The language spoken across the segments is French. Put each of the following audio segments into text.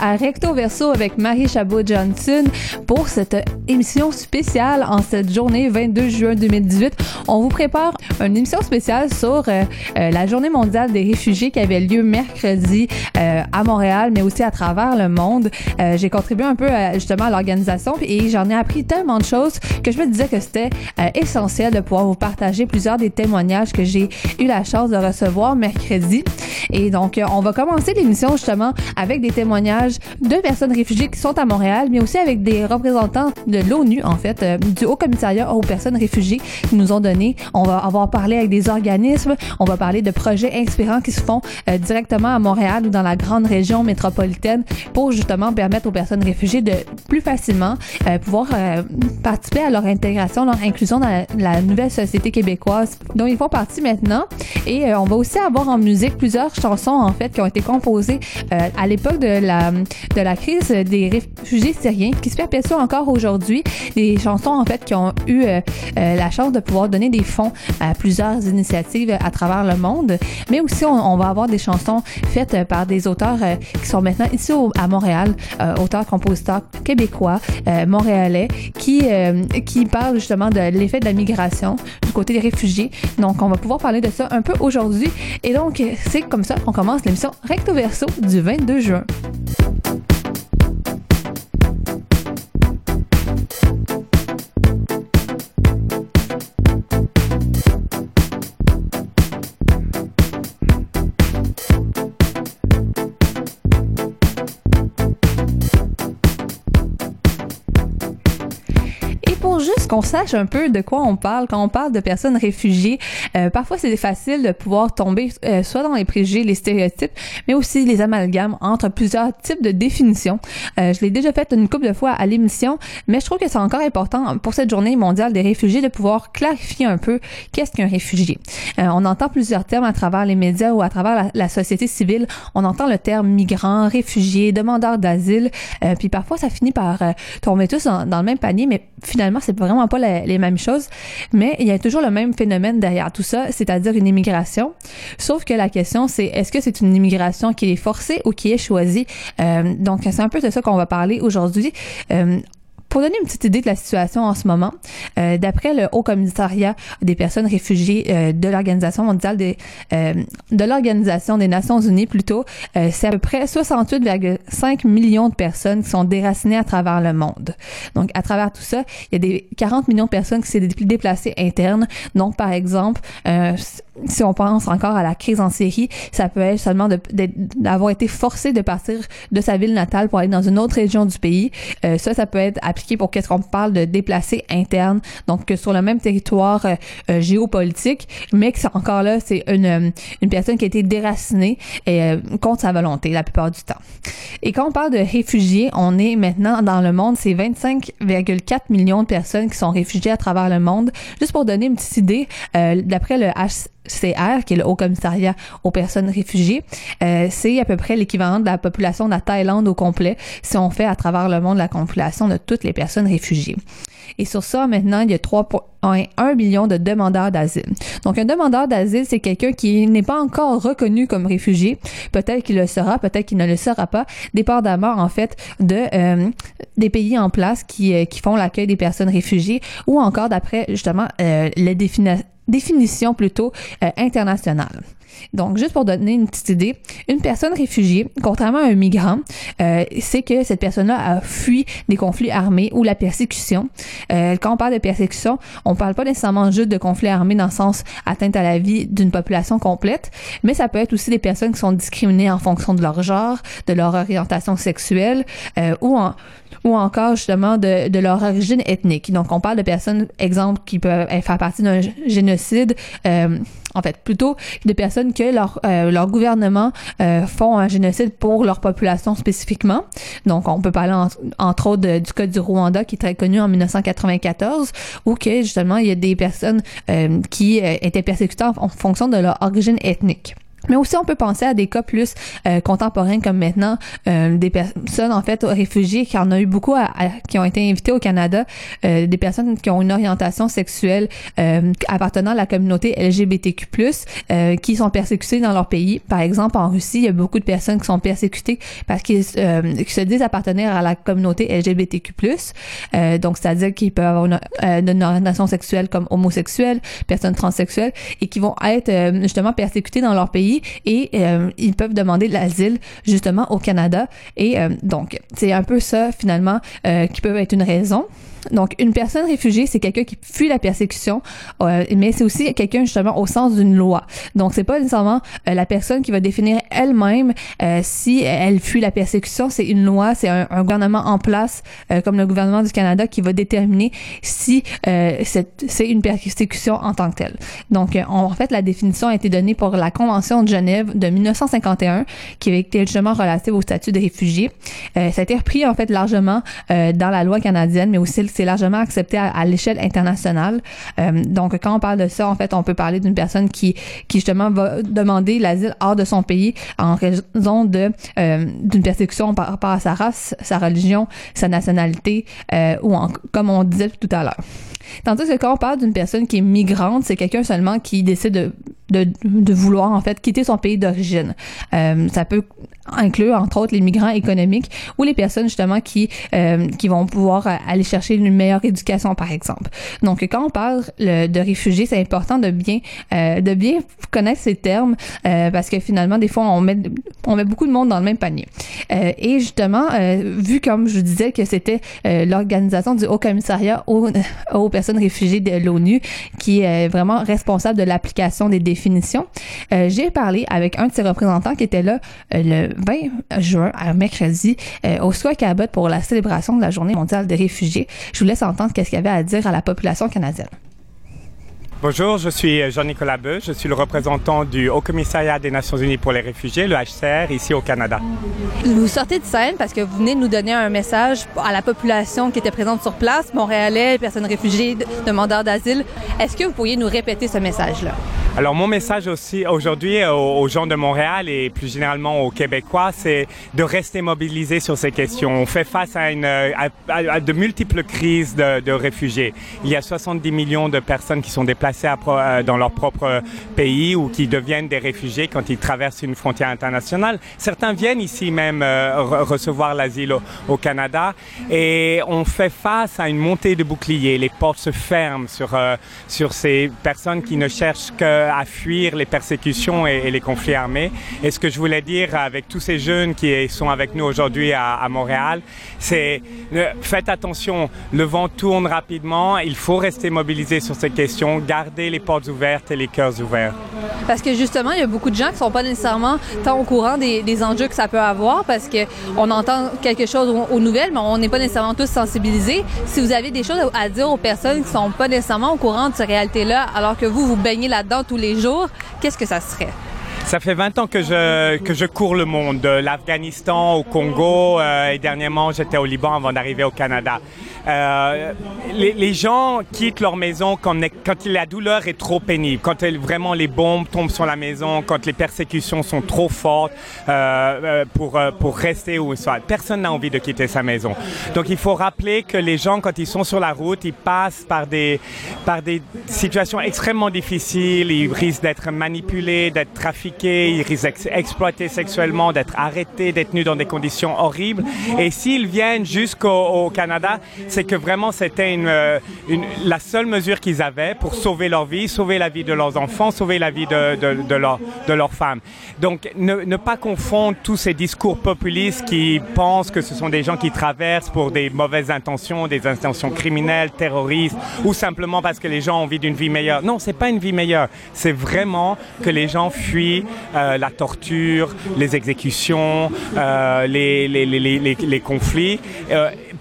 À Recto Verso avec Marie Chabot-Johnson pour cette émission spéciale en cette journée 22 juin 2018. On vous prépare une émission spéciale sur euh, euh, la journée mondiale des réfugiés qui avait lieu mercredi euh, à Montréal, mais aussi à travers le monde. J'ai contribué un peu justement à l'organisation et j'en ai appris tellement de choses que je me disais que c'était essentiel de pouvoir vous partager plusieurs des témoignages que j'ai eu la chance de recevoir mercredi. Et donc, on va commencer l'émission justement avec des témoignages de personnes réfugiées qui sont à Montréal, mais aussi avec des représentants de l'ONU, en fait, euh, du Haut Commissariat aux personnes réfugiées qui nous ont donné. On va avoir parlé avec des organismes, on va parler de projets inspirants qui se font euh, directement à Montréal ou dans la grande région métropolitaine pour justement permettre aux personnes réfugiées de plus facilement euh, pouvoir participer à leur intégration, leur inclusion dans la, nouvelle société québécoise dont ils font partie maintenant. Et on va aussi avoir en musique plusieurs chansons en fait qui ont été composées à l'époque de la, de la crise des réfugiés syriens qui se perpétue encore aujourd'hui. Des chansons, en fait, qui ont eu euh, euh, la chance de pouvoir donner des fonds à plusieurs initiatives à travers le monde. Mais aussi, on, va avoir des chansons faites par des auteurs euh, qui sont maintenant ici à Montréal, auteurs, compositeurs québécois, montréalais, qui, qui parlent justement de l'effet de la migration du côté des réfugiés. Donc, on va pouvoir parler de ça un peu aujourd'hui. Et donc, c'est comme ça qu'on commence l'émission Recto Verso du 22 juin. Thank you. Juste qu'on sache un peu de quoi on parle quand on parle de personnes réfugiées. Euh, parfois, c'est facile de pouvoir tomber euh, soit dans les préjugés, les stéréotypes, mais aussi les amalgames entre plusieurs types de définitions. Euh, je l'ai déjà fait une couple de fois à l'émission, mais je trouve que c'est encore important pour cette journée mondiale des réfugiés de pouvoir clarifier un peu qu'est-ce qu'un réfugié. on entend plusieurs termes à travers les médias ou à travers la, société civile. On entend le terme migrant, réfugié, demandeur d'asile, puis parfois ça finit par tomber tous dans le même panier, mais finalement c'est vraiment pas les mêmes choses, mais il y a toujours le même phénomène derrière tout ça, c'est-à-dire une immigration. Sauf que la question, c'est est-ce que c'est une immigration qui est forcée ou qui est choisie? Euh, donc, c'est un peu de ça qu'on va parler aujourd'hui. Euh, pour donner une petite idée de la situation en ce moment, euh, d'après le Haut Commissariat des personnes réfugiées euh, de l'Organisation mondiale des euh, de l'Organisation des Nations Unies plutôt, c'est à peu près 68,5 millions de personnes qui sont déracinées à travers le monde. Donc à travers tout ça, il y a des 40 millions de personnes qui s'est déplacées internes. Donc par exemple, si on pense encore à la crise en Syrie, ça peut être seulement d'avoir été forcé de partir de sa ville natale pour aller dans une autre région du pays. ça, ça peut être appliqué pour qu'est-ce qu'on parle de déplacés internes, donc sur le même territoire euh, euh, géopolitique, mais que c'est encore là, c'est une, euh, une personne qui a été déracinée contre sa volonté la plupart du temps. Et quand on parle de réfugiés, on est maintenant dans le monde, c'est 25,4 millions de personnes qui sont réfugiées à travers le monde. Juste pour donner une petite idée, d'après le HCR, qui est le Haut Commissariat aux personnes réfugiées, c'est à peu près l'équivalent de la population de la Thaïlande au complet si on fait à travers le monde la population de toutes les personnes réfugiées. Et sur ça, maintenant, il y a 3,1 millions de demandeurs d'asile. Donc, un demandeur d'asile, c'est quelqu'un qui n'est pas encore reconnu comme réfugié. Peut-être qu'il le sera, peut-être qu'il ne le sera pas, dépendamment, en fait, de euh, des pays en place qui, euh, qui font l'accueil des personnes réfugiées ou encore d'après, justement, euh, la définition plutôt internationale. Donc, juste pour donner une petite idée, une personne réfugiée, contrairement à un migrant, euh, c'est que cette personne-là a fui des conflits armés ou la persécution. Euh, quand on parle de persécution, on parle pas nécessairement juste de conflits armés dans le sens atteinte à la vie d'une population complète, mais ça peut être aussi des personnes qui sont discriminées en fonction de leur genre, de leur orientation sexuelle euh, ou en ou encore justement de, de leur origine ethnique. Donc, on parle de personnes, exemple, qui peuvent faire partie d'un génocide. Euh, en fait, plutôt de personnes que leur, euh, leur gouvernement euh, font un génocide pour leur population spécifiquement. Donc, on peut parler entre autres du cas du Rwanda qui est très connu en 1994, où que justement il y a des personnes euh, qui étaient persécutées en fonction de leur origine ethnique. Mais aussi, on peut penser à des cas plus euh, contemporains comme maintenant euh, des personnes en fait réfugiées qui en a eu beaucoup qui ont été invitées au Canada, euh, des personnes qui ont une orientation sexuelle appartenant à la communauté LGBTQ+ qui sont persécutées dans leur pays. Par exemple, en Russie, il y a beaucoup de personnes qui sont persécutées parce qu'ils se disent appartenir à la communauté LGBTQ+. donc, c'est-à-dire qu'ils peuvent avoir une, une, orientation sexuelle comme homosexuelle, personnes transsexuelles et qui vont être justement persécutées dans leur pays et euh, ils peuvent demander l'asile justement au Canada. Et euh, donc, c'est un peu ça finalement euh, qui peut être une raison. Donc, une personne réfugiée, c'est quelqu'un qui fuit la persécution, euh, mais c'est aussi quelqu'un justement au sens d'une loi. Donc, c'est pas nécessairement euh, la personne qui va définir elle-même euh, si elle fuit la persécution. C'est une loi, c'est un, gouvernement en place, comme le gouvernement du Canada, qui va déterminer si c'est une persécution en tant que telle. Donc, en fait, la définition a été donnée pour la Convention de Genève de 1951, qui été justement relative au statut de réfugié. ça a été repris en fait largement dans la loi canadienne, mais aussi c'est largement accepté à, l'échelle internationale. Euh, donc, quand on parle de ça, en fait, on peut parler d'une personne qui, qui justement va demander l'asile hors de son pays en raison de euh, d'une persécution par rapport à sa race, sa religion, sa nationalité, euh, ou comme on disait tout à l'heure. Tandis que quand on parle d'une personne qui est migrante, c'est quelqu'un seulement qui décide de, de, de, vouloir en fait quitter son pays d'origine. Euh, ça peut inclure entre autres les migrants économiques ou les personnes justement qui euh, qui vont pouvoir aller chercher une meilleure éducation par exemple. Donc quand on parle de réfugiés, c'est important de bien euh, de bien connaître ces termes euh, parce que finalement des fois on met on met beaucoup de monde dans le même panier. Euh, et justement vu comme je vous disais que c'était l'organisation du Haut Commissariat aux, aux personnes réfugiées de l'ONU qui est vraiment responsable de l'application des Euh, j'ai parlé avec un de ses représentants qui était là euh, le 20 juin, un mercredi, euh, au Square Cabot pour la célébration de la Journée mondiale des réfugiés. Je vous laisse entendre qu'est-ce qu'il y avait à dire à la population canadienne. Bonjour, je suis Jean-Nicolas Beu, je suis le représentant du Haut Commissariat des Nations Unies pour les réfugiés, le HCR, ici au Canada. Vous sortez de scène parce que vous venez de nous donner un message à la population qui était présente sur place, Montréalais, personnes réfugiées, demandeurs d'asile. Est-ce que vous pourriez nous répéter ce message-là? Alors mon message aussi aujourd'hui euh, aux, gens de Montréal et plus généralement aux Québécois, c'est de rester mobilisés sur ces questions. On fait face à, une, à, de multiples crises de, réfugiés. Il y a 70 millions de personnes qui sont déplacées euh, dans leur propre pays ou qui deviennent des réfugiés quand ils traversent une frontière internationale. Certains viennent ici même euh, recevoir l'asile au, Canada et on fait face à une montée de boucliers. Les portes se ferment sur, sur ces personnes qui ne cherchent que à fuir les persécutions et, les conflits armés. Et ce que je voulais dire avec tous ces jeunes qui sont avec nous aujourd'hui à, Montréal, c'est faites attention, le vent tourne rapidement, il faut rester mobilisé sur ces questions, garder les portes ouvertes et les cœurs ouverts. Parce que justement, il y a beaucoup de gens qui sont pas nécessairement tant au courant des, enjeux que ça peut avoir parce que on entend quelque chose aux, nouvelles, mais on n'est pas nécessairement tous sensibilisés. Si vous avez des choses à dire aux personnes qui sont pas nécessairement au courant de cette réalité-là, alors que vous, vous baignez là-dedans les jours, qu'est-ce que ça serait? Ça fait 20 ans que je, cours le monde, de l'Afghanistan au Congo euh, et dernièrement j'étais au Liban avant d'arriver au Canada. Euh, les, les, gens quittent leur maison quand, quand la douleur est trop pénible, quand vraiment les bombes tombent sur la maison, quand les persécutions sont trop fortes euh, euh pour, euh, pour rester où ils sont. Personne n'a envie de quitter sa maison. Donc il faut rappeler que les gens, quand ils sont sur la route, ils passent par des, par des situations extrêmement difficiles, ils risquent d'être manipulés, d'être trafiqués, ils risquent d'être exploités sexuellement, d'être arrêtés, détenus dans des conditions horribles. Et s'ils viennent jusqu'au Canada, c'est que vraiment c'était euh, la seule mesure qu'ils avaient pour sauver leur vie, sauver la vie de leurs enfants, sauver la vie de, de, de, leur, de leurs femmes. Donc ne, pas confondre tous ces discours populistes qui pensent que ce sont des gens qui traversent pour des mauvaises intentions, des intentions criminelles, terroristes, ou simplement parce que les gens ont envie d'une vie meilleure. Non, c'est pas une vie meilleure. C'est vraiment que les gens fuient euh, la torture, les exécutions, euh, les, conflits.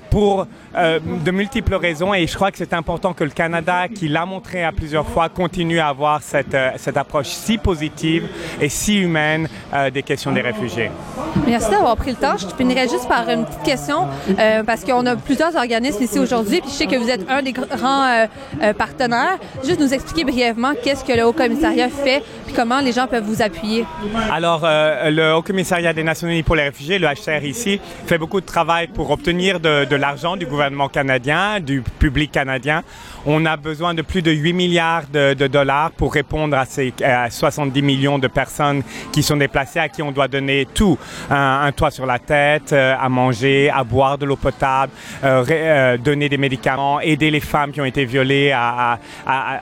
Pour euh, de multiples raisons et je crois que c'est important que le Canada, qui l'a montré à plusieurs fois, continue à avoir cette, euh, cette approche si positive et si humaine euh, des questions des réfugiés. Merci d'avoir pris le temps. Je finirais juste par une petite question parce qu'on a plusieurs organismes ici aujourd'hui puis je sais que vous êtes un des grands partenaires. Juste nous expliquer brièvement qu'est-ce que le Haut Commissariat fait puis comment les gens peuvent vous appuyer. Alors, le Haut Commissariat des Nations Unies pour les réfugiés, le HCR ici, fait beaucoup de travail pour obtenir de, de l'argent du gouvernement canadien, du public canadien. On a besoin de plus de 8 milliards de, dollars pour répondre à ces 70 millions de personnes qui sont déplacées, à qui on doit donner tout. Un, toit sur la tête, euh, à manger, à boire de l'eau potable, euh, euh, donner des médicaments, aider les femmes qui ont été violées à, à,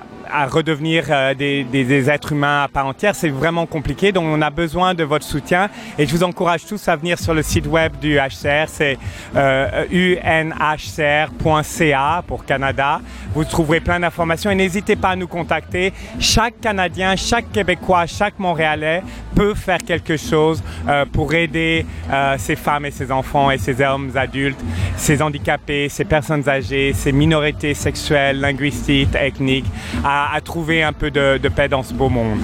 redevenir des, des, êtres humains à part entière. C'est vraiment compliqué, donc on a besoin de votre soutien. Et je vous encourage tous à venir sur le site web du HCR, c'est unhcr.ca pour Canada. Vous trouverez plein d'informations et n'hésitez pas à nous contacter. Chaque Canadien, chaque Québécois, chaque Montréalais peut faire quelque chose euh, pour aider euh, ces femmes et ces enfants et ces hommes adultes, ces handicapés, ces personnes âgées, ces minorités sexuelles, linguistiques, ethniques, à, trouver un peu de, de paix dans ce beau monde.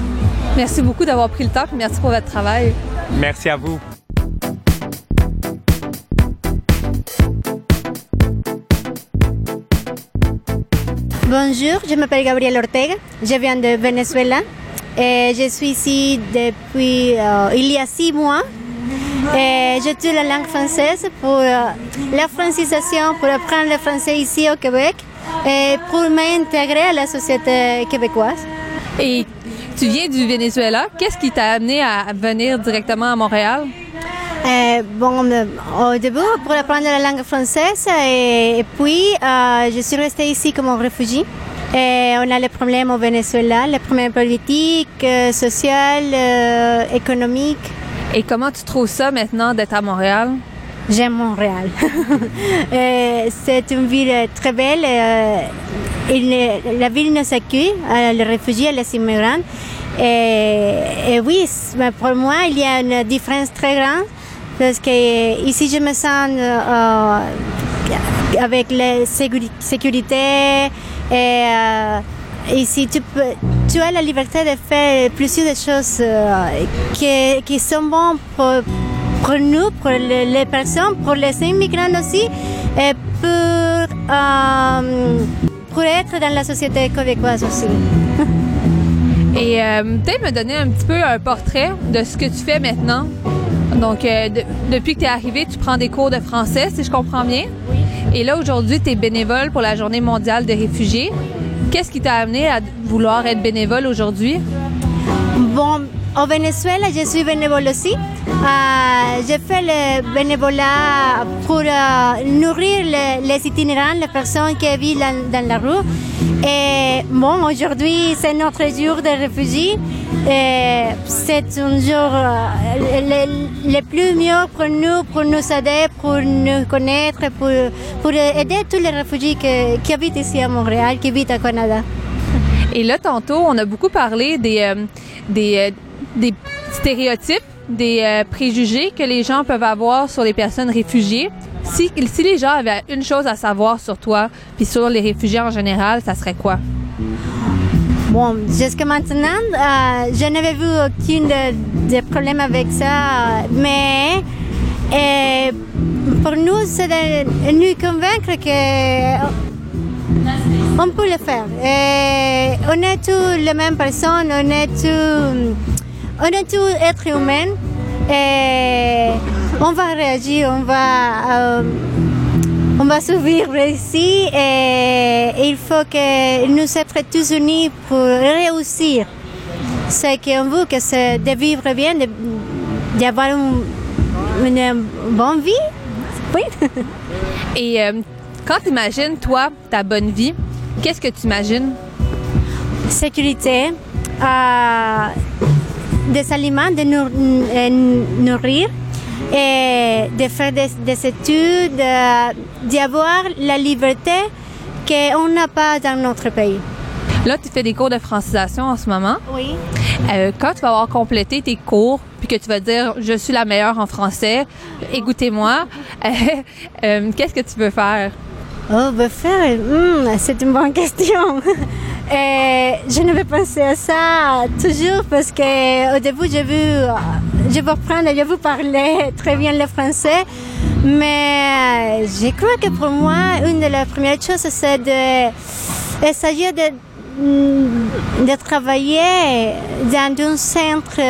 Merci beaucoup d'avoir pris le temps et merci pour votre travail. Merci à vous. Bonjour, je m'appelle Gabriel Ortega, je viens de Venezuela et je suis ici depuis euh, il y a six mois. Et j'étudie la langue française pour euh, la francisation, pour apprendre le français ici au Québec pour m'intégrer à la société québécoise. Et tu viens du Venezuela. Qu'est-ce qui t'a amené à venir directement à Montréal? Euh, bon, au début, pour apprendre la langue française, et, puis euh, je suis restée ici comme réfugié. Et on a les problèmes au Venezuela, les problèmes politiques, euh, sociaux, économiques. Et comment tu trouves ça maintenant d'être à Montréal? J'aime Montréal. c'est une ville très belle. la ville nous accueille, les réfugiés, les immigrants. Et, et, oui, pour moi, il y a une différence très grande parce que ici je me sens euh, avec la sécurité et euh, ici tu, as la liberté de faire plusieurs choses euh, qui, qui, sont bonnes pour, pour nous, pour les, personnes, pour les immigrants aussi et pour, pour être dans la société québécoise aussi. Et peut-être me donner un petit peu un portrait de ce que tu fais maintenant donc, euh, depuis que tu es arrivé, tu prends des cours de français, si je comprends bien. Oui. Et là, aujourd'hui, tu es bénévole pour la Journée mondiale des réfugiés. Qu'est-ce qui t'a amené à vouloir être bénévole aujourd'hui? Bon, au Venezuela, je suis bénévole aussi. Euh, je fais le bénévolat pour euh, nourrir les, itinérants, les personnes qui vivent dans, la rue. Et bon, aujourd'hui, c'est notre jour de réfugiés. C'est un jour euh, le, plus mieux pour nous, pour nous aider, pour nous connaître, pour, aider tous les réfugiés qui, habitent ici à Montréal, qui habitent au Canada. Et là, tantôt, on a beaucoup parlé des, des, des stéréotypes, des euh, préjugés que les gens peuvent avoir sur les personnes réfugiées. Si, les gens avaient une chose à savoir sur toi, puis sur les réfugiés en général, ça serait quoi? Bon, jusqu'à maintenant, euh, je n'avais vu aucun de, problème avec ça, mais et pour nous, c'est de nous convaincre que on peut le faire. Et on est tous les mêmes personnes, on est tous on est tous êtres humains et on va réagir, on va, euh, on va survivre ici et il faut que nous soyons tous unis pour réussir. Ce qu'on veut, que c'est de vivre bien, d'avoir une, bonne vie. Oui. et euh, quand tu imagines, toi, ta bonne vie, qu'est-ce que tu imagines? Sécurité. Euh, des aliments, de nourrir et de faire des, études, d'avoir la liberté qu'on n'a pas dans notre pays. Là, tu fais des cours de francisation en ce moment. Oui. Euh, quand tu vas avoir complété tes cours, puis que tu vas dire je suis la meilleure en français, écoutez-moi, euh, euh, qu'est-ce que tu veux faire? Oh, ben faire, hmm, c'est une bonne question. Je ne vais penser à ça toujours parce que au début j'ai vu, je vais prendre, je vous parler très bien le français, mais je crois que pour moi une de les premières choses c'est de de de travailler dans un centre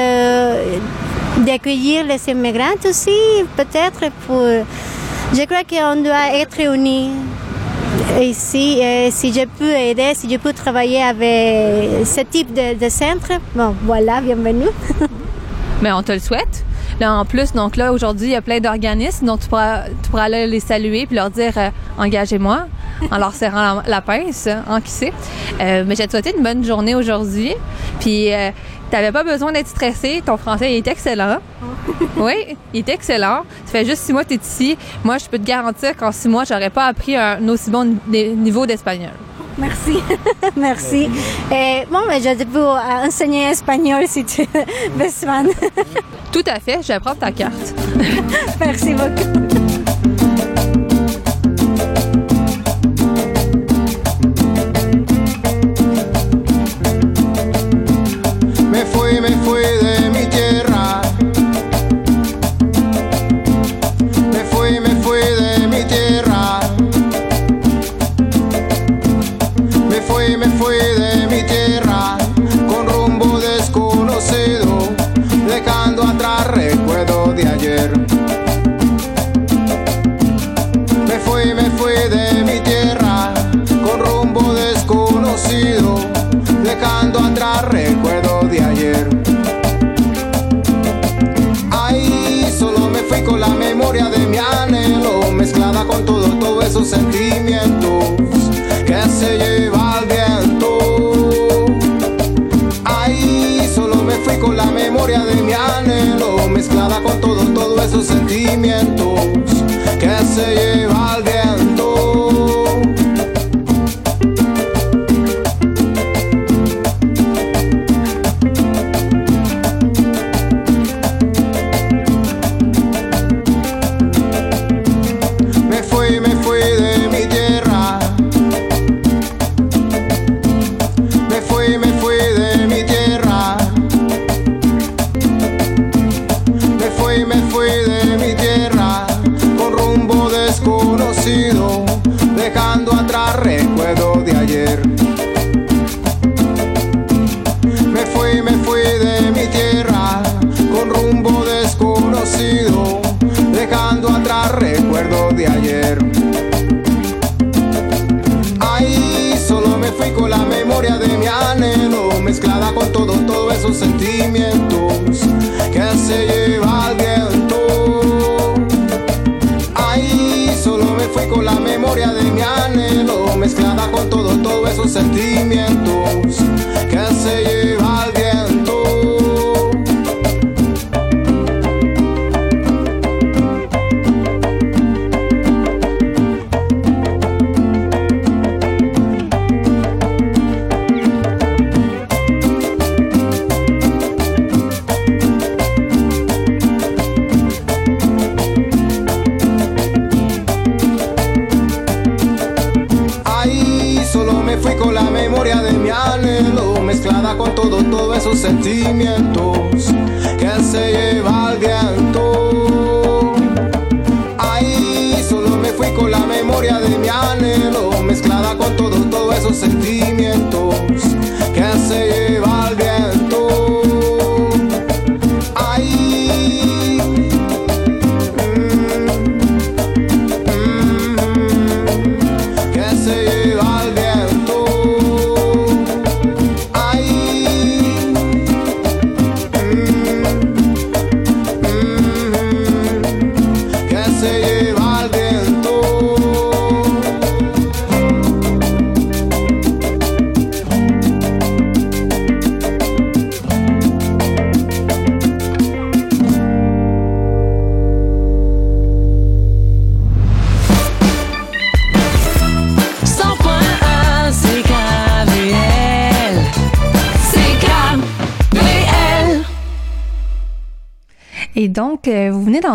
d'accueillir les immigrants aussi, peut-être pour. Je crois qu'on doit être unis ici, si je peux aider, si je peux travailler avec ce type de, centre, bon, voilà, bienvenue. Mais on te le souhaite. Là, en plus, donc là, aujourd'hui, il y a plein d'organismes, dont tu pourras, tu pourras aller les saluer puis leur dire euh, engagez-moi en leur serrant la, pince, en qui sait. Euh, mais j'ai souhaité une bonne journée aujourd'hui. Puis, euh, tu n'avais pas besoin d'être stressé. Ton français est excellent. oui, il est excellent. Ça fait juste six mois que tu es ici. Moi, je peux te garantir qu'en six mois, j'aurais pas appris un aussi bon niveau d'espagnol. Merci, merci. Et bon, mais je peux enseigner espagnol si tu veux. Tout à fait, je vais prendre ta carte. merci beaucoup. sentimiento. sentir.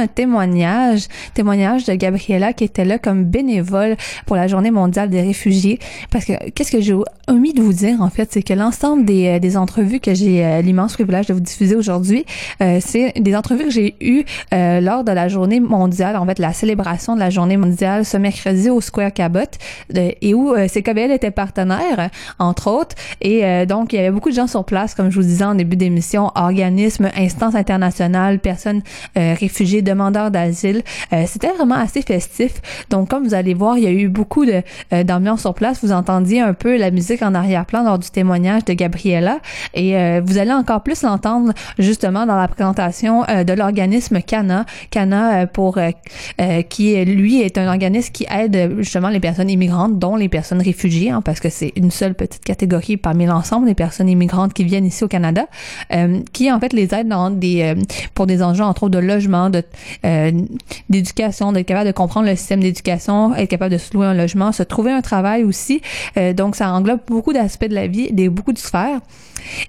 un témoignage, témoignage de Gabriella qui était là comme bénévole pour la Journée mondiale des réfugiés. Parce que qu'est-ce que j'ai omis de vous dire en fait, c'est que l'ensemble des, euh, des entrevues que j'ai euh, l'immense privilège de vous diffuser aujourd'hui, c'est des entrevues que j'ai eues lors de la Journée mondiale, en fait la célébration de la Journée mondiale ce mercredi au Square Cabot, et où euh, CKBL était partenaire, entre autres. Et donc, il y avait beaucoup de gens sur place, comme je vous disais en début d'émission, organismes, instances internationales, personnes euh, réfugiées, demandeurs d'asile. Euh, c'était vraiment assez festif. Donc, comme vous allez voir, il y a eu beaucoup de euh, d'ambiance sur place. Vous entendiez un peu la musique en arrière-plan lors du témoignage de Gabriella et vous allez encore plus l'entendre justement dans la présentation de l'organisme Cana. Cana pour qui lui est un organisme qui aide justement les personnes immigrantes, dont les personnes réfugiées, hein, parce que c'est une seule petite catégorie parmi l'ensemble des personnes immigrantes qui viennent ici au Canada, qui en fait les aide dans des pour des enjeux entre autres de logement, de euh, d'éducation, d'être capable de comprendre le système d'éducation, être capable de se louer un logement, se trouver un travail aussi. Euh, donc ça englobe beaucoup d'aspects de la vie, des beaucoup de sphères.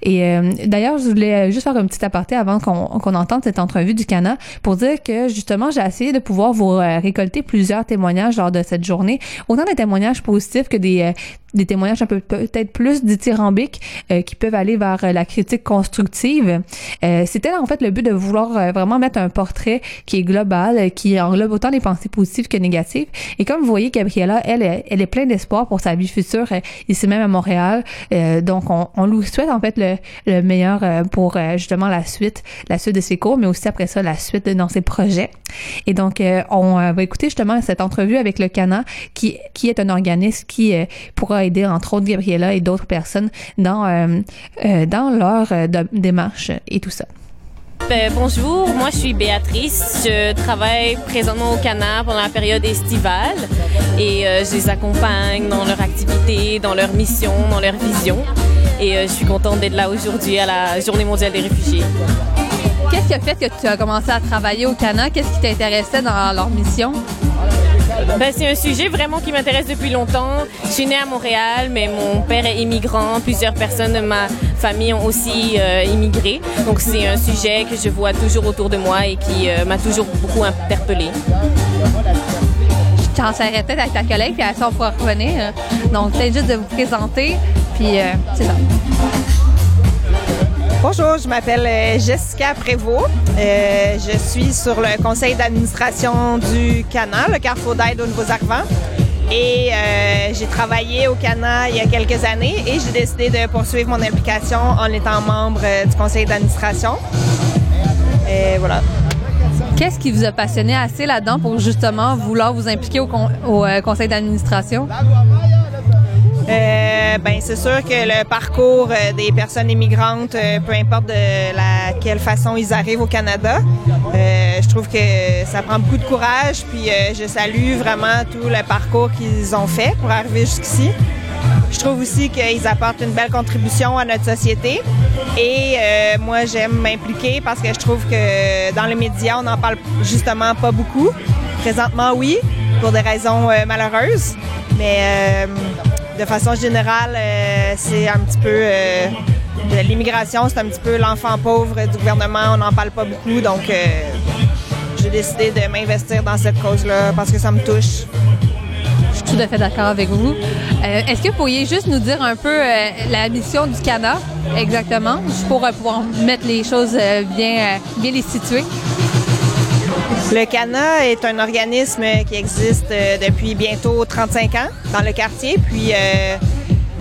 Et euh, d'ailleurs, je voulais juste faire un petit aparté avant qu'on entende cette entrevue du Cana pour dire que justement, j'ai essayé de pouvoir vous récolter plusieurs témoignages lors de cette journée, autant des témoignages positifs que des des témoignages un peu peut-être plus dithyrambiques euh, qui peuvent aller vers la critique constructive. Euh, C'était en fait le but de vouloir euh, vraiment mettre un portrait qui est global, qui englobe autant les pensées positives que négatives. Et comme vous voyez, Gabriella, elle, elle est pleine d'espoir pour sa vie future ici même à Montréal. donc, on, on lui souhaite en fait le, le meilleur pour justement la suite, la suite de ses cours, mais aussi après ça la suite dans ses projets. Et donc, on va écouter justement cette entrevue avec le Cana, qui qui est un organisme qui aider entre autres Gabriella et d'autres personnes dans, euh, euh, dans leur euh, démarche et tout ça. Ben, bonjour, moi je suis Béatrice. Je travaille présentement au Canard pendant la période estivale et je les accompagne dans leur activité, dans leur mission, dans leur vision. Et je suis contente d'être là aujourd'hui à la Journée mondiale des réfugiés. Qu'est-ce qui a fait que tu as commencé à travailler au Canada? Qu'est-ce qui t'intéressait dans leur mission? Ben, c'est un sujet vraiment qui m'intéresse depuis longtemps. Je suis née à Montréal, mais mon père est immigrant. Plusieurs personnes de ma famille ont aussi euh, immigré. Donc c'est un sujet que je vois toujours autour de moi et qui euh, m'a toujours beaucoup interpellée. Je t'en peut-être avec ta collègue, puis ça, on pourra revenir. Donc, peut-être juste de vous présenter, puis euh, c'est ça. Bonjour, je m'appelle euh, Jessica Prévost. Euh, je suis sur le conseil d'administration du CANA, le Carrefour d'aide aux nouveaux arrivants. Et euh, j'ai travaillé au CANA il y a quelques années et j'ai décidé de poursuivre mon implication en étant membre du conseil d'administration. Et voilà. Qu'est-ce qui vous a passionné assez là-dedans pour justement vouloir vous impliquer au, au conseil d'administration? Euh, ben c'est sûr que le parcours euh, des personnes immigrantes, euh, peu importe de la quelle façon ils arrivent au Canada, je trouve que ça prend beaucoup de courage. Puis je salue vraiment tout le parcours qu'ils ont fait pour arriver jusqu'ici. Je trouve aussi qu'ils apportent une belle contribution à notre société. Et moi, j'aime m'impliquer parce que je trouve que dans les médias, on n'en parle justement pas beaucoup. Présentement, oui, pour des raisons malheureuses. Mais de façon générale, euh, c'est un petit peu. Euh, l'immigration, c'est un petit peu l'enfant pauvre du gouvernement. On n'en parle pas beaucoup. Donc, euh, j'ai décidé de m'investir dans cette cause-là parce que ça me touche. Je suis tout à fait d'accord avec vous. Est-ce que vous pourriez juste nous dire un peu la mission du CANA exactement, pour pouvoir mettre les choses bien, bien les situer? Le CANA est un organisme qui existe euh, depuis bientôt 35 ans dans le quartier. Puis euh,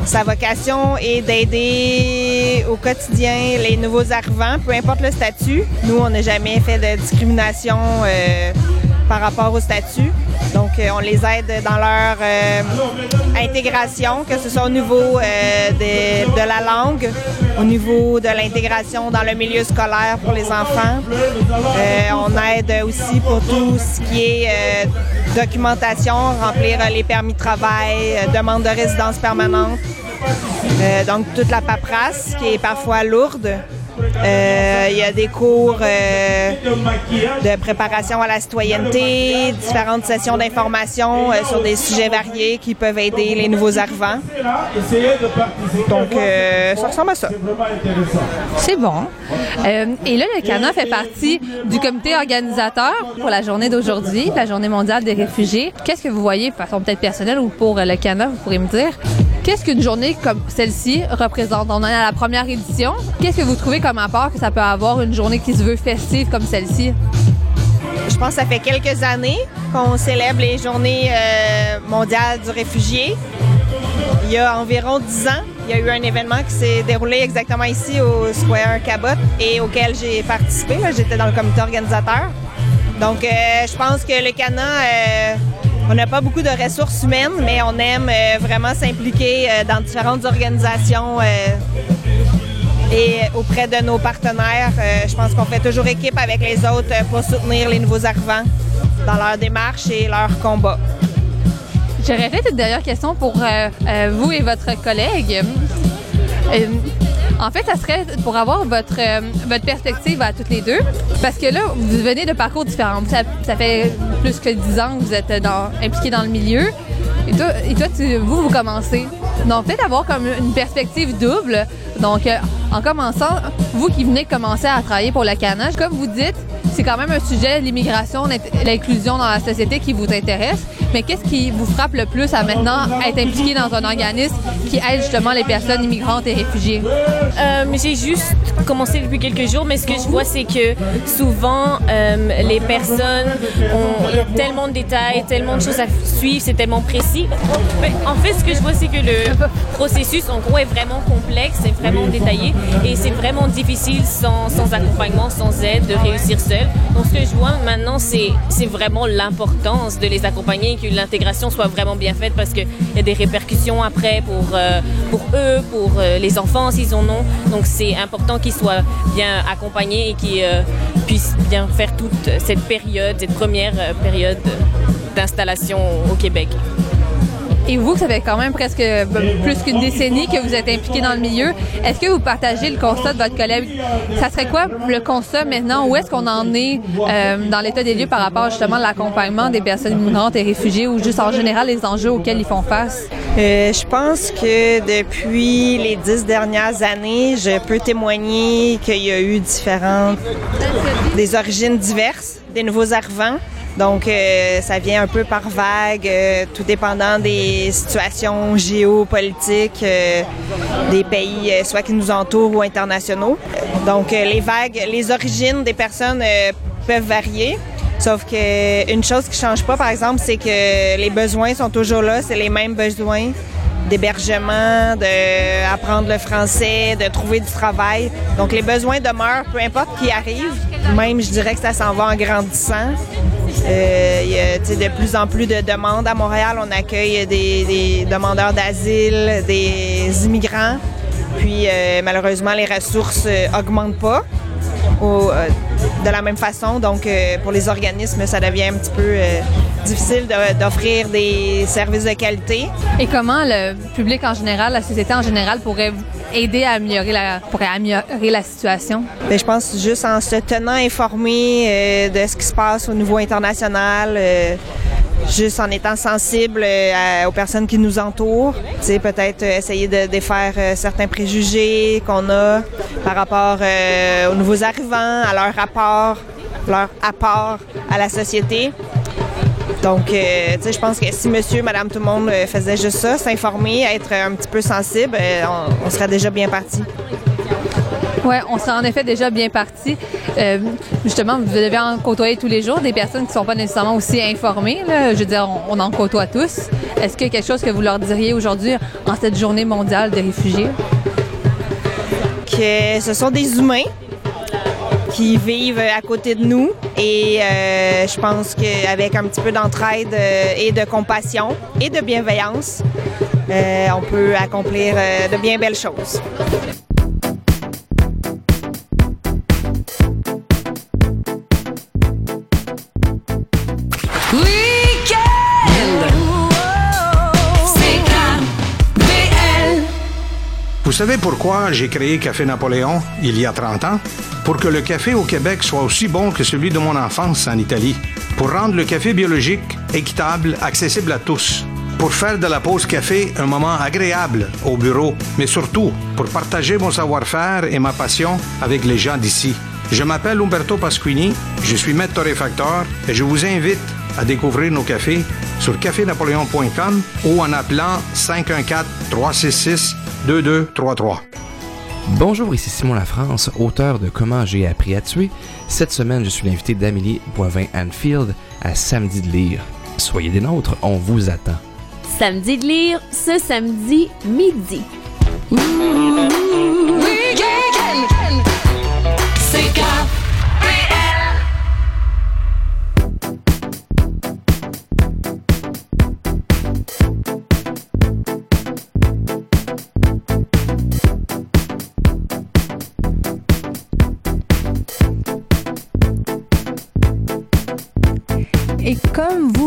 sa vocation est d'aider au quotidien les nouveaux arrivants, peu importe le statut. Nous, on n'a jamais fait de discrimination euh, par rapport au statut. On les aide dans leur intégration, que ce soit au niveau de, de, la langue, au niveau de l'intégration dans le milieu scolaire pour les enfants. Euh, on aide aussi pour tout ce qui est euh, documentation, remplir les permis de travail, euh, demande de résidence permanente. donc toute la paperasse qui est parfois lourde. Euh, il y a des cours euh, de préparation à la citoyenneté, différentes sessions d'information euh, sur des sujets variés qui peuvent aider les nouveaux arrivants. Donc, ça ressemble à ça. C'est bon. Et là, le Cana fait partie du comité organisateur pour la journée d'aujourd'hui, la journée mondiale des réfugiés. Qu'est-ce que vous voyez, façon peut-être personnelle ou pour le Cana, vous pourrez me dire, qu'est-ce qu'une journée comme celle-ci représente? On en est à la première édition. Qu'est-ce que vous trouvez comme apport que ça peut avoir une journée qui se veut festive comme celle-ci? Je pense que ça fait quelques années qu'on célèbre les journées euh, mondiales du réfugié. Il y a environ dix ans, il y a eu un événement qui s'est déroulé exactement ici au Square Cabot et auquel j'ai participé. J'étais dans le comité organisateur. Donc, euh, je pense que le Cana, euh, on n'a pas beaucoup de ressources humaines, mais on aime euh, vraiment s'impliquer euh, dans différentes organisations euh, et auprès de nos partenaires. Je pense qu'on fait toujours équipe avec les autres pour soutenir les nouveaux arrivants dans leur démarche et leur combat. J'aurais peut-être une dernière question pour vous et votre collègue. En fait, ça serait pour avoir votre, euh, votre perspective à toutes les deux. Parce que là, vous venez de parcours différents. Ça, fait plus que dix ans que vous êtes dans, dans le milieu. Et toi, vous, vous commencez. Donc, peut-être avoir comme une perspective double. Donc, euh, en commençant, vous qui venez commencer à travailler pour le Canage, comme vous dites, c'est quand même un sujet, l'immigration, l'inclusion dans la société qui vous intéresse. Mais qu'est-ce qui vous frappe le plus à maintenant être impliqué dans un organisme qui aide justement les personnes immigrantes et réfugiées? Euh, j'ai juste commencé depuis quelques jours, mais ce que je vois, c'est que souvent, euh, les personnes ont tellement de détails, tellement de choses à suivre, c'est tellement précis. En fait, ce que je vois, c'est que le processus, en gros, est vraiment complexe, c'est vraiment détaillé, et c'est vraiment difficile sans, sans accompagnement, sans aide, de réussir seul. Donc, ce que je vois maintenant, c'est vraiment l'importance de les accompagner, que l'intégration soit vraiment bien faite, parce qu'il y a des répercussions après pour, euh, eux, pour euh, les enfants s'ils en ont. Donc c'est important qu'ils soient bien accompagnés et qu'ils euh, puissent bien faire toute cette période, cette première période d'installation au Québec. Et vous, ça fait quand même presque plus qu'une décennie que vous êtes impliqué dans le milieu. Est-ce que vous partagez le constat de votre collègue? Ça serait quoi le constat maintenant? Où est-ce qu'on en est euh, dans l'état des lieux par rapport justement à l'accompagnement des personnes immigrantes et réfugiées ou juste en général les enjeux auxquels ils font face? Euh, je pense que depuis les dix dernières années, je peux témoigner qu'il y a eu différentes, des origines diverses, des nouveaux arrivants. Donc, euh, ça vient un peu par vague, euh, tout dépendant des situations géopolitiques euh, des pays, soit qui nous entourent ou internationaux. Donc, les vagues, les origines des personnes peuvent varier. Sauf que une chose qui change pas, par exemple, c'est que les besoins sont toujours là, c'est les mêmes besoins d'hébergement, d'apprendre le français, de trouver du travail. Donc les besoins demeurent, peu importe qui arrive. Même, je dirais que ça s'en va en grandissant. Euh, il y a de plus en plus de demandes à Montréal. On accueille des, demandeurs d'asile, des immigrants. Puis euh, malheureusement, les ressources euh, augmentent pas euh, de la même façon. Donc, euh, pour les organismes, ça devient un petit peu euh, difficile d'offrir des services de qualité. Et comment le public en général, la société en général pourrait aider à améliorer la, pourrait améliorer la situation? Mais je pense juste en se tenant informé euh, de ce qui se passe au niveau international, euh, juste en étant sensible euh, aux personnes qui nous entourent. Tu peut-être essayer de défaire certains préjugés qu'on a par rapport aux nouveaux arrivants, à leur rapport, leur apport à la société. Donc, euh, tu sais, je pense que si monsieur, madame, tout le monde euh, faisait juste ça, s'informer, être un petit peu sensible, euh, on, on serait déjà bien parti. Oui, on serait en effet déjà bien parti. Euh, justement, vous devez en côtoyer tous les jours des personnes qui ne sont pas nécessairement aussi informées. là. Je veux dire, on, on en côtoie tous. Est-ce qu'il y a quelque chose que vous leur diriez aujourd'hui en cette journée mondiale des réfugiés? que ce sont des humains qui vivent à côté de nous et euh, je pense qu'avec un petit peu d'entraide euh, et de compassion et de bienveillance, euh, on peut accomplir euh, de bien belles choses. Savez pourquoi j'ai créé Café Napoléon il y a 30 ans? Pour que le café au Québec soit aussi bon que celui de mon enfance en Italie. Pour rendre le café biologique, équitable, accessible à tous. Pour faire de la pause café un moment agréable au bureau, mais surtout pour partager mon savoir-faire et ma passion avec les gens d'ici. Je m'appelle Umberto Pasquini, je suis maître torréfacteur et je vous invite à découvrir nos cafés sur cafénapoléon.com ou en appelant 514-366-2233. Bonjour, ici Simon Lafrance, auteur de Comment j'ai appris à tuer. Cette semaine, je suis l'invité d'Amélie Boivin-Anfield à Samedi de lire. Soyez des nôtres, on vous attend. Samedi de lire, ce samedi midi.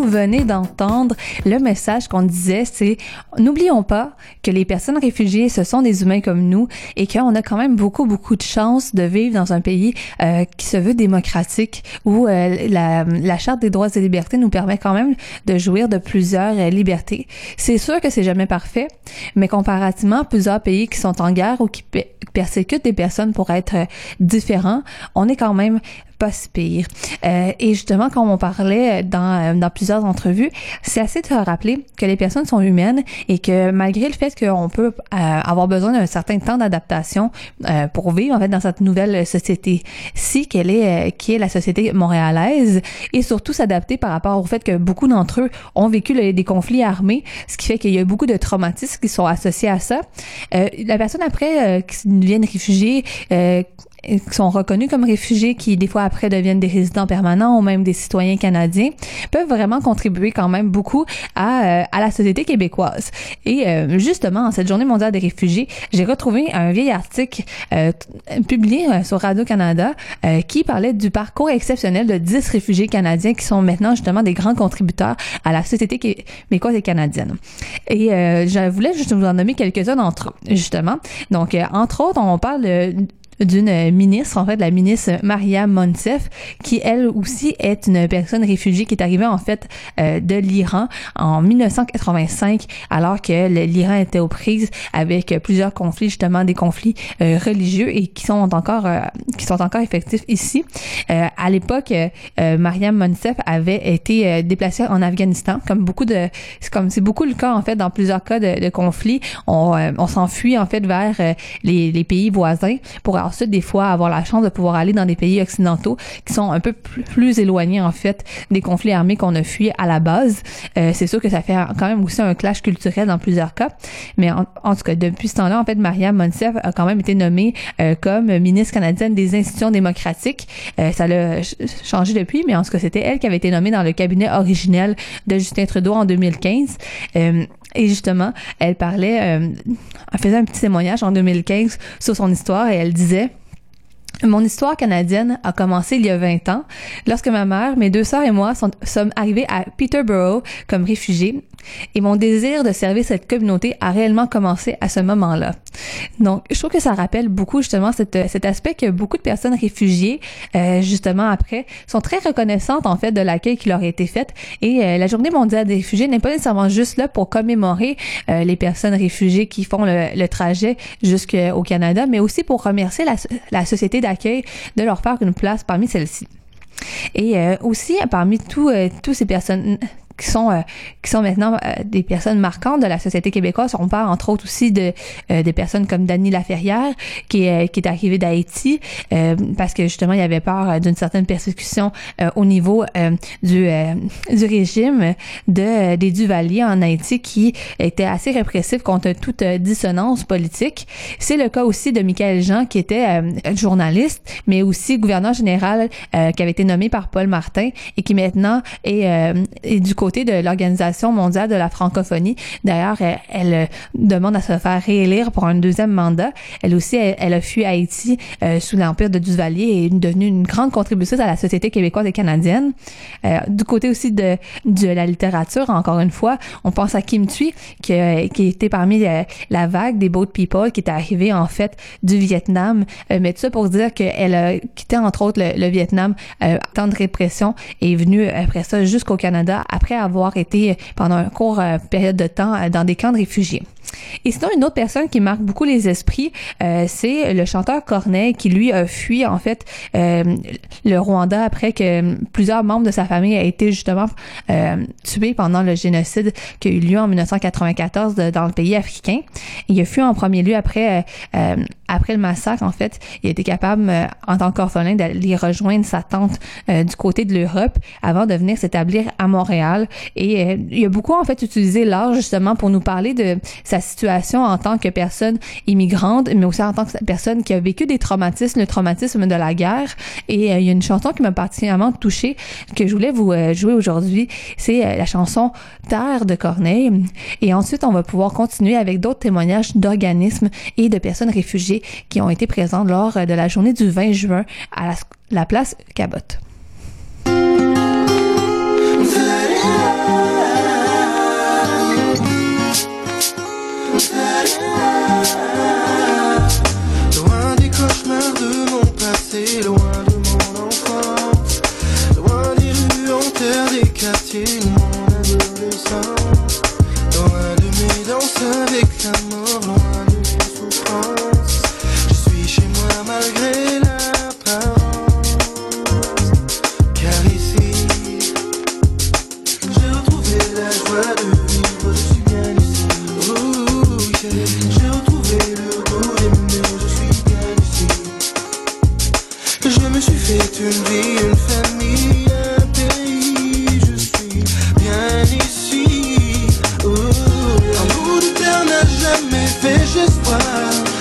Vous venez d'entendre, le message qu'on disait, c'est n'oublions pas que les personnes réfugiées, ce sont des humains comme nous et qu'on a quand même beaucoup, beaucoup de chance de vivre dans un pays euh, qui se veut démocratique, où euh, la, Charte des droits et libertés nous permet quand même de jouir de plusieurs euh, libertés. C'est sûr que c'est jamais parfait, mais comparativement à plusieurs pays qui sont en guerre ou qui pe- persécutent des personnes pour être différents, on est quand même si. Euh, et justement, comme on parlait dans, euh, dans plusieurs entrevues, c'est assez de rappeler que les personnes sont humaines et que malgré le fait qu'on peut euh, avoir besoin d'un certain temps d'adaptation euh, pour vivre en fait dans cette nouvelle société-ci qu'elle est, euh, qui est la société montréalaise, et surtout s'adapter par rapport au fait que beaucoup d'entre eux ont vécu des conflits armés, ce qui fait qu'il y a beaucoup de traumatismes qui sont associés à ça. La personne après qui euh, qui sont reconnus comme réfugiés, qui des fois après deviennent des résidents permanents ou même des citoyens canadiens, peuvent vraiment contribuer quand même beaucoup à, euh, à la société québécoise. Et euh, justement, en cette journée mondiale des réfugiés, j'ai retrouvé un vieil article euh, publié euh, sur Radio-Canada euh, qui parlait du parcours exceptionnel de 10 réfugiés canadiens qui sont maintenant justement des grands contributeurs à la société québécoise et canadienne. Et euh, je voulais juste vous en nommer quelques-uns d'entre eux, justement. Donc, entre autres, on parle d'une ministre, en fait, la ministre Maria Monsef, qui elle aussi est une personne réfugiée qui est arrivée en fait euh, de l'Iran en 1985, alors que l'Iran était aux prises avec plusieurs conflits, justement des conflits euh, religieux et qui sont encore euh, qui sont encore effectifs ici. Euh, à l'époque, euh, Mariam Monsef avait été déplacée en Afghanistan, comme beaucoup de, comme c'est beaucoup le cas en fait dans plusieurs cas de, de conflits, on, on s'enfuit en fait vers les, les pays voisins pour ensuite des fois avoir la chance de pouvoir aller dans des pays occidentaux qui sont un peu plus, éloignés en fait des conflits armés qu'on a fui à la base. Euh, c'est sûr que ça fait quand même aussi un clash culturel dans plusieurs cas, mais en, en tout cas depuis ce temps-là en fait Mariam Monsef a quand même été nommée euh, comme ministre canadienne des institutions démocratiques. Euh, ça l'a ch- changé depuis, mais en tout cas c'était elle qui avait été nommée dans le cabinet originel de Justin Trudeau en 2015. Euh, et justement, elle parlait, euh, elle faisait un petit témoignage en 2015 sur son histoire et elle disait mon histoire canadienne a commencé il y a 20 ans, lorsque ma mère, mes deux sœurs et moi sommes arrivés à Peterborough comme réfugiés, et mon désir de servir cette communauté a réellement commencé à ce moment-là. Donc, je trouve que ça rappelle beaucoup justement cet, cet aspect que beaucoup de personnes réfugiées, euh, justement après, sont très reconnaissantes en fait de l'accueil qui leur a été fait. Et euh, la Journée mondiale des réfugiés n'est pas nécessairement juste là pour commémorer euh, les personnes réfugiées qui font le, le trajet jusqu'au Canada, mais aussi pour remercier la, la société d'accueil de leur faire une place parmi celles-ci. Et euh, aussi, parmi tous euh, tous ces personnes qui sont euh, qui sont maintenant euh, des personnes marquantes de la société québécoise. On parle entre autres aussi de euh, des personnes comme Dany Laferrière qui est qui est arrivée d'Haïti euh, parce que justement il y avait peur euh, d'une certaine persécution euh, au niveau euh, du euh, du régime de des Duvaliers en Haïti qui était assez répressif contre toute euh, dissonance politique. C'est le cas aussi de Michael Jean qui était euh, journaliste mais aussi gouverneur général euh, qui avait été nommé par Paul Martin et qui maintenant est, euh, est du côté de l'Organisation mondiale de la francophonie. D'ailleurs, elle, elle, demande à se faire réélire pour un deuxième mandat. Elle aussi, elle, a fui Haïti euh, sous l'empire de Duvalier et est devenue une grande contributrice à la société québécoise et canadienne. Euh, du côté aussi de, de la littérature, encore une fois, on pense à Kim Thuy, qui, qui était parmi euh, la vague des Boat People, qui était arrivée en fait du Vietnam. Euh, mais tout ça pour dire qu'elle a quitté entre autres le, le Vietnam euh, temps de répression et est venue après ça jusqu'au Canada après avoir été pendant un court euh, période de temps euh, dans des camps de réfugiés. Et sinon, une autre personne qui marque beaucoup les esprits, euh, c'est le chanteur Corneille qui, lui, a fui, en fait, euh, le Rwanda après que plusieurs membres de sa famille aient été justement euh, tués pendant le génocide qui a eu lieu en 1994 de, dans le pays africain. Il a fui en premier lieu après, euh, après le massacre, en fait. Il a été capable, euh, en tant qu'orphelin, d'aller rejoindre sa tante euh, du côté de l'Europe avant de venir s'établir à Montréal. Et euh, il a beaucoup, en fait, utilisé l'art, justement, pour nous parler de sa situation en tant que personne immigrante, mais aussi en tant que personne qui a vécu des traumatismes, le traumatisme de la guerre. Et euh, il y a une chanson qui m'a particulièrement touchée que je voulais vous euh, jouer aujourd'hui. C'est euh, la chanson Terre de Corneille. Et ensuite, on va pouvoir continuer avec d'autres témoignages d'organismes et de personnes réfugiées qui ont été présentes lors de la journée du 20 juin à la, la place Cabot. Quartiers, de mon adolescence, loin de mes danses avec la mort, loin de mes souffrances. Je suis chez moi malgré l'apparence, car ici, j'ai retrouvé la joie de vivre, je suis bien ici. Yeah. J'ai retrouvé le goût d'aimer, je suis bien ici. Je me suis fait une vie, une famille, vicious world.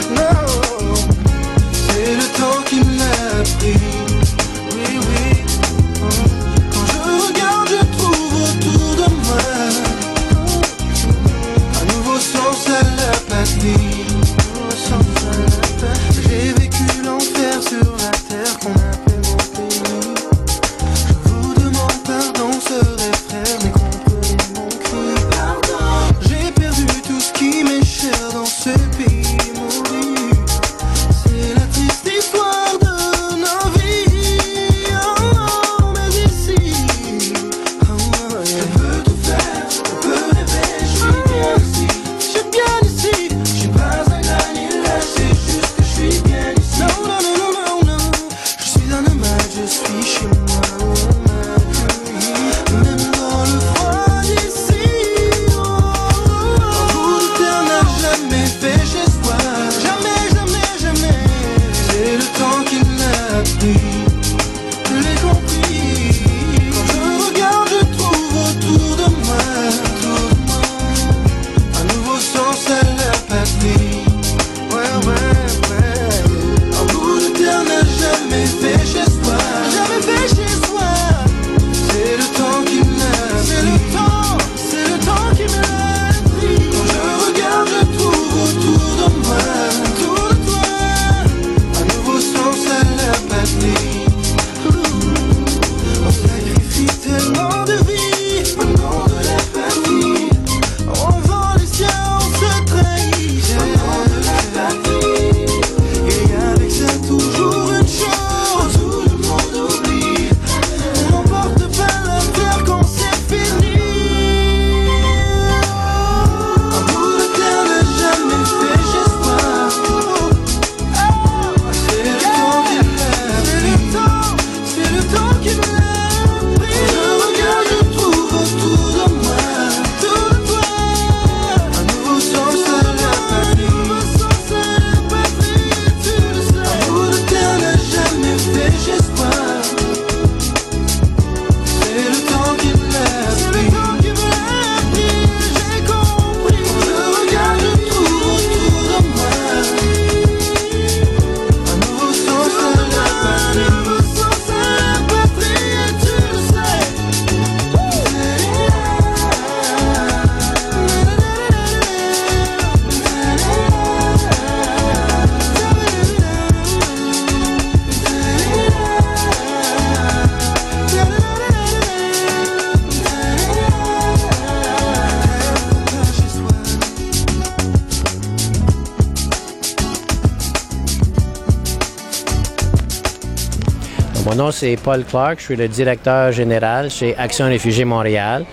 C'est Paul Clark. Je suis le directeur général chez Action Réfugiés Montréal.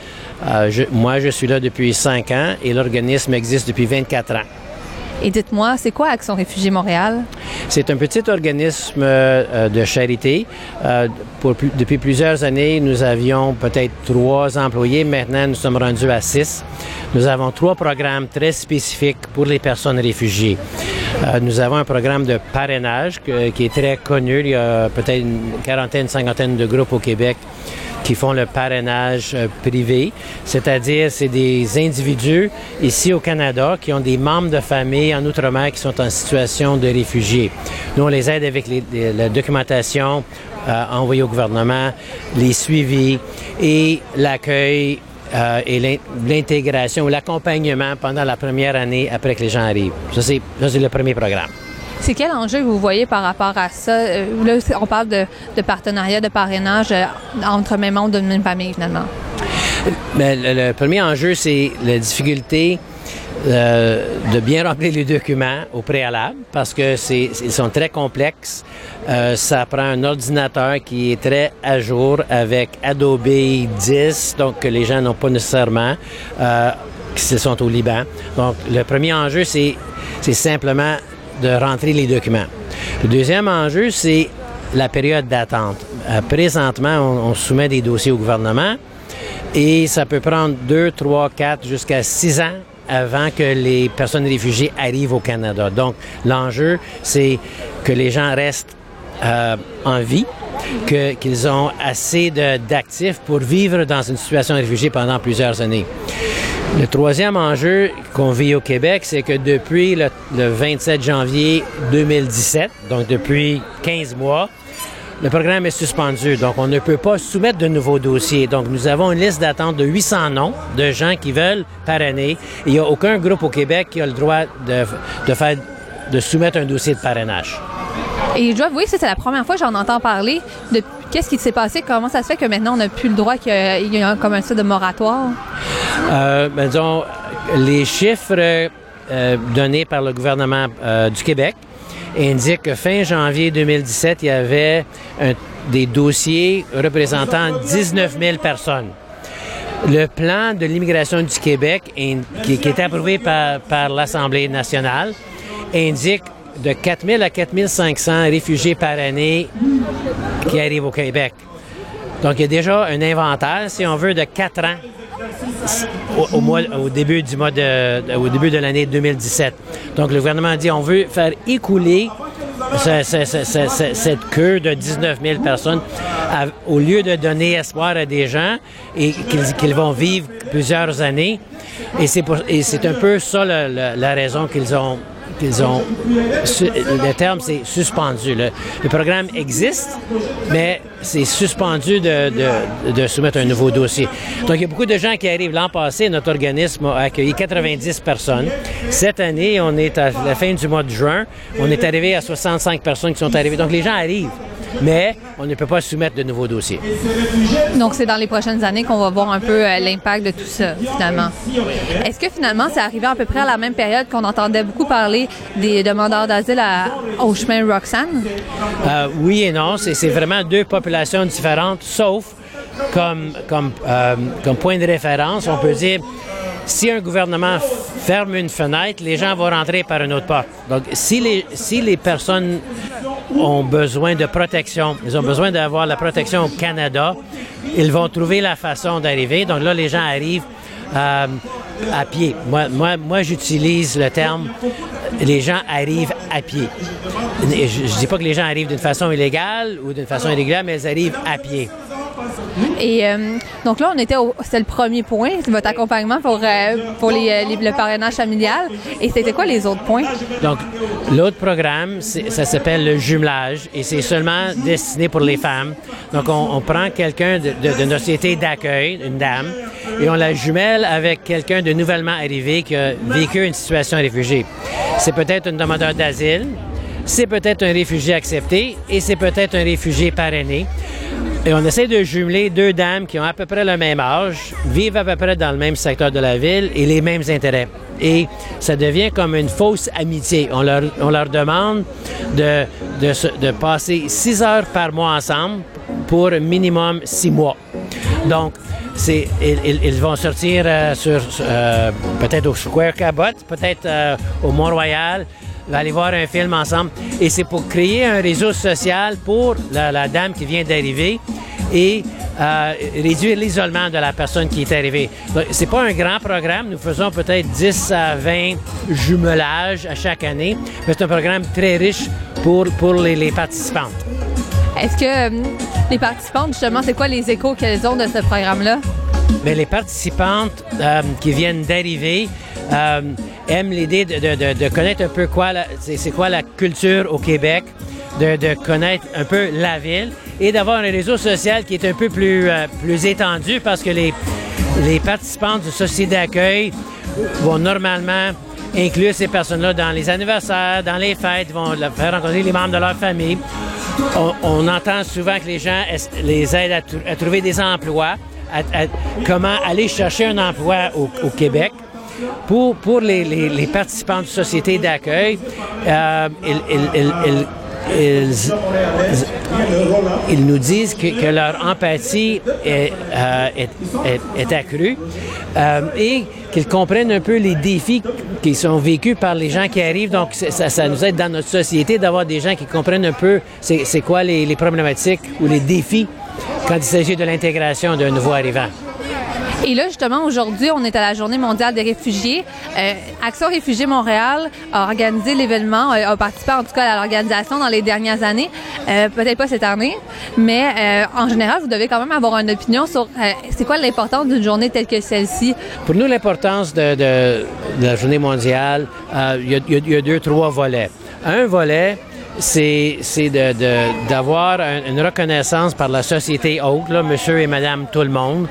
Euh, je- moi, je suis là depuis cinq ans et l'organisme existe depuis 24 ans. Et dites-moi, c'est quoi Action Réfugiés Montréal? C'est un petit organisme euh, de charité. Euh, pour depuis plusieurs années, nous avions peut-être trois employés. Maintenant, nous sommes rendus à six. Nous avons trois programmes très spécifiques pour les personnes réfugiées. Euh, nous avons un programme de parrainage qui est très connu. Il y a peut-être une quarantaine, cinquantaine de groupes au Québec qui font le parrainage euh, privé, c'est-à-dire c'est des individus ici au Canada qui ont des membres de famille en Outre-mer qui sont en situation de réfugiés. Nous, on les aide avec la documentation euh, envoyée au gouvernement, les suivis et l'accueil euh, et l'in- l'intégration ou l'accompagnement pendant la première année après que les gens arrivent. Ça, c'est le premier programme. C'est quel enjeu vous voyez par rapport à ça? Euh, Là, on parle de, de partenariat, de parrainage euh, entre mêmes membres d'une même famille, finalement. Mais le, le premier enjeu, c'est la difficulté euh, de bien remplir les documents au préalable parce que c'est ils sont très complexes. Euh, ça prend un ordinateur qui est très à jour avec Adobe 10, donc que les gens n'ont pas nécessairement, euh, qui sont au Liban. Donc le premier enjeu, c'est c'est simplement de rentrer les documents. Le deuxième enjeu, c'est la période d'attente. Euh, présentement, on- on soumet des dossiers au gouvernement. Et ça peut prendre deux, trois, quatre, jusqu'à six ans avant que les personnes réfugiées arrivent au Canada. Donc, l'enjeu, c'est que les gens restent euh, en vie, que- qu'ils ont assez d'actifs pour vivre dans une situation de pendant plusieurs années. Le troisième enjeu qu'on vit au Québec, c'est que depuis le 27 janvier 2017, donc depuis 15 mois, le programme est suspendu, donc on ne peut pas soumettre de nouveaux dossiers. Donc nous avons une liste d'attente de 800 noms de gens qui veulent parrainer. Il n'y a aucun groupe au Québec qui a le droit de, de faire, de soumettre un dossier de parrainage. Et je dois avouer, ça, c'est la première fois que j'en entends parler. De qu'est-ce qui s'est passé? Comment ça se fait que maintenant, on n'a plus le droit qu'il y ait- comme un style de moratoire? Euh, ben, disons, les chiffres euh, donnés par le gouvernement euh, du Québec indiquent que fin janvier 2017, il y avait des dossiers représentant 19 000 personnes. Le plan de l'immigration du Québec, qui est approuvé par, par l'Assemblée nationale, indique de 4 000 à 4 500 réfugiés par année qui arrivent au Québec. Donc, il y a déjà un inventaire, si on veut, de 4 ans au, mois- au début du mois de, au début de l'année 2017. Donc, le gouvernement a dit on veut faire écouler ce- ce- ce- ce- ce- cette queue de 19 000 personnes au lieu de donner espoir à des gens et qu'ils vont vivre plusieurs années. Et c'est un peu ça la raison qu'ils ont le terme c'est suspendu. Le, le programme existe, mais c'est suspendu de, de- de soumettre un nouveau dossier. Donc il y a beaucoup de gens qui arrivent. L'an passé, notre organisme a accueilli 90 personnes. Cette année, on est à la fin du mois de juin, on est arrivé à 65 personnes qui sont arrivées. Donc les gens arrivent, mais on ne peut pas soumettre de nouveaux dossiers. Donc, c'est dans les prochaines années qu'on va voir un peu euh, l'impact de tout ça, finalement. Est-ce que finalement, c'est arrivé à peu près à la même période qu'on entendait beaucoup parler des demandeurs d'asile à- au chemin Roxanne? Euh, oui et non, c'est c'est vraiment deux populations différentes, sauf comme, comme, euh, comme point de référence, on peut dire, si un gouvernement ferme une fenêtre, les gens vont rentrer par une autre porte. Donc, si les, si les personnes ont besoin de protection, ils ont besoin d'avoir la protection au Canada, ils vont trouver la façon d'arriver. Donc là, les gens arrivent euh, à pied. Moi, moi, moi j'utilise le terme les gens arrivent à pied. Je ne dis pas que les gens arrivent d'une façon illégale ou d'une façon irrégulière, mais ils arrivent à pied. Et euh, donc là, on était au, c'était le premier point, c'est votre accompagnement pour, euh, pour les, euh, les- le parrainage familial. Et c'était quoi les autres points? Donc, l'autre programme, c'est- ça s'appelle le jumelage et c'est seulement destiné pour les femmes. Donc, on, on prend quelqu'un de, de, de notre société d'accueil, une dame, et on la jumelle avec quelqu'un de nouvellement arrivé qui a vécu une situation réfugiée. C'est peut-être un demandeur d'asile, c'est peut-être un réfugié accepté et c'est peut-être un réfugié parrainé. Et on essaie de jumeler deux dames qui ont à peu près le même âge, vivent à peu près dans le même secteur de la ville et les mêmes intérêts. Et ça devient comme une fausse amitié. On leur, on leur demande de, de, passer six heures par mois ensemble pour minimum six mois. Donc, c'est, ils, ils, vont sortir euh, sur euh, peut-être au Square Cabot, peut-être euh, au Mont-Royal, aller voir un film ensemble. Et c'est pour créer un réseau social pour la, dame qui vient d'arriver et euh, réduire l'isolement de la personne qui est arrivée. C'est pas un grand programme. Nous faisons peut-être 10 à 20 jumelages à chaque année, mais c'est un programme très riche pour, pour les, les participantes. Est-ce que euh, les participantes, justement, c'est quoi les échos qu'elles ont de ce programme-là? Mais les participantes euh, qui viennent d'arriver euh, aiment l'idée de, de, connaître un peu quoi c'est quoi la culture au Québec, de, de, connaître un peu la ville et d'avoir un réseau social qui est un peu plus, euh, plus étendu parce que les, les participants du société d'accueil vont normalement inclure ces personnes-là dans les anniversaires, dans les fêtes, vont faire rencontrer les membres de leur famille. On, entend souvent que les gens les aident à trouver des emplois, comment aller chercher un emploi au, Québec. Pour, pour les, participants de société d'accueil, euh, ils, ils, ils, ils, nous disent que, leur empathie est, euh, est, accrue euh, et qu'ils comprennent un peu les défis qui sont vécus par les gens qui arrivent. Donc, ça, nous aide dans notre société d'avoir des gens qui comprennent un peu c'est quoi les problématiques ou les défis quand il s'agit de l'intégration d'un nouveau arrivant. Et là, justement, aujourd'hui, on est à la Journée mondiale des réfugiés. Euh, Action Réfugiés Montréal a organisé l'événement, euh, a participé en tout cas à l'organisation dans les dernières années. Euh, Peut-être pas cette année, mais euh, en général, vous devez quand même avoir une opinion sur c'est quoi l'importance d'une journée telle que celle-ci? Pour nous, l'importance de, de, de, la Journée mondiale, il y, y, a deux, trois volets. Un volet, c'est d'avoir un, une reconnaissance par la société haute, là, monsieur et madame tout le monde,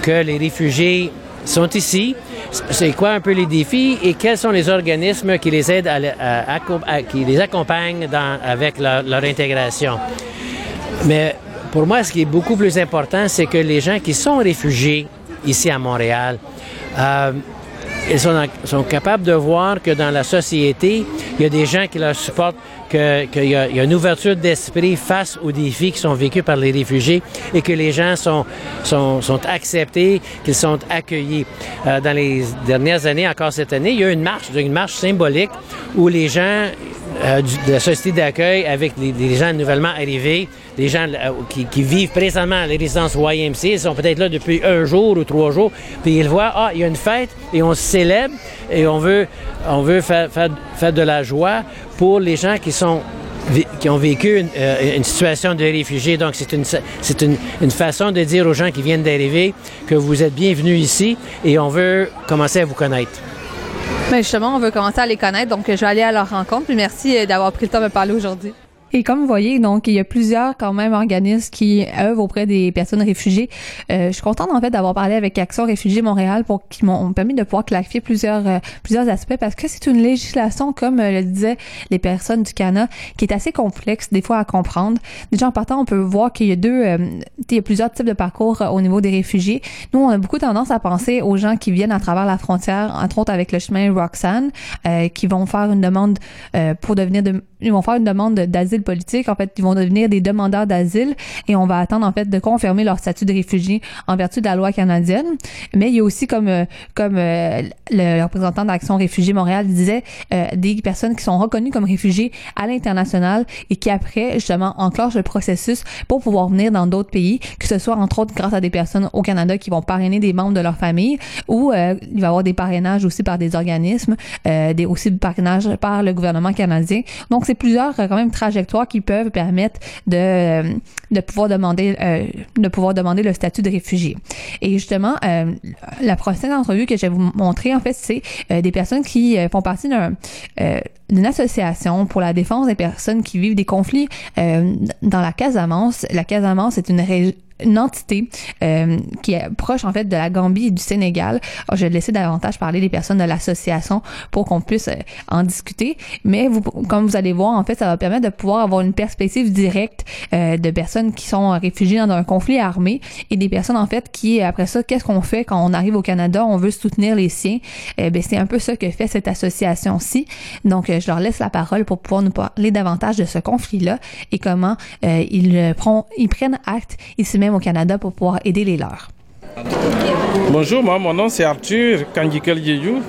que les réfugiés sont ici. C'est quoi un peu les défis et quels sont les organismes qui les aident à, qui les accompagnent avec leur, leur intégration? Mais pour moi, ce qui est beaucoup plus important, c'est que les gens qui sont réfugiés ici à Montréal, euh, ils sont, sont, capables de voir que dans la société, il y a des gens qui leur supportent, qu'il y, a, une ouverture d'esprit face aux défis qui sont vécus par les réfugiés et que les gens sont, acceptés, qu'ils sont accueillis. Euh, dans les dernières années, encore cette année, il y a eu une marche, une marche symbolique où les gens euh, de la société d'accueil avec les, les, gens nouvellement arrivés, les gens euh, qui, vivent présentement les résidences YMC, ils sont peut-être là depuis un jour ou trois jours, puis ils voient, ah, il y a une fête et on célèbre et on veut, on veut faire, faire, faire de la joie pour les gens qui sont qui ont vécu une, euh, situation de réfugiés. Donc, c'est une, c'est une, une, façon de dire aux gens qui viennent d'arriver que vous êtes bienvenus ici et on veut commencer à vous connaître. Mais justement, on veut commencer à les connaître, donc je vais aller à leur rencontre. Puis merci d'avoir pris le temps de me parler aujourd'hui. Et comme vous voyez, donc il y a plusieurs quand même organismes qui œuvrent auprès des personnes réfugiées. Euh, je suis contente en fait d'avoir parlé avec Action Réfugiés Montréal pour qui m'ont permis de pouvoir clarifier plusieurs euh, plusieurs aspects parce que c'est une législation comme euh, le disaient les personnes du Canada qui est assez complexe des fois à comprendre. Déjà en partant, on peut voir qu'il y a deux euh, il y a plusieurs types de parcours au niveau des réfugiés. Nous, on a beaucoup tendance à penser aux gens qui viennent à travers la frontière, entre autres avec le chemin Roxanne, qui vont faire une demande pour devenir de, ils vont faire une demande d'asile politique. En fait, ils vont devenir des demandeurs d'asile et on va attendre en fait de confirmer leur statut de réfugié en vertu de la loi canadienne. Mais il y a aussi comme comme euh, le représentant d'Action Réfugiés Montréal disait euh, des personnes qui sont reconnues comme réfugiés à l'international et qui après justement enclenchent le processus pour pouvoir venir dans d'autres pays, que ce soit entre autres grâce à des personnes au Canada qui vont parrainer des membres de leur famille ou euh, il va y avoir des parrainages aussi par des organismes, euh, des aussi des parrainages par le gouvernement canadien. Donc plusieurs quand même trajectoires qui peuvent permettre de, de pouvoir demander euh, de pouvoir demander le statut de réfugié. Et justement, euh, la prochaine entrevue que je vais vous montrer, en fait, c'est euh, des personnes qui font partie d'un d'une association pour la défense des personnes qui vivent des conflits euh, dans la Casamance. La Casamance est une, ré une entité euh, qui est proche en fait de la Gambie et du Sénégal. Alors, je vais laisser davantage parler les personnes de l'association pour qu'on puisse euh, en discuter. Mais vous, comme vous allez voir, en fait, ça va permettre de pouvoir avoir une perspective directe euh, de personnes qui sont réfugiées dans un conflit armé et des personnes en fait qui après ça, qu'est-ce qu'on fait quand on arrive au Canada, on veut soutenir les siens. Eh ben c'est un peu ça que fait cette association-ci. Donc je leur laisse la parole pour pouvoir nous parler davantage de ce conflit-là et comment ils, prennent, ils prennent acte ici au Canada pour pouvoir aider les leurs. Bonjour, moi, mon nom c'est Arthur Kangikel Yeyou.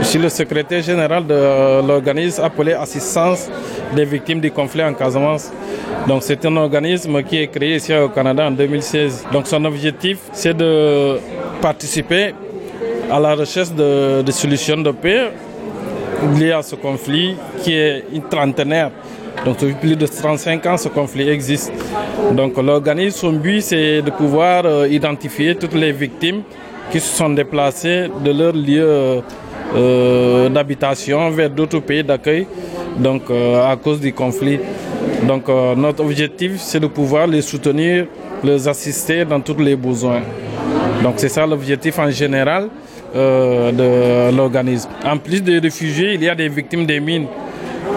Je suis le secrétaire général de l'organisme appelé Assistance des victimes du conflit en Casamance. Donc c'est un organisme qui est créé ici au Canada en 2016. Donc son objectif c'est de participer à la recherche de, de solutions de paix liées à ce conflit qui est une trentenaire. Donc depuis plus de 35 ans, ce conflit existe. Donc l'organisme, son but, c'est de pouvoir euh, identifier toutes les victimes qui se sont déplacées de leur lieu euh, d'habitation vers d'autres pays d'accueil, euh, à cause du conflit. Donc notre objectif, c'est de pouvoir les soutenir, les assister dans tous les besoins. Donc c'est ça l'objectif en général de l'organisme. En plus des réfugiés, il y a des victimes des mines.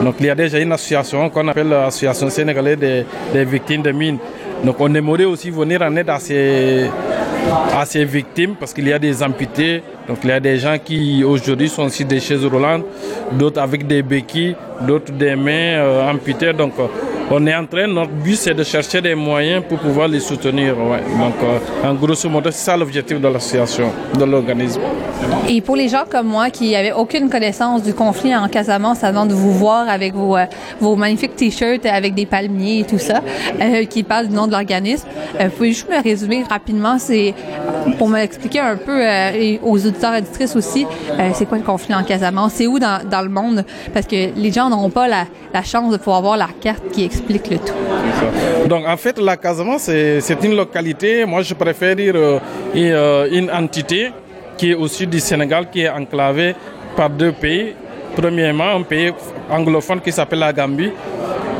Donc il y a déjà une association qu'on appelle l'association sénégalaise des, victimes de mines. Donc on aimerait aussi venir en aide à ces, à ces victimes parce qu'il y a des amputés. Donc il y a des gens qui aujourd'hui sont aussi des chaises roulantes, d'autres avec des béquilles, d'autres des mains euh, amputées. Donc on est en train, notre but c'est de chercher des moyens pour pouvoir les soutenir. Donc euh, en grosso modo, c'est ça l'objectif de l'association, de l'organisme. Et pour les gens comme moi qui n'avaient aucune connaissance du conflit en Casamance avant de vous voir avec vos, euh, magnifiques t-shirts avec des palmiers et tout ça, euh, qui parlent du nom de l'organisme, euh, pouvez juste me résumer rapidement, c'est pour m'expliquer un peu euh, aux auditeurs et auditrices aussi, c'est quoi le conflit en Casamance, c'est où dans, dans, le monde, parce que les gens n'auront pas la, la, chance de pouvoir voir la carte qui explique le tout. Donc en fait, la Casamance, c'est une localité, moi je préfère dire une entité qui est au sud du Sénégal, qui est enclavé par deux pays. Premièrement, un pays anglophone qui s'appelle la Gambie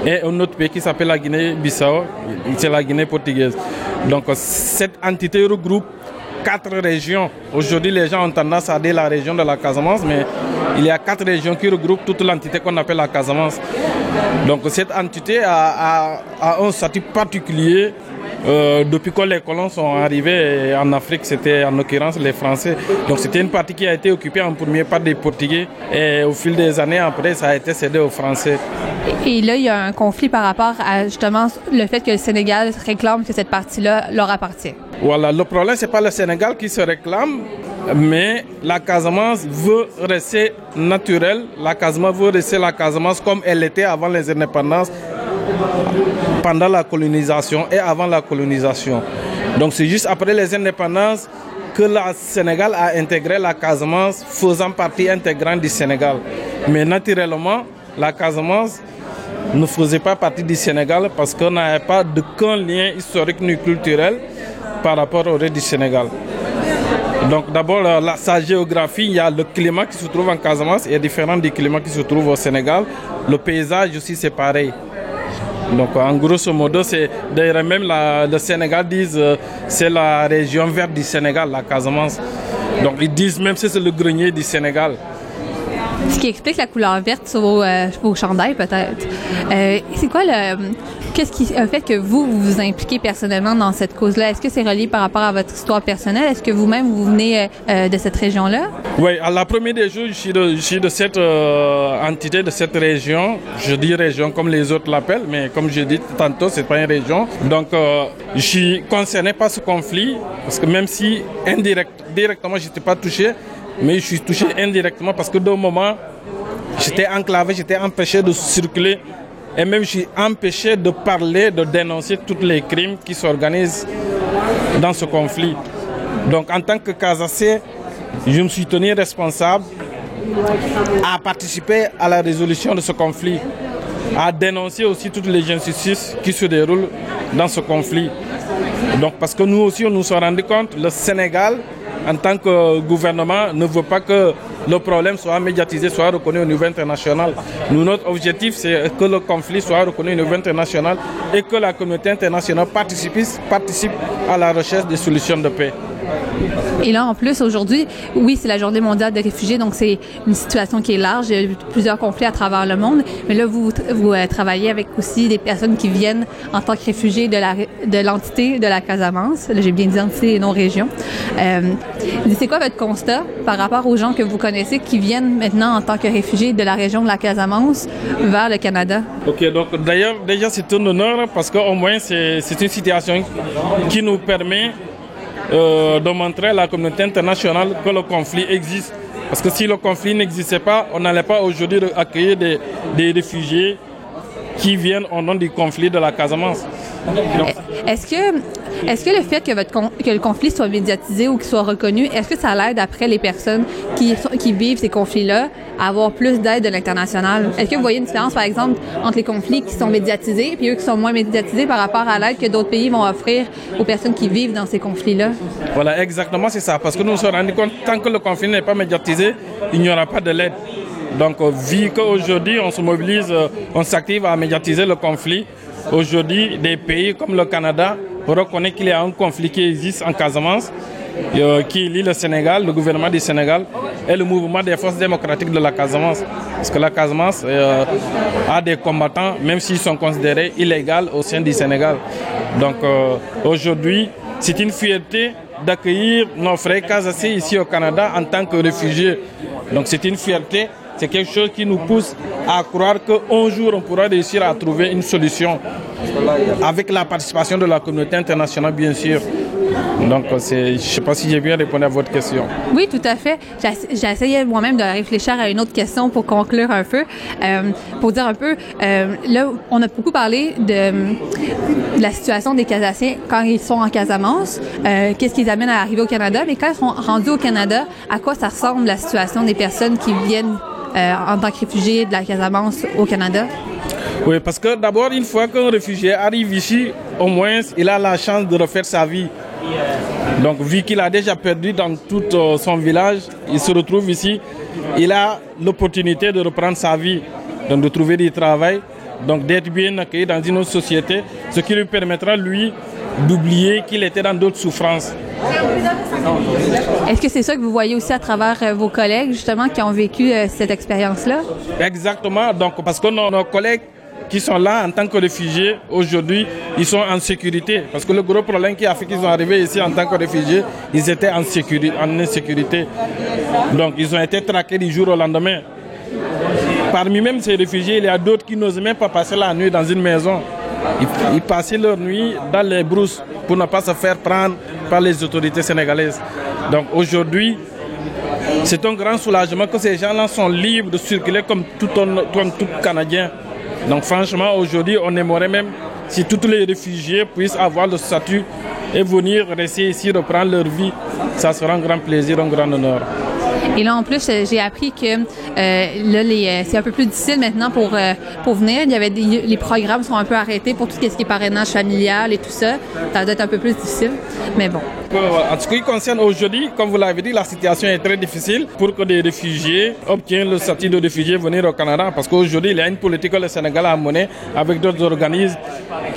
et un autre pays qui s'appelle la Guinée-Bissau, c'est la Guinée portugaise. Donc cette entité regroupe quatre régions. Aujourd'hui, les gens ont tendance à dire la région de la Casamance, mais il y a quatre régions qui regroupent toute l'entité qu'on appelle la Casamance. Donc cette entité a, un statut particulier euh, depuis que les colons sont arrivés en Afrique, c'était en l'occurrence les Français. Donc c'était une partie qui a été occupée en premier par des Portugais et au fil des années après, ça a été cédé aux Français. Et là, il y a un conflit par rapport à justement le fait que le Sénégal réclame que cette partie-là leur appartient. Voilà, le problème, c'est pas le Sénégal qui se réclame, mais la Casamance veut rester naturelle. La Casamance veut rester la Casamance comme elle était avant les indépendances pendant la colonisation et avant la colonisation. Donc c'est juste après les indépendances que le Sénégal a intégré la Casamance, faisant partie intégrante du Sénégal. Mais naturellement, la Casamance ne faisait pas partie du Sénégal parce qu'on n'avait pas de lien historique ni culturel par rapport au reste du Sénégal. Donc d'abord, la, sa géographie, il y a le climat qui se trouve en Casamance est différent du climat qui se trouve au Sénégal. Le paysage aussi, c'est pareil. Donc en grosso modo, c'est d'ailleurs même le Sénégal disent euh, c'est la région verte du Sénégal, la Casamance. Donc ils disent même c'est le grenier du Sénégal. Ce qui explique la couleur verte sur vos, euh, chandails peut-être. Euh, c'est quoi le qu'est-ce qui a fait que vous, vous vous impliquez personnellement dans cette cause-là? Est-ce que c'est relié par rapport à votre histoire personnelle? Est-ce que vous-même, vous venez euh, de cette région-là? Oui, à la première des jours, je suis de, cette euh, entité, de cette région. Je dis région comme les autres l'appellent, mais comme je dis tantôt, c'est pas une région. Donc, euh, je suis concerné par ce conflit, parce que même si indirect, directement, je n'étais pas touché, mais je suis touché indirectement parce que d'un moment, j'étais enclavé, j'étais empêché de circuler et même je suis empêché de parler, de dénoncer tous les crimes qui s'organisent dans ce conflit. Donc en tant que Casacé, je me suis tenu responsable à participer à la résolution de ce conflit, à dénoncer aussi toutes les injustices qui se déroulent dans ce conflit. Donc parce que nous aussi, on nous sommes rendu compte, le Sénégal, en tant que gouvernement, ne veut pas que le problème soit médiatisé, soit reconnu au niveau international. Nous, notre objectif, c'est que le conflit soit reconnu au niveau international et que la communauté internationale participe, participe à la recherche des solutions de paix. Et là, en plus, aujourd'hui, oui, c'est la journée mondiale des réfugiés, donc c'est une situation qui est large. Il y a eu plusieurs conflits à travers le monde. Mais là, vous, euh, travaillez avec aussi des personnes qui viennent en tant que réfugiés de l'entité de la Casamance. Là, j'ai bien dit entité et non région. Euh, c'est quoi votre constat par rapport aux gens que vous connaissez qui viennent maintenant en tant que réfugiés de la région de la Casamance vers le Canada? Ok, donc d'ailleurs, déjà, c'est un honneur parce qu'au moins, c'est une situation qui nous permet euh, de montrer à la communauté internationale que le conflit existe. Parce que si le conflit n'existait pas, on n'allait pas aujourd'hui accueillir des, des réfugiés qui viennent au nom du conflit de la Casamance. Est-ce que, est-ce que le fait que, le conflit soit médiatisé ou qu'il soit reconnu, est-ce que ça l'aide après les personnes qui vivent ces conflits-là à avoir plus d'aide de l'international? Est-ce que vous voyez une différence, par exemple, entre les conflits qui sont médiatisés et eux qui sont moins médiatisés par rapport à l'aide que d'autres pays vont offrir aux personnes qui vivent dans ces conflits-là? Voilà, exactement, c'est ça. Parce que nous nous sommes rendus compte, tant que le conflit n'est pas médiatisé, il n'y aura pas de l'aide. Donc, euh, vu qu'aujourd'hui, on se mobilise, euh, on s'active à médiatiser le conflit, aujourd'hui, des pays comme le Canada reconnaissent qu'il y a un conflit qui existe en Casamance, euh, qui lie le Sénégal, le gouvernement du Sénégal et le mouvement des forces démocratiques de la Casamance. Parce que la Casamance euh, a des combattants, même s'ils sont considérés illégaux au sein du Sénégal. Donc, euh, aujourd'hui, c'est une fierté d'accueillir nos frères Kazassés ici au Canada en tant que réfugiés. Donc c'est une fierté, c'est quelque chose qui nous pousse à croire qu'un jour on pourra réussir à trouver une solution avec la participation de la communauté internationale bien sûr. Donc je ne sais pas si j'ai bien répondu à votre question. Oui, tout à fait. Essayé moi-même de réfléchir à une autre question pour conclure un peu, euh, pour dire un peu, euh, là, on a beaucoup parlé de, la situation des Casassiens quand ils sont en Casamance, euh, qu'est-ce qui les amène à arriver au Canada, mais quand ils sont rendus au Canada, à quoi ça ressemble la situation des personnes qui viennent euh, en tant que réfugiés de la Casamance au Canada? Oui, parce que d'abord, une fois qu'un réfugié arrive ici, au moins, il a la chance de refaire sa vie. Donc, vu qu'il a déjà perdu dans tout euh, son village, il se retrouve ici, il a l'opportunité de reprendre sa vie, donc de trouver du travail, donc d'être bien accueilli dans une autre société, ce qui lui permettra, lui, d'oublier qu'il était dans d'autres souffrances. Est-ce que c'est ça que vous voyez aussi à travers euh, vos collègues, justement, qui ont vécu euh, cette expérience-là? Exactement, donc parce que nos, nos collègues qui sont là en tant que réfugiés, aujourd'hui, ils sont en sécurité. Parce que le gros problème qui a fait qu'ils sont arrivés ici en tant que réfugiés, ils étaient en, sécurité, en insécurité. Donc ils ont été traqués du jour au lendemain. Parmi même ces réfugiés, il y a d'autres qui n'osent même pas passer la nuit dans une maison. Ils, passaient leur nuit dans les brousses pour ne pas se faire prendre par les autorités sénégalaises. Donc aujourd'hui, c'est un grand soulagement que ces gens-là sont libres de circuler comme tout, comme tout Canadien. Donc franchement, aujourd'hui, on aimerait même si tous les réfugiés puissent avoir le statut et venir rester ici, reprendre leur vie. Ça sera un grand plaisir, un grand honneur. Et là, en plus, euh, j'ai appris que euh, là, euh, c'est un peu plus difficile maintenant pour, pour venir. Il y avait les programmes sont un peu arrêtés pour tout ce qui est parrainage familial et tout ça. Ça doit être un peu plus difficile. Mais bon. En ce qui concerne aujourd'hui, comme vous l'avez dit, la situation est très difficile pour que des réfugiés obtiennent le statut de réfugié venir au Canada. Parce qu'aujourd'hui, il y a une politique que le Sénégal a menée avec d'autres organismes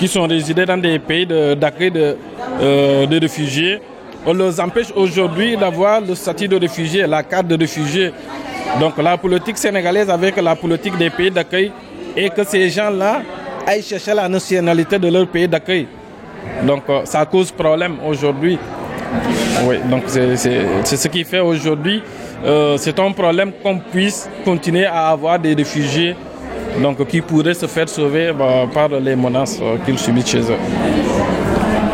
qui sont résidés dans des pays d'accueil de réfugiés. On les empêche aujourd'hui d'avoir le statut de réfugié, la carte de réfugié. Donc la politique sénégalaise avec la politique des pays d'accueil et que ces gens-là aillent chercher la nationalité de leur pays d'accueil. Donc euh, ça cause problème aujourd'hui. Oui, donc c'est ce qui fait aujourd'hui, euh, c'est un problème qu'on puisse continuer à avoir des réfugiés donc, qui pourraient se faire sauver bah, par les menaces euh, qu'ils subissent chez eux.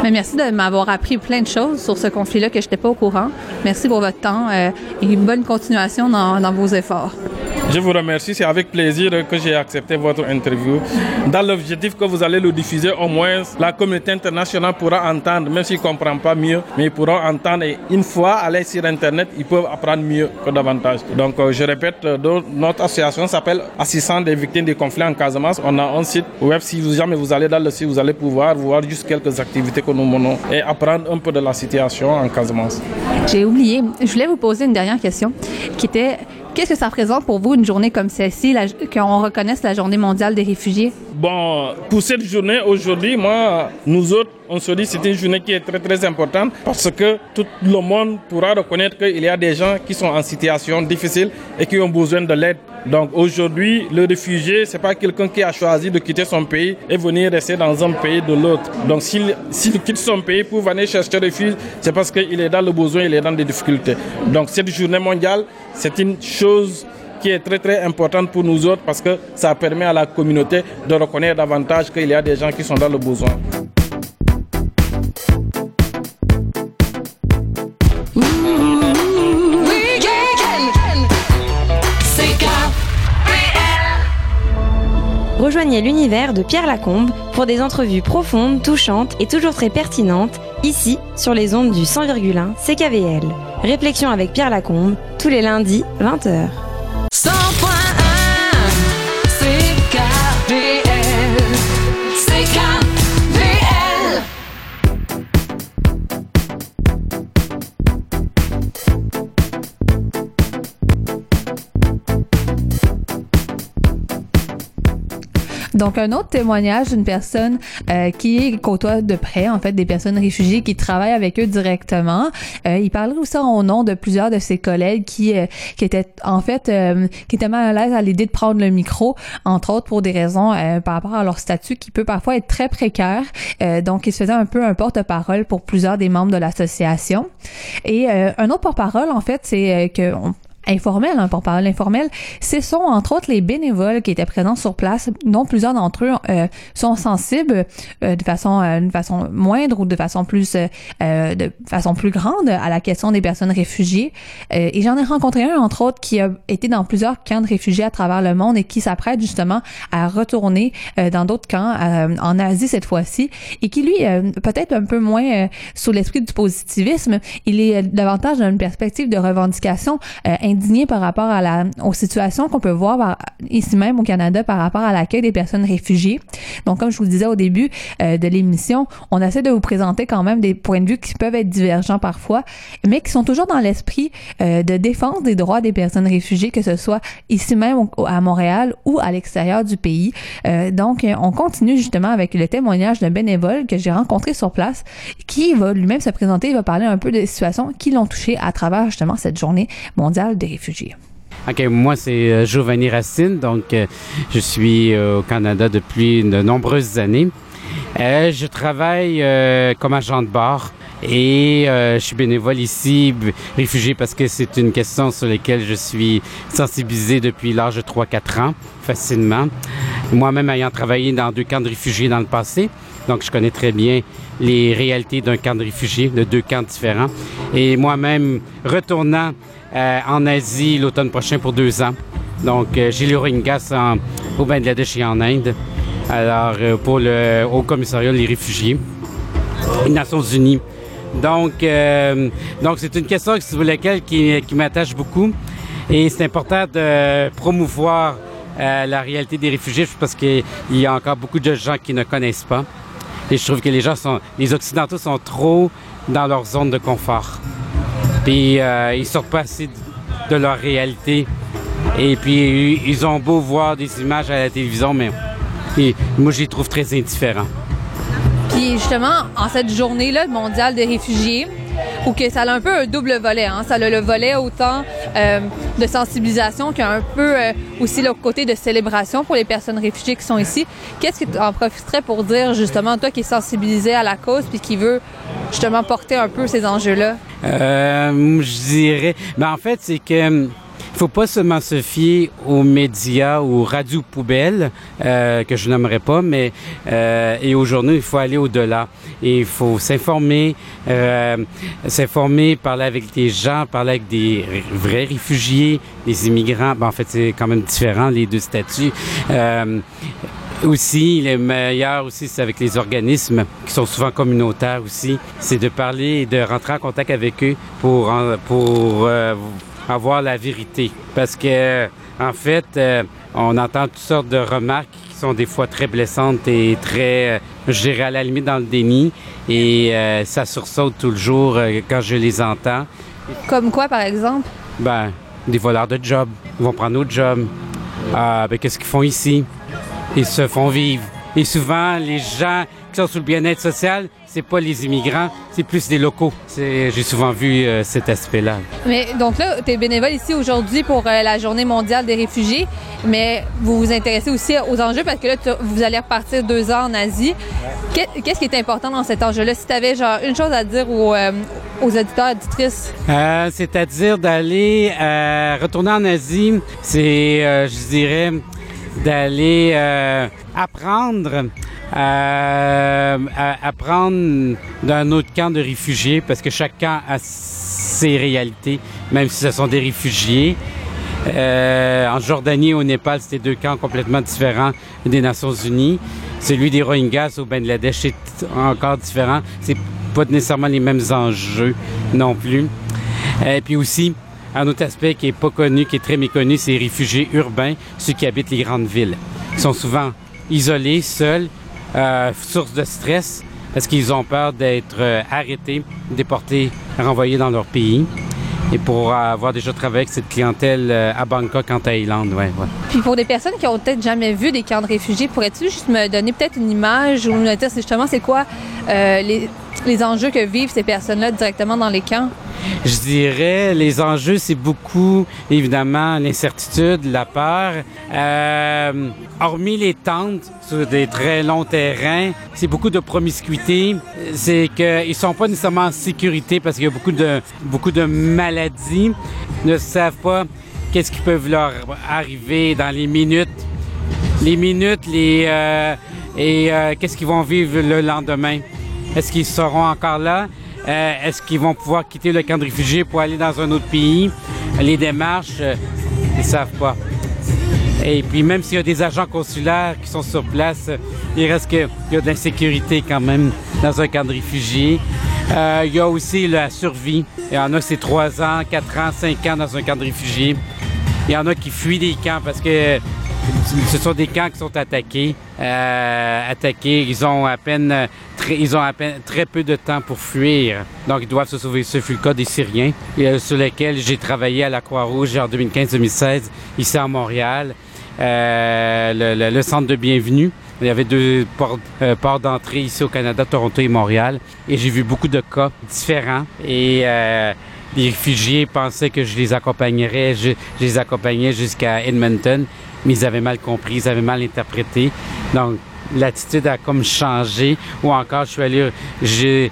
Mais merci de m'avoir appris plein de choses sur ce conflit-là que je n'étais pas au courant. Merci pour votre temps euh, et une bonne continuation dans vos efforts. Je vous remercie, c'est avec plaisir que j'ai accepté votre interview. Dans l'objectif que vous allez le diffuser, au moins la communauté internationale pourra entendre, même s'ils ne comprennent pas mieux, mais ils pourront entendre et une fois aller sur Internet, ils peuvent apprendre mieux que davantage. Donc euh, je répète, euh, notre association s'appelle Assistance des victimes des conflits en Casamance. On a un site web, si vous jamais vous allez dans le site, vous allez pouvoir voir juste quelques activités que nous menons et apprendre un peu de la situation en Casamance. J'ai oublié, je voulais vous poser une dernière question qui était Qu'est-ce que ça représente pour vous une journée comme celle-ci, qu'on reconnaisse la journée mondiale des réfugiés? Bon, pour cette journée aujourd'hui, moi, nous autres, on se dit que c'est une journée qui est très très importante parce que tout le monde pourra reconnaître qu'il y a des gens qui sont en situation difficile et qui ont besoin de l'aide. Donc aujourd'hui, le réfugié, c'est pas quelqu'un qui a choisi de quitter son pays et venir rester dans un pays de l'autre. Donc s'il quitte son pays pour venir chercher refuge, c'est parce qu'il est dans le besoin, il est dans des difficultés. Donc cette journée mondiale, c'est une chose qui est très très importante pour nous autres parce que ça permet à la communauté de reconnaître davantage qu'il y a des gens qui sont dans le besoin. Rejoignez l'univers de Pierre Lacombe pour des entrevues profondes, touchantes et toujours très pertinentes, ici sur les ondes du 100,1 CKVL. Réflexion avec Pierre Lacombe, tous les lundis, 20h. Donc, un autre témoignage d'une personne euh, qui côtoie de près, en fait, des personnes réfugiées qui travaillent avec eux directement. Euh, il parlerait aussi au nom de plusieurs de ses collègues qui, euh, qui étaient, en fait, euh, qui étaient mal à l'aise à l'idée de prendre le micro, entre autres pour des raisons euh, par rapport à leur statut qui peut parfois être très précaire. Euh, donc, il se faisait un peu un porte-parole pour plusieurs des membres de l'association. Et un autre porte-parole, en fait, c'est que informel, hein, pour parler informel, ce sont entre autres les bénévoles qui étaient présents sur place, dont plusieurs d'entre eux euh, sont sensibles euh, de façon euh, de façon moindre ou de façon plus euh, euh, de façon plus grande à la question des personnes réfugiées. Euh, et j'en ai rencontré un entre autres qui a été dans plusieurs camps de réfugiés à travers le monde et qui s'apprête justement à retourner dans d'autres camps en Asie cette fois-ci et qui lui peut-être un peu moins sous l'esprit du positivisme, il est davantage dans une perspective de revendication indigné par rapport à la aux situations qu'on peut voir ici même au Canada par rapport à l'accueil des personnes réfugiées. Donc comme je vous le disais au début euh, de l'émission, on essaie de vous présenter quand même des points de vue qui peuvent être divergents parfois, mais qui sont toujours dans l'esprit euh, de défense des droits des personnes réfugiées, que ce soit ici même à Montréal ou à l'extérieur du pays. Euh, donc on continue justement avec le témoignage d'un bénévole que j'ai rencontré sur place, qui va lui-même se présenter, il va parler un peu des situations qui l'ont touché à travers justement cette journée mondiale des OK, moi, c'est euh, Giovanni Racine. Donc, euh, je suis euh, au Canada depuis de nombreuses années. Je travaille comme agent de bord et je suis bénévole ici, réfugié, parce que c'est une question sur laquelle je suis sensibilisé depuis l'âge de 3-4 ans, facilement. Moi-même ayant travaillé dans deux camps de réfugiés dans le passé, donc je connais très bien les réalités d'un camp de réfugiés, de deux camps différents. Et moi-même, retournant euh, en Asie l'automne prochain pour deux ans. Donc, euh, j'ai le Rohingyas en- au Bangladesh et en Inde. Alors, euh, pour le Haut Commissariat des réfugiés, les Nations Unies. Donc, euh, donc c'est une question sur laquelle qui, m'attache beaucoup. Et c'est important de promouvoir euh, la réalité des réfugiés parce qu'il y a encore beaucoup de gens qui ne connaissent pas. Et je trouve que les gens sont, les Occidentaux sont trop dans leur zone de confort. Puis euh, ils sortent pas assez de, leur réalité. Et puis ils ont beau voir des images à la télévision, mais moi je les trouve très indifférents. Puis justement, en cette journée-là mondiale des réfugiés, ou ça a un peu un double volet, hein. ça a le volet autant euh, de sensibilisation qu'un peu euh, aussi le côté de célébration pour les personnes réfugiées qui sont ici. Qu'est-ce que tu en profiterais pour dire justement, toi qui es sensibilisé à la cause puis qui veut justement porter un peu ces enjeux-là? Euh, je dirais. Ben, en fait, c'est que faut pas seulement se fier aux médias ou aux radios poubelles euh, que je n'aimerais pas, mais euh, et aux journaux, il faut aller au-delà. Il faut s'informer, euh, s'informer, parler avec des gens, parler avec des vrais réfugiés, des immigrants. Ben, en fait, c'est quand même différent les deux statuts. Euh, aussi, le meilleur aussi, c'est avec les organismes qui sont souvent communautaires aussi. C'est de parler et de rentrer en contact avec eux pour, pour euh, avoir la vérité. Parce que, en fait, euh, on entend toutes sortes de remarques qui sont des fois très blessantes et très, euh, je dirais, à la limite dans le déni. Et euh, ça sursaute tout le jour euh, quand je les entends. Comme quoi, par exemple? Ben, des voleurs de job. Ils vont prendre notre job. Ah, ben, qu'est-ce qu'ils font ici? Ils se font vivre. Et souvent, les gens qui sont sous le bien-être social, c'est pas les immigrants, c'est plus des locaux. J'ai souvent vu euh, cet aspect-là. Mais donc là, tu es bénévole ici aujourd'hui pour euh, la Journée mondiale des réfugiés, mais vous vous intéressez aussi aux enjeux parce que là, vous allez repartir deux ans en Asie. Qu'est- Qu'est-ce qui est important dans cet enjeu-là? Si tu avais genre une chose à dire aux, euh, aux auditeurs, auditrices, Euh, C'est-à-dire d'aller retourner en Asie, c'est, je dirais, d'aller euh, apprendre, euh, apprendre d'un autre camp de réfugiés, parce que chaque camp a ses réalités, même si ce sont des réfugiés. Euh, en Jordanie et au Népal, c'était deux camps complètement différents des Nations Unies. Celui des Rohingyas au Bangladesh est encore différent. C'est pas nécessairement les mêmes enjeux non plus. Et puis aussi, un autre aspect qui est pas connu, qui est très méconnu, c'est les réfugiés urbains, ceux qui habitent les grandes villes. Ils sont souvent isolés, seuls, euh, source de stress, parce qu'ils ont peur d'être euh, arrêtés, déportés, renvoyés dans leur pays. Et pour avoir déjà travaillé avec cette clientèle euh, à Bangkok, en Thaïlande, ouais, puis pour des personnes qui ont peut-être jamais vu des camps de réfugiés, pourrais-tu juste me donner peut-être une image ou me dire justement c'est quoi les, les enjeux que vivent ces personnes-là directement dans les camps? Je dirais, les enjeux, c'est beaucoup, évidemment, l'incertitude, la peur. Euh, hormis les tentes sur des très longs terrains, c'est beaucoup de promiscuité. C'est qu'ils sont pas nécessairement en sécurité parce qu'il y a beaucoup de, beaucoup de maladies. Ils ne savent pas qu'est-ce qui peut leur arriver dans les minutes. Les minutes, les, euh, et euh, qu'est-ce qu'ils vont vivre le lendemain. Est-ce qu'ils seront encore là? Euh, Est-ce qu'ils vont pouvoir quitter le camp de réfugiés pour aller dans un autre pays? Les démarches, euh, ils savent pas. Et puis même s'il y a des agents consulaires qui sont sur place, il reste qu'il y a de l'insécurité quand même dans un camp de réfugiés. Euh, il y a aussi la survie. Il y en a c'est 3 ans, 4 ans, 5 ans dans un camp de réfugiés. Il y en a qui fuient des camps parce que ce sont des camps qui sont attaqués. Euh, attaqués, ils ont à peine très, ils ont à peine très peu de temps pour fuir. Donc ils doivent se sauver. Ce fut le cas des Syriens, euh, sur lesquels j'ai travaillé à la Croix-Rouge en 2015-2016 ici à Montréal. Euh, le, centre de bienvenue. Il y avait deux ports, euh, ports d'entrée ici au Canada, Toronto et Montréal. Et j'ai vu beaucoup de cas différents. Et les réfugiés pensaient que je les accompagnerais, je les accompagnais jusqu'à Edmonton, mais ils avaient mal compris, ils avaient mal interprété. Donc, l'attitude a comme changé. Ou encore, je suis allé, j'ai,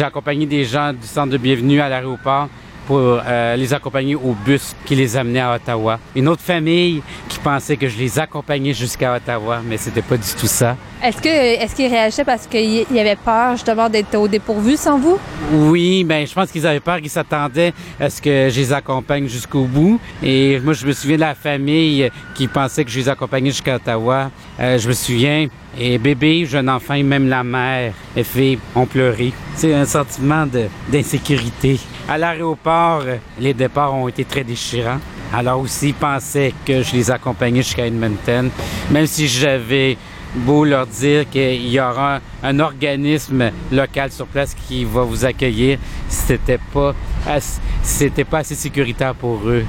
accompagné des gens du centre de bienvenue à l'aéroport pour euh, les accompagner au bus qui les amenait à Ottawa. Une autre famille qui pensait que je les accompagnais jusqu'à Ottawa, mais c'était pas du tout ça. Est-ce que est-ce qu'ils réagissaient parce qu'il y avait peur justement d'être au dépourvu sans vous? Oui, ben je pense qu'ils avaient peur, qu'ils s'attendaient à ce que je les accompagne jusqu'au bout. Et moi, je me souviens de la famille qui pensait que je les accompagnais jusqu'à Ottawa. Euh, je me souviens, et bébé, jeune enfant, et même la mère, les filles ont pleuré. C'est un sentiment d'insécurité. À l'aéroport, les départs ont été très déchirants. Alors aussi, ils pensaient que je les accompagnais jusqu'à Edmonton, même si j'avais beau leur dire qu'il y aura un organisme local sur place qui va vous accueillir, c'était pas pas assez sécuritaire pour eux.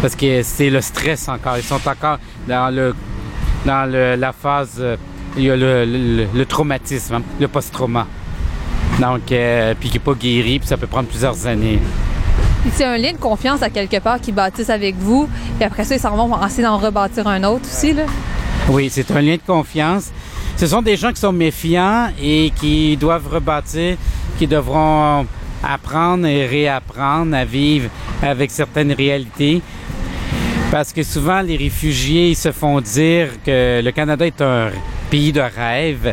Parce que c'est le stress encore. Ils sont encore dans le dans le- la phase euh, il y a le, le- le traumatisme, hein, le post-trauma. Donc, euh, puis qui n'est pas guéri, puis ça peut prendre plusieurs années. C'est un lien de confiance à quelque part qu'ils bâtissent avec vous. Puis après ça, ils s'en vont essayer d'en rebâtir un autre aussi. Là. Oui, c'est un lien de confiance. Ce sont des gens qui sont méfiants et qui doivent rebâtir, qui devront apprendre et réapprendre à vivre avec certaines réalités. Parce que souvent, les réfugiés se font dire que le Canada est un pays de rêve.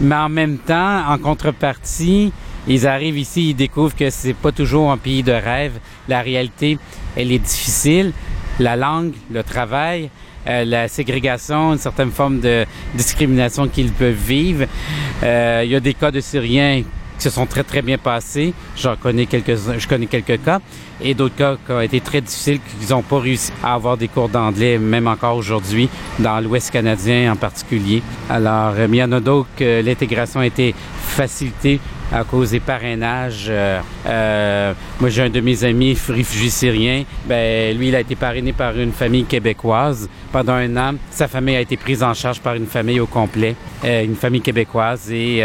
Mais en même temps, en contrepartie, ils arrivent ici, ils découvrent que c'est pas toujours un pays de rêve. La réalité, elle est difficile. La langue, le travail, euh, la ségrégation, une certaine forme de discrimination qu'ils peuvent vivre. Euh, il y a des cas de Syriens qui se sont très très bien passés. J'en connais quelques, je connais quelques cas et d'autres cas qui ont été très difficiles, qu'ils n'ont pas réussi à avoir des cours d'anglais, même encore aujourd'hui, dans l'Ouest canadien en particulier. Alors, euh, il y en a d'autres que l'intégration a été facilitée à cause des parrainages. Euh, euh, moi, j'ai un de mes amis réfugié syrien. Ben, lui, il a été parrainé par une famille québécoise pendant un an. Sa famille a été prise en charge par une famille au complet, euh, une famille québécoise et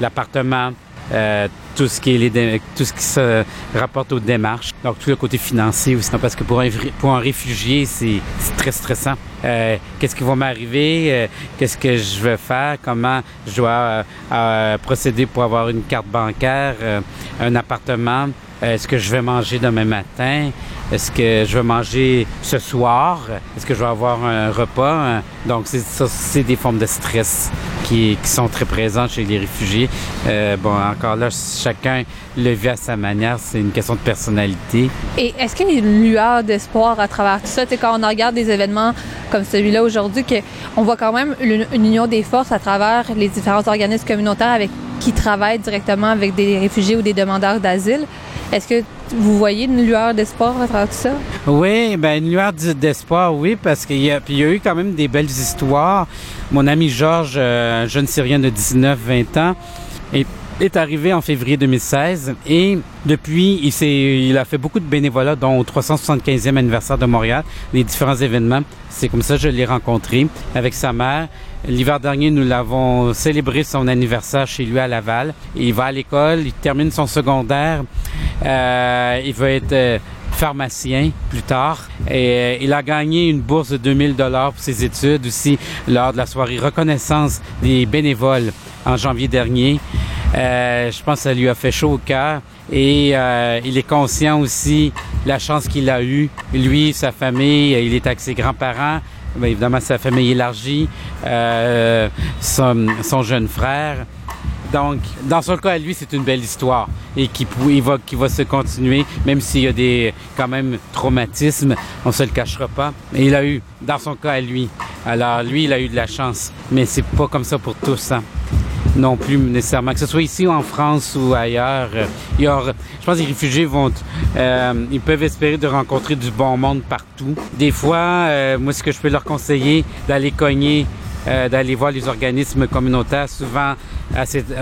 l'appartement euh, tout ce qui est les tout ce qui se rapporte aux démarches. Donc tout le côté financier aussi, parce que pour un pour un réfugié, c'est très stressant. Euh, qu'est-ce qui va m'arriver? Euh, Qu'est-ce que je vais faire? Comment je dois procéder pour avoir une carte bancaire, un appartement? Est-ce que je vais manger demain matin? Est-ce que je vais manger ce soir? Est-ce que je vais avoir un repas? Donc, c'est des formes de stress qui, sont très présentes chez les réfugiés. Euh, bon, encore là, chacun le vit à sa manière. C'est une question de personnalité. Et est-ce qu'il y a une lueur d'espoir à travers tout ça? Quand on regarde des événements comme celui-là aujourd'hui, qu'on voit quand même une, union des forces à travers les différents organismes communautaires avec qui travaillent directement avec des réfugiés ou des demandeurs d'asile. Est-ce que vous voyez une lueur d'espoir à travers tout ça? Oui, ben une lueur d'espoir, oui, parce qu'il y, a, y a eu quand même des belles histoires. Mon ami Georges, euh, un jeune Syrien de 19-20 ans, est, est arrivé en février 2016 et depuis, il, il a fait beaucoup de bénévolat, dont au 375e anniversaire de Montréal, les différents événements. C'est comme ça que je l'ai rencontré avec sa mère. L'hiver dernier, nous l'avons célébré son anniversaire chez lui à Laval. Il va à l'école, il termine son secondaire. Euh, il va être euh, pharmacien plus tard. Et euh, il a gagné une bourse de 2000 dollars pour ses études aussi lors de la soirée reconnaissance des bénévoles en janvier dernier. je pense que ça lui a fait chaud au cœur et il est conscient aussi de la chance qu'il a eue. Lui, sa famille, il est avec ses grands-parents. Bien évidemment, sa famille élargie, euh, son, jeune frère. Donc, dans son cas, à lui, c'est une belle histoire et qui, va, qui va se continuer, même s'il y a des, quand même, traumatismes, on se le cachera pas. Mais il a eu, dans son cas, à lui. Alors, lui, il a eu de la chance. Mais c'est pas comme ça pour tous, hein non plus nécessairement. Que ce soit ici ou en France ou ailleurs, euh, il y aura, je pense que les réfugiés vont, euh, ils peuvent espérer de rencontrer du bon monde partout. Des fois, euh, moi, ce que je peux leur conseiller, d'aller cogner d'aller voir les organismes communautaires. Souvent,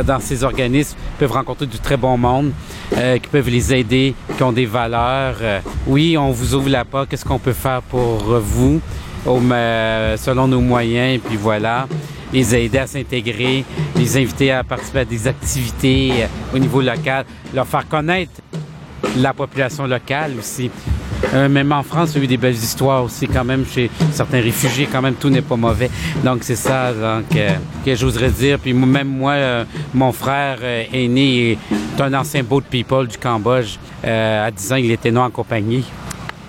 dans ces organismes, ils peuvent rencontrer du très bon monde, qui peuvent les aider, qui ont des valeurs. oui, on vous ouvre la porte. Qu'est-ce qu'on peut faire pour vous, selon nos moyens, et puis voilà les aider à s'intégrer, les inviter à participer à des activités euh, au niveau local, leur faire connaître la population locale aussi. Euh, même en France, il y a eu des belles histoires aussi quand même chez certains réfugiés. Quand même, tout n'est pas mauvais. Donc c'est ça euh, que j'oserais dire. Puis même moi, mon frère aîné est un ancien boat people du Cambodge. à 10 ans, il était non accompagné.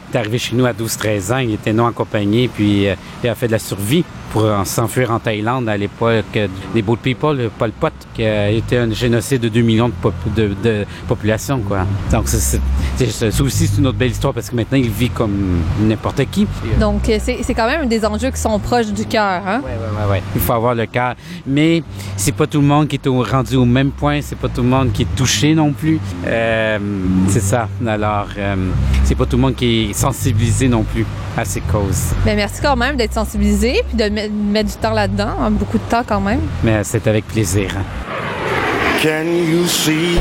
Il est arrivé chez nous à 12-13 ans, il était non accompagné, puis il a fait de la survie pour s'enfuir en Thaïlande à l'époque des Boat People, le Pol Pot, qui a été un génocide de 2 millions de, de, population. Quoi. Donc, c'est, aussi une autre belle histoire parce que maintenant, il vit comme n'importe qui. Donc, c'est, quand même des enjeux qui sont proches du cœur. Hein? Oui, oui, oui. Ouais. Il faut avoir le cœur. Mais c'est pas tout le monde qui est rendu au même point. C'est pas tout le monde qui est touché non plus. Euh, c'est ça. Alors, euh, c'est pas tout le monde qui est sensibilisé non plus à ces causes. Bien, merci quand même d'être sensibilisé puis de mettre du temps là-dedans, hein, beaucoup de temps quand même. Mais c'est avec plaisir. Hein. Can you see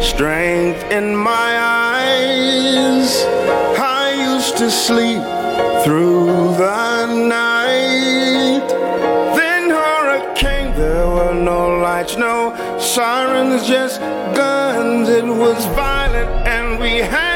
strength in my eyes? I used to sleep through the night. Then hurricane, there were no lights, no sirens, just guns. It was violent and we had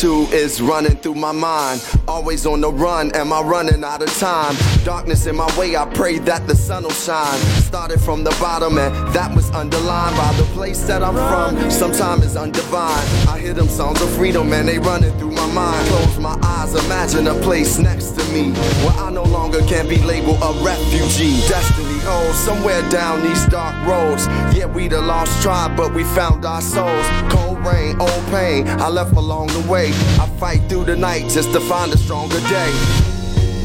To is running through my mind. Always on the run, am I running out of time? Darkness in my way, I pray that the sun will shine. Started from the bottom, and that was underlined by the place that I'm from. Sometimes it's undivine. I hear them songs of freedom, and they running through my mind. Close my eyes, imagine a place next to me where I no longer can be labeled a refugee. Destiny, oh, somewhere down these dark roads. Yeah, we the lost tribe, but we found our souls. Cold rain, old pain, I left along the way. I fight through the night just to find a stronger day.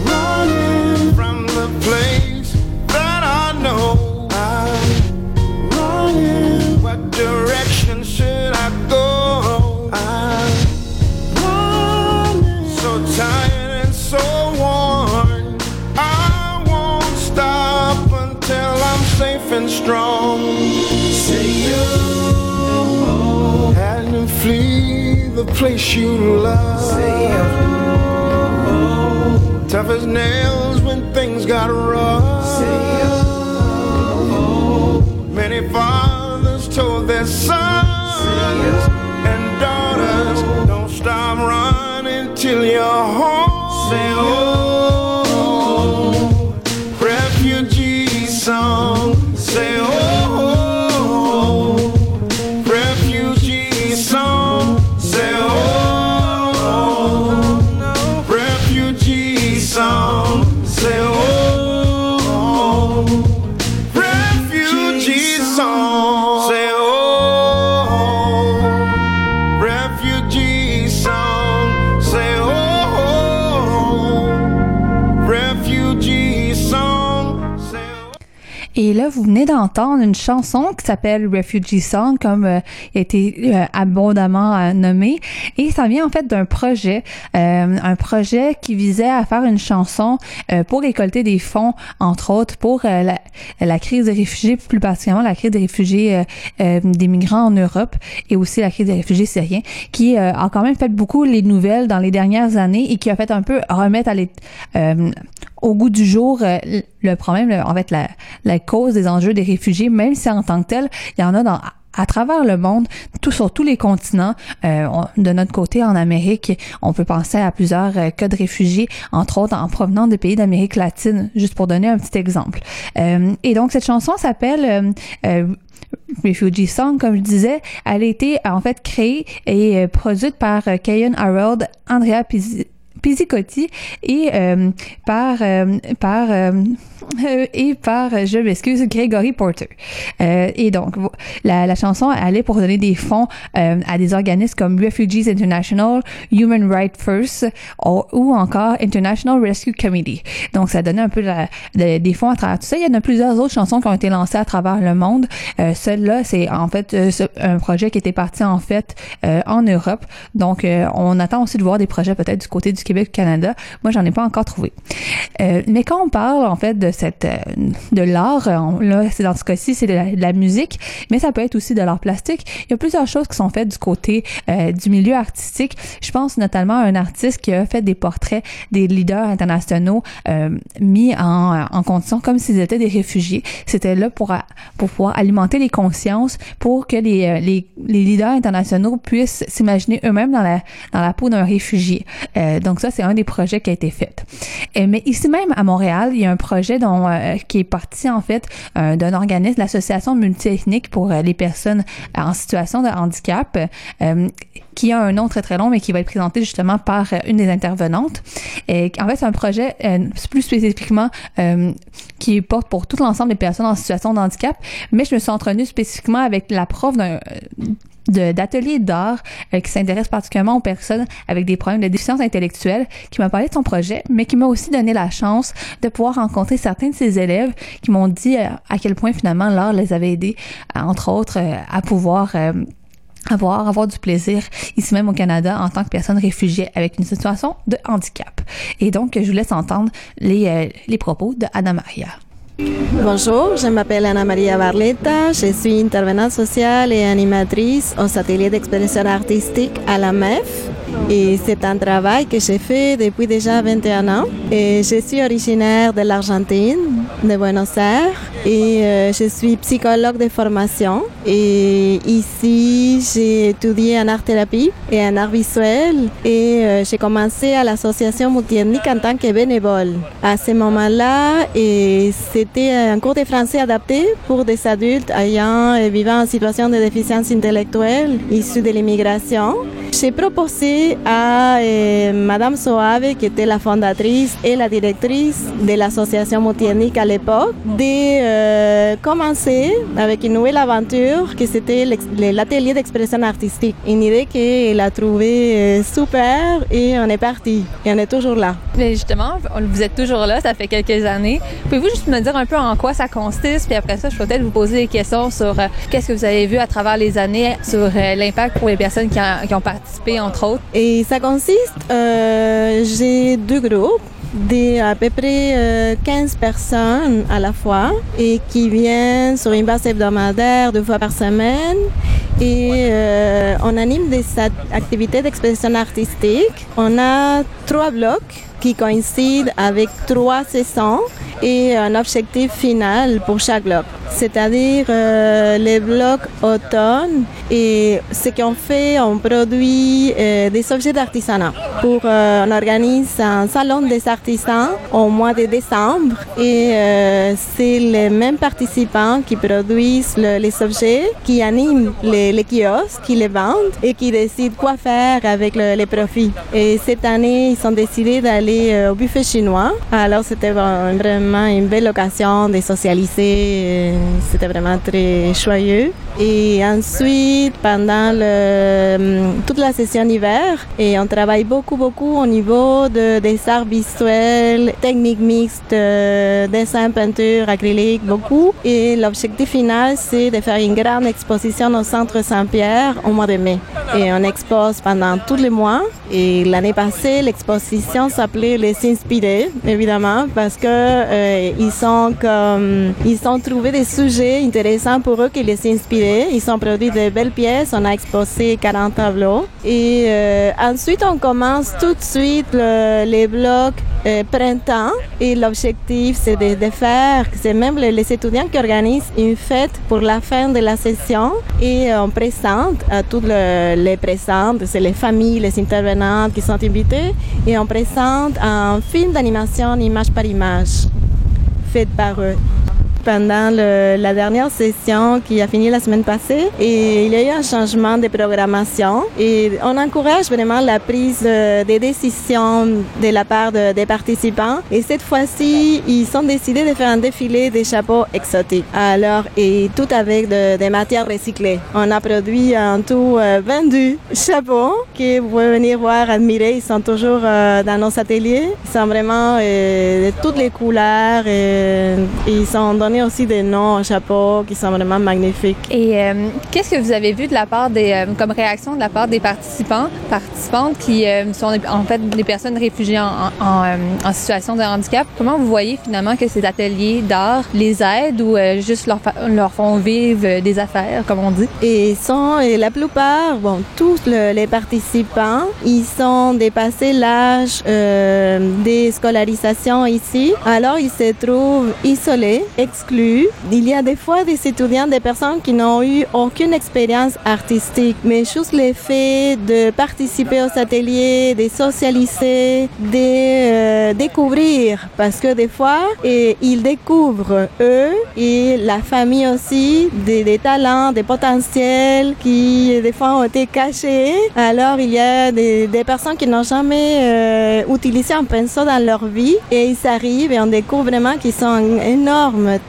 Running from the place that I know. I'm running. What direction should I go? I'm running. So tired and so worn. I won't stop until I'm safe and strong. Flee the place you love. Tough as nails when things got rough. Many fathers told their sons and daughters, don't stop running till you're home. D'entendre une chanson qui s'appelle Refugee Song, comme euh, a été euh, abondamment euh, nommé. Et ça vient en fait d'un projet, euh, un projet qui visait à faire une chanson euh, pour récolter des fonds, entre autres, pour euh, la, la crise des réfugiés, plus particulièrement la crise des réfugiés des migrants en Europe et aussi la crise des réfugiés syriens, qui a quand même fait beaucoup les nouvelles dans les dernières années et qui a fait un peu remettre à euh, au goût du jour euh, le problème, en fait, la, la cause des enjeux des réfugiés, même si en tant que tel, il y en a dans à travers le monde, tout sur tous les continents. Euh, de notre côté, en Amérique, on peut penser à plusieurs euh, cas de réfugiés, entre autres en provenant de pays d'Amérique latine, juste pour donner un petit exemple. Euh, et donc cette chanson s'appelle euh, Refugee Song, comme je disais, elle a été en fait créée et produite par Kayan Harold, Andrea Pizzi- Pizzicotti et euh, par euh, par euh, et par euh, je m'excuse Gregory Porter Euh, et donc la, la chanson allait pour donner des fonds euh, à des organismes comme Refugees International, Human Rights First ou, encore International Rescue Committee. Donc ça donnait un peu la- de- des fonds à travers tout ça. Il y en a plusieurs autres chansons qui ont été lancées à travers le monde. Euh, Celle-là, c'est en fait euh, un projet qui était parti en fait euh, en Europe. Donc euh, on attend aussi de voir des projets peut-être du côté du Québec, du Canada. Moi, j'en ai pas encore trouvé. Euh, mais quand on parle en fait de cette euh, de l'art, euh, là, c'est dans ce cas-ci, c'est de la, de musique, mais ça peut être aussi de l'art plastique. Il y a plusieurs choses qui sont faites du côté euh, du milieu artistique. Je pense notamment à un artiste qui a fait des portraits des leaders internationaux mis en, en condition comme s'ils étaient des réfugiés. C'était là pour pour pouvoir alimenter les consciences, pour que les, les, les leaders internationaux puissent s'imaginer eux-mêmes dans la dans la peau d'un réfugié. Donc ça, c'est un des projets qui a été fait. Mais ici même à Montréal, il y a un projet euh, qui est parti en fait euh, d'un organisme, l'association multiethnique pour euh, les personnes en situation de handicap, euh, qui a un nom très très long, mais qui va être présenté justement par euh, une des intervenantes. Et en fait, c'est un projet euh, plus spécifiquement euh, qui porte pour tout l'ensemble des personnes en situation de handicap, mais je me suis entretenue spécifiquement avec la prof d'un d'ateliers d'art euh, qui s'intéresse particulièrement aux personnes avec des problèmes de déficience intellectuelle, qui m'a parlé de son projet, mais qui m'a aussi donné la chance de pouvoir rencontrer certains de ses élèves qui m'ont dit euh, à quel point finalement l'art les avait aidés, à, entre autres, euh, à pouvoir euh, avoir, avoir du plaisir ici même au Canada en tant que personne réfugiée avec une situation de handicap. Et donc, je vous laisse entendre les, euh, les propos de Anna Maria. Bonjour, je m'appelle Ana Maria Barletta, je suis intervenante sociale et animatrice aux ateliers d'expression artistique à la MEF. Et c'est un travail que j'ai fait depuis déjà 21 ans. Et je suis originaire de l'Argentine, de Buenos Aires, et euh, je suis psychologue de formation. Et ici, j'ai étudié en art-thérapie et en art visuel. Et euh, j'ai commencé à l'association multiethnique en tant que bénévole. À ce moment-là, et c'était un cours de français adapté pour des adultes ayant et vivant en situation de déficience intellectuelle issus de l'immigration. J'ai proposé à euh, Madame Soave, qui était la fondatrice et la directrice de l'association multiethnique à l'époque, de euh, commencer avec une nouvelle aventure qui c'était l'atelier d'expression artistique. Une idée qu'elle a trouvée euh, super et on est parti. Et on est toujours là. Mais justement, vous êtes toujours là, ça fait quelques années. Pouvez-vous juste me dire un peu en quoi ça consiste? Puis après ça, je peux peut-être vous poser des questions sur qu'est-ce que vous avez vu à travers les années sur l'impact pour les personnes qui, qui ont participé, entre autres. Et ça consiste, euh, j'ai deux groupes d'à peu près euh, 15 personnes à la fois et qui viennent sur une base hebdomadaire deux fois par semaine et euh, on anime des activités d'expression artistique. On a trois blocs qui coïncident avec trois saisons et un objectif final pour chaque bloc, c'est-à-dire euh, les blocs automne. Et ce qu'on fait, on produit euh, des objets d'artisanat. Pour, euh, on organise un salon des artisans au mois de décembre et c'est les mêmes participants qui produisent le, les objets, qui animent les, kiosques, qui les vendent et qui décident quoi faire avec le, les profits. Et cette année, ils ont décidé d'aller au buffet chinois. Alors c'était vraiment une belle occasion de socialiser. C'était vraiment très joyeux. Et ensuite, pendant le, toute la session hiver, et on travaille beaucoup, beaucoup au niveau de, des arts visuels, techniques mixtes, euh, dessin, peinture, acrylique, beaucoup. Et l'objectif final, c'est de faire une grande exposition au Centre Saint-Pierre au mois de mai. Et on expose pendant tous les mois. Et l'année passée, l'exposition s'appelait Les Inspirés, évidemment, parce que euh, ils sont comme, ils ont trouvé des sujets intéressants pour eux qui les inspiraient. Ils ont produit de belles pièces. On a exposé 40 tableaux. Et euh, ensuite, on commence tout de suite le, les blocs euh, printemps. Et l'objectif, c'est de, faire, c'est même les, étudiants qui organisent une fête pour la fin de la session. Et on présente à toutes le, les présentes, c'est les familles, les intervenantes qui sont invitées. Et on présente un film d'animation image par image fait par eux pendant la dernière session qui a fini la semaine passée. Et il y a eu un changement de programmation. Et on encourage vraiment la prise de, des décisions de la part de, des participants. Et cette fois-ci ils ont décidé de faire un défilé des chapeaux exotiques. Alors et tout avec de, des matières recyclées. On a produit en tout euh, 22 chapeaux que vous pouvez venir voir admirer. Ils sont toujours euh, dans nos ateliers. Ils sont vraiment euh, de toutes les couleurs et, et ils sont donné aussi des noms aux chapeaux qui sont vraiment magnifiques. Et euh, qu'est-ce que vous avez vu de la part des, euh, comme réaction de la part des participants, participantes qui euh, sont en fait des personnes réfugiées en, en, en, situation de handicap? Comment vous voyez finalement que ces ateliers d'art les aident ou juste leur, leur font vivre des affaires, comme on dit? Et sont, et la plupart, bon, tous le, les participants, ils sont dépassé l'âge des scolarisations ici. Alors, ils se trouvent isolés, Il y a des fois des étudiants, des personnes qui n'ont eu aucune expérience artistique, mais juste le fait de participer aux ateliers, de socialiser, de euh, découvrir, parce que des fois, ils découvrent eux et la famille aussi des, talents, des potentiels qui des fois ont été cachés. Alors il y a des, personnes qui n'ont jamais euh, utilisé un pinceau dans leur vie et ils arrivent et on découvre vraiment qu'ils sont un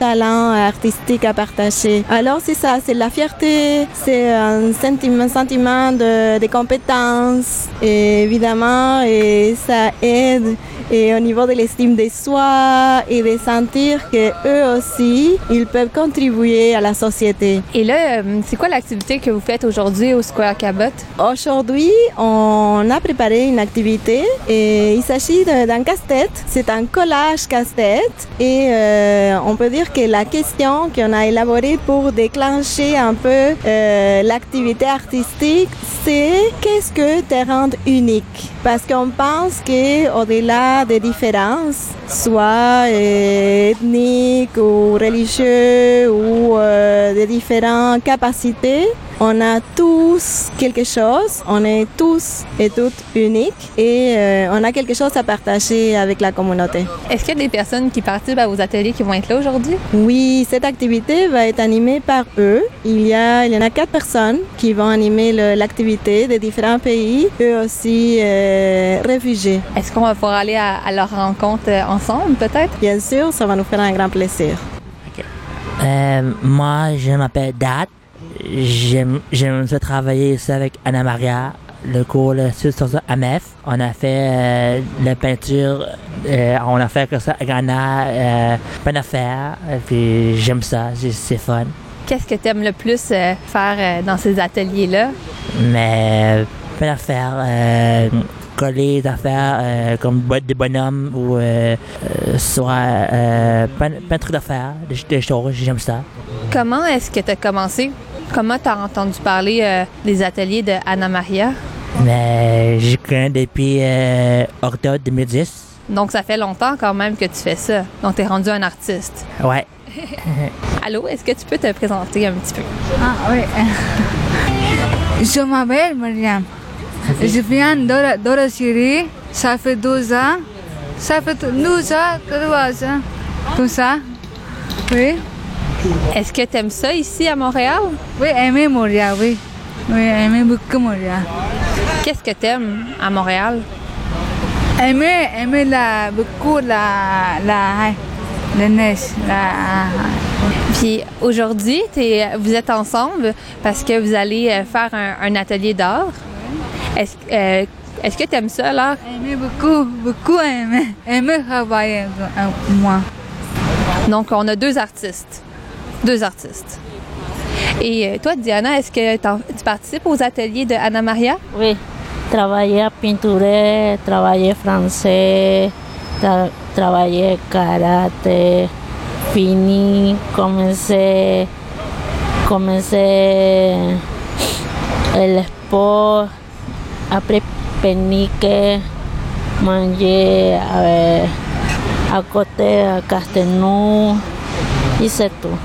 énorme talents artistiques à partager. Alors c'est ça, c'est la fierté, c'est un sentiment, sentiment de, de compétence, et évidemment, et ça aide et au niveau de l'estime de soi et de sentir que eux aussi, ils peuvent contribuer à la société. Et là, euh, c'est quoi l'activité que vous faites aujourd'hui au Square Cabot? Aujourd'hui, on a préparé une activité et il s'agit d'un casse-tête. C'est un collage casse-tête et euh, on peut dire la question qu'on a élaborée pour déclencher un peu euh, l'activité artistique, c'est qu'est-ce que te rend unique? Parce qu'on pense qu'au-delà des différences, soit euh, ethniques ou religieux ou euh, de différentes capacités, on a tous quelque chose, on est tous et toutes uniques et euh, on a quelque chose à partager avec la communauté. Est-ce qu'il y a des personnes qui participent à vos ateliers qui vont être là aujourd'hui? Oui, cette activité va être animée par eux. Il y, a, il y en a quatre personnes qui vont animer l'activité de différents pays, eux aussi euh, réfugiés. Est-ce qu'on va pouvoir aller à, à leur rencontre euh, ensemble, peut-être? Bien sûr, ça va nous faire un grand plaisir. Euh, moi, je m'appelle Dat. J'aime, travailler ici avec Anna Maria. Le cours le sur sur ça, AMEF. On a fait euh, la peinture, euh, on a fait que ça à Ghana, euh, plein d'affaires. Et Puis j'aime ça, c'est, c'est fun. Qu'est-ce que tu aimes le plus euh, faire euh, dans ces ateliers-là? Mais plein d'affaires, euh, coller des affaires euh, comme boîte des bonhommes ou euh, euh, soit euh, plein, plein de trucs d'affaires, des, des choses, j'aime ça. Comment est-ce que tu as commencé? Comment tu as entendu parler euh, des ateliers de Anna Maria? Mais je connais depuis euh, octobre 2010. Donc, ça fait longtemps quand même que tu fais ça. Donc, tu es rendu un artiste. Ouais. Allô, est-ce que tu peux te présenter un petit peu? Ah oui. Je m'appelle Mariam. Je viens Syrie. Ça fait 12 ans. Ça fait 12 ans, 3 ans. Tout ça. Oui. Est-ce que tu aimes ça ici à Montréal? Oui, aimer Montréal, oui. Oui, aimer beaucoup Montréal. Qu'est-ce que tu aimes à Montréal? Aimer, aimer la, beaucoup la, la, la neige. La, Puis aujourd'hui, vous êtes ensemble parce que vous allez euh, faire un, un atelier d'art. Est-ce euh, est-ce que tu aimes ça, l'art? aimer beaucoup, beaucoup aimer. Aimer travailler avec moi. Donc, on a deux artistes. Deux artistes. Et euh, toi, Diana, est-ce que tu participes aux ateliers de Anna Maria? Oui, travaillé pintura, travaillé français, tra- travaillé karaté, fini, commencé, commencé el sport, après penique, manger euh, à côté à Castelnau, et c'est tout.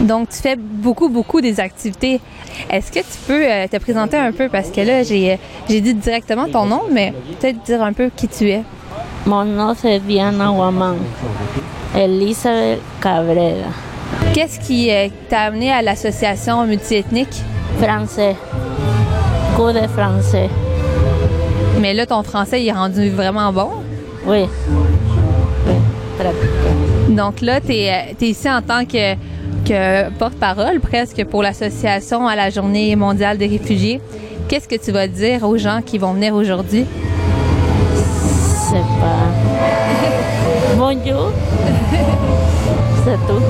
Donc, tu fais beaucoup, beaucoup des activités. Est-ce que tu peux euh, te présenter un peu? Parce que là, j'ai euh, j'ai dit directement ton nom, mais peut-être dire un peu qui tu es. Mon nom c'est Diana Guaman, Elisabeth Cabrera. Qu'est-ce qui euh, t'a amené à l'association multiethnique? Français. Cours de français. Mais là, ton français, il est rendu vraiment bon. Oui. Oui, très bien. Donc là, tu es, ici en tant que, que porte-parole presque pour l'association à la Journée mondiale des réfugiés. Qu'est-ce que tu vas dire aux gens qui vont venir aujourd'hui? C'est pas. Bonjour. C'est tout.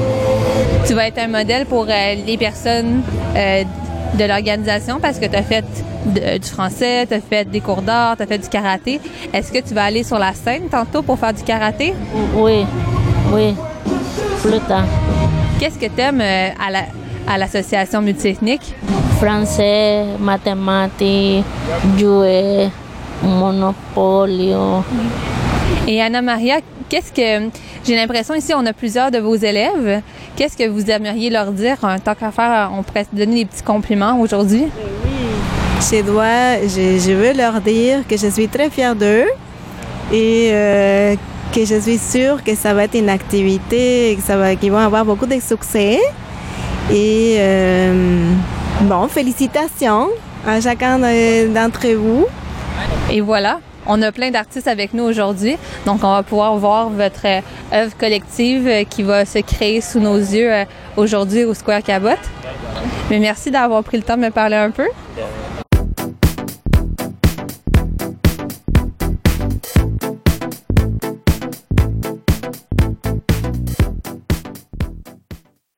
Tu vas être un modèle pour euh, les personnes euh, de l'organisation parce que tu as fait de- du français, tu as fait des cours d'art, tu as fait du karaté. Est-ce que tu vas aller sur la scène tantôt pour faire du karaté? Oui, oui. Plus tard. Qu'est-ce que tu aimes à la- à l'association multiethnique? Français, mathématiques, jouer, monopolio. Et Anna Maria, qu'est-ce que j'ai l'impression ici on a plusieurs de vos élèves. Qu'est-ce que vous aimeriez leur dire? En tant qu'à faire on pourrait se donner des petits compliments aujourd'hui Je dois, je, je veux leur dire que je suis très fière d'eux et euh, que je suis sûre que ça va être une activité, et que ça va, qu'ils vont avoir beaucoup de succès. Et euh, bon, félicitations à chacun de- d'entre vous. Et voilà, On a plein d'artistes avec nous aujourd'hui, donc on va pouvoir voir votre euh, œuvre collective euh, qui va se créer sous nos yeux euh, aujourd'hui au Square Cabot. Mais merci d'avoir pris le temps de me parler un peu.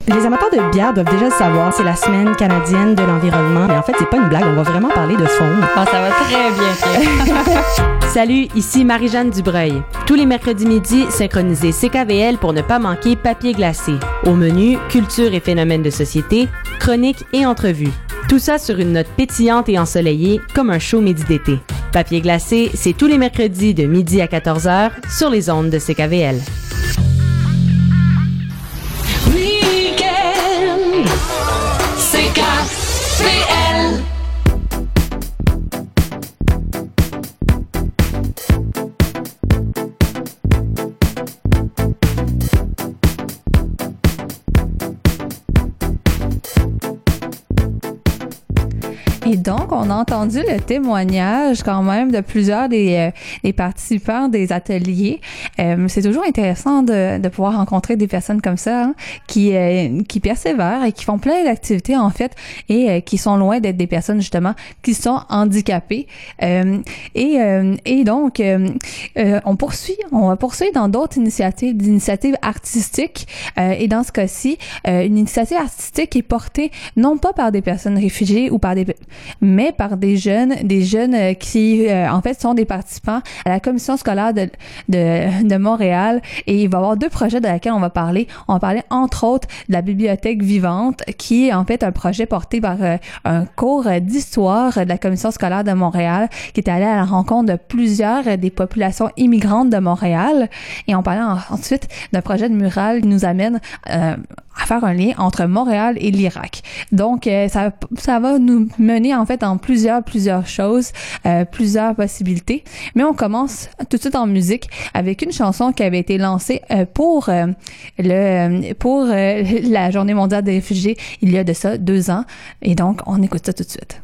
Les amateurs de bière doivent déjà le savoir, c'est la semaine canadienne de l'environnement. Mais en fait, c'est pas une blague, on va vraiment parler de ce fond. Ah, ça va très bien. Salut, ici Marie-Jeanne Dubreuil. Tous les mercredis midi, synchronisez CKVL pour ne pas manquer Papier glacé. Au menu, culture et phénomènes de société, chroniques et entrevues. Tout ça sur une note pétillante et ensoleillée, comme un chaud midi d'été. Papier glacé, c'est tous les mercredis de midi à 14h sur les ondes de CKVL. Donc, on a entendu le témoignage quand même de plusieurs des, euh, des participants des ateliers. Euh, c'est toujours intéressant de, de pouvoir rencontrer des personnes comme ça hein, qui, euh, qui persévèrent et qui font plein d'activités en fait et euh, qui sont loin d'être des personnes justement qui sont handicapées. Euh, et, euh, et donc, on poursuit, on va poursuivre dans d'autres initiatives, d'initiatives artistiques. Et dans ce cas-ci, une initiative artistique est portée non pas par des personnes réfugiées ou par des mais par des jeunes, des jeunes euh, qui euh, en fait sont des participants à la commission scolaire de, de, de Montréal et il va y avoir deux projets de laquelle on va parler. On va parler entre autres de la bibliothèque vivante qui est en fait un projet porté par euh, un cours d'histoire de la commission scolaire de Montréal qui est allé à la rencontre de plusieurs des populations immigrantes de Montréal et on parlait en- ensuite d'un projet de mural qui nous amène euh, à faire un lien entre Montréal et l'Irak. Donc, euh, ça, ça va nous mener en fait en plusieurs, plusieurs choses, euh, plusieurs possibilités. Mais on commence tout de suite en musique avec une chanson qui avait été lancée euh, pour euh, le pour euh, la Journée mondiale des réfugiés il y a de ça deux ans. Et donc, on écoute ça tout de suite.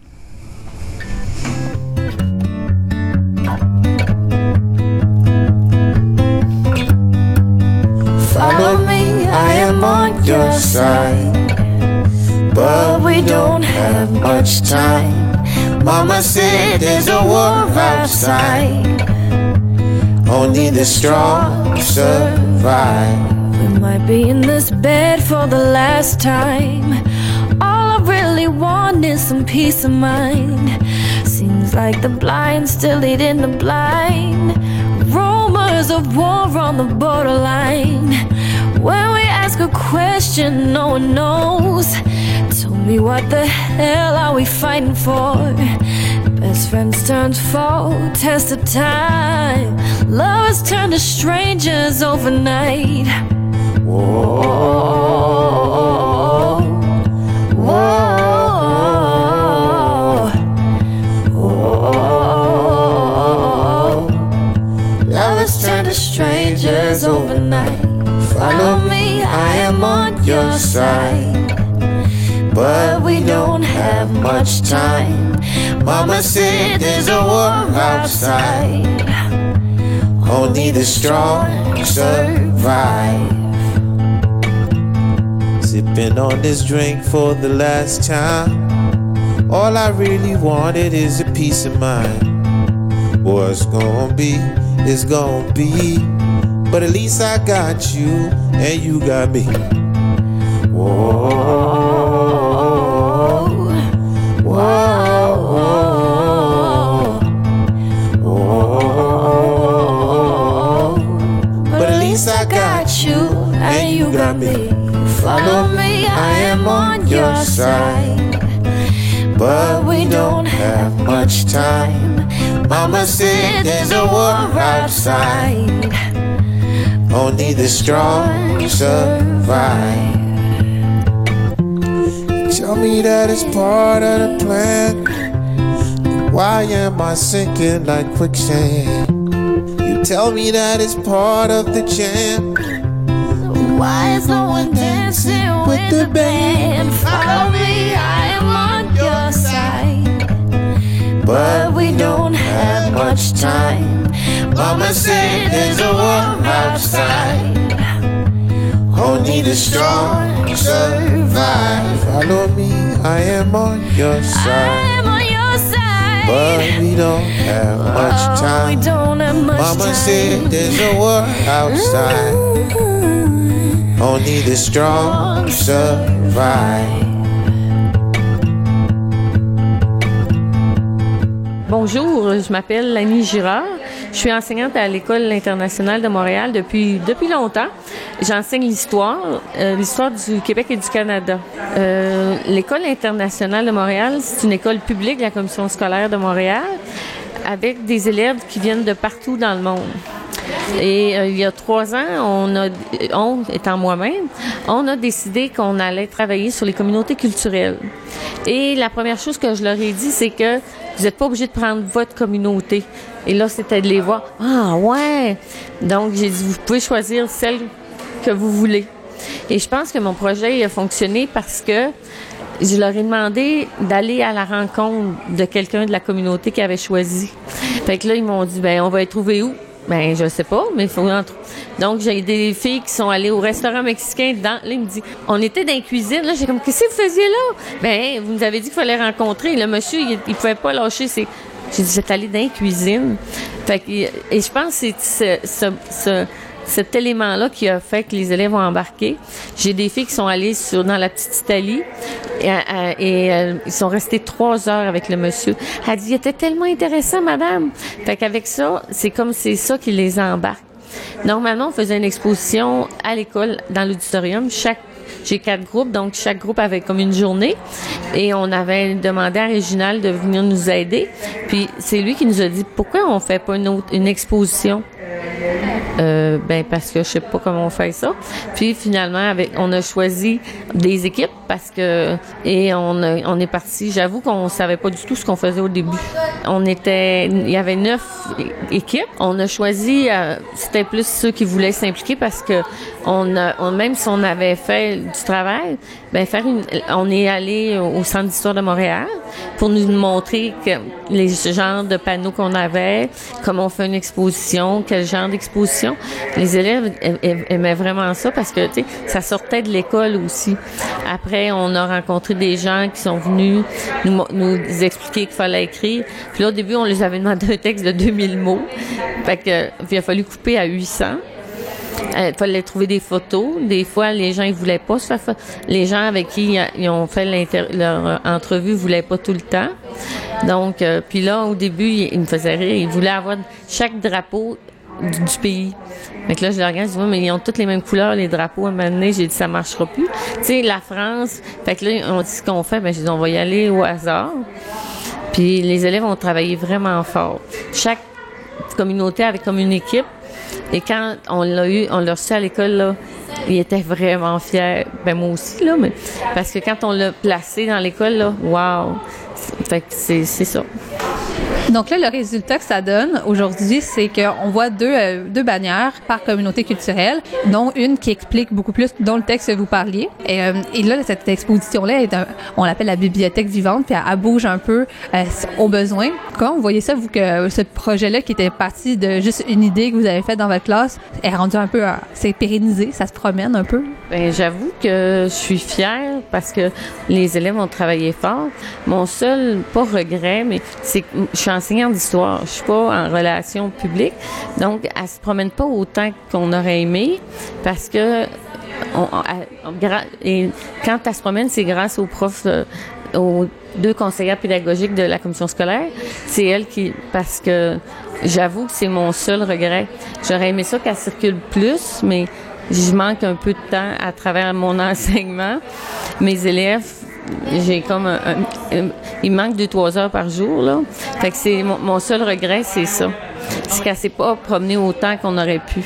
I am on your side. But we don't have much time. Mama said there's a war outside. Only the strong survive. We might be in this bed for the last time. All I really want is some peace of mind. Seems like the blind still leading the blind. Rumors of war on the borderline. When we ask a question, no one knows. Tell me what the hell are we fighting for? Best friends turned foe, test of time. Lovers turn to strangers overnight. Whoa, whoa, whoa. Lovers turn to strangers overnight. Follow me, I am on your side. But we don't have much time. Mama said there's a war outside. Only the strong survive. Sipping on this drink for the last time. All I really wanted is a peace of mind. What's gonna be is gonna be. But at least I got you and you got me. Whoa, whoa, whoa. But at least I got you and you got me. Follow me, I am on your side. But we don't have much time. Mama said there's a war outside. Only the strong survive. Tell me that it's part of the plan. Why am I sinking like quicksand? You tell me that it's part of the jam. Why is no one dancing with the band? Follow me, I am on your side. but we don't have much time. Mama said there's a war outside. Only the strong survive. Follow me, I am on your side. I'm on your side. But we don't have much Oh, time. we don't have much Mama time. said there's a war outside. Only the strong survive. Bonjour, je m'appelle Annie Girard. Je suis enseignante à l'École internationale de Montréal depuis, depuis longtemps. J'enseigne l'histoire, euh, l'histoire du Québec et du Canada. Euh, L'École internationale de Montréal, c'est une école publique de la Commission scolaire de Montréal avec des élèves qui viennent de partout dans le monde. Et euh, il y a trois ans, on a, on étant moi-même, on a décidé qu'on allait travailler sur les communautés culturelles. Et la première chose que je leur ai dit, c'est que vous n'êtes pas obligé de prendre votre communauté. Et là, c'était de les voir. Ah ouais. Donc j'ai dit, vous pouvez choisir celle que vous voulez. Et je pense que mon projet a fonctionné parce que je leur ai demandé d'aller à la rencontre de quelqu'un de la communauté qui avait choisi. Fait que là, ils m'ont dit, ben, on va les trouver où? Ben, je sais pas, mais il faut en Donc, j'ai des filles qui sont allées au restaurant mexicain. Dans, là, il me dit, on était dans la cuisine. Là, j'ai comme, qu'est-ce que vous faisiez là? Ben, vous nous avez dit qu'il fallait rencontrer. Le monsieur, il, il pouvait pas lâcher ses. J'ai dit, j'étais allée dans la cuisine. Fait que, et je pense que c'est ce, ce- ce- cet élément-là qui a fait que les élèves ont embarqué. J'ai des filles qui sont allées sur, dans la petite Italie et, euh, euh, ils sont restés trois heures avec le monsieur. Elle dit, il était tellement intéressant, madame. Fait qu'avec ça, c'est comme c'est ça qui les embarque. Normalement, on faisait une exposition à l'école, dans l'auditorium. Chaque j'ai quatre groupes, donc chaque groupe avait comme une journée. Et on avait demandé à Réginal de venir nous aider. Puis c'est lui qui nous a dit pourquoi on fait pas une une exposition? Euh, ben parce que je sais pas comment on fait ça. Puis finalement avec on a choisi des équipes parce que et on a- on est parti. J'avoue qu'on savait pas du tout ce qu'on faisait au début. On était il y avait neuf équipes. On a choisi euh, c'était plus ceux qui voulaient s'impliquer parce que on a même si on avait fait du travail, ben faire une on est allé au au centre d'histoire de Montréal pour nous montrer que les genres de panneaux qu'on avait, comment on fait une exposition, quel genre d'exposition. Les élèves aimaient vraiment ça parce que, tu sais, ça sortait de l'école aussi. Après, on a rencontré des gens qui sont venus nous, expliquer qu'il fallait écrire. Puis là, au début, on les avait demandé un texte de 2000 mots. Fait que, puis il a fallu couper à 800. Euh, Il fallait trouver des photos. Des fois, les gens ils voulaient pas se Les gens avec qui ils ont fait leur entrevue voulaient pas tout le temps. Donc, euh, puis là, au début, ils me faisaient rire. Ils voulaient avoir chaque drapeau du, pays. Fait que là, je les regarde, je dis, mais ils ont toutes les mêmes couleurs, les drapeaux. À un j'ai dit, ça marchera plus. Tu sais, la France. Fait que là, on dit ce qu'on fait. Ben, j'ai dit, on va y aller au hasard. Puis les élèves ont travaillé vraiment fort. Chaque communauté avait comme une équipe. Et quand on l'a eu, on l'a reçu à l'école, là, ils étaient vraiment fiers. Ben moi aussi, là, mais parce que quand on l'a placé dans l'école, là, wow! Fait que c'est ça. Donc là, le résultat que ça donne aujourd'hui, c'est qu'on voit deux, euh, deux bannières par communauté culturelle, dont une qui explique beaucoup plus dont le texte que vous parliez. Et, euh, et là, cette exposition-là, on l'appelle la bibliothèque vivante, puis elle, elle bouge un peu euh, au besoin. Comment vous voyez ça, vous, que ce projet-là, qui était parti de juste une idée que vous avez faite dans votre classe, est rendu un peu, euh, c'est pérennisé, ça se promène un peu? Ben, j'avoue que je suis fière parce que les élèves ont travaillé fort. Mon seul, pas regret, mais c'est que je suis enseignante d'histoire. Je suis pas en relation publique. Donc, elle se promène pas autant qu'on aurait aimé parce que quand elle se promène, c'est grâce aux profs, euh, aux deux conseillères pédagogiques de la commission scolaire. C'est elle qui, parce que j'avoue que c'est mon seul regret. J'aurais aimé ça qu'elle circule plus, mais je manque un peu de temps à travers mon enseignement. Mes élèves, j'ai comme un, un- un- il manque deux trois heures par jour là. Fait que c'est mon, mon seul regret, c'est ça. C'est qu'elle s'est pas promenée autant qu'on aurait pu.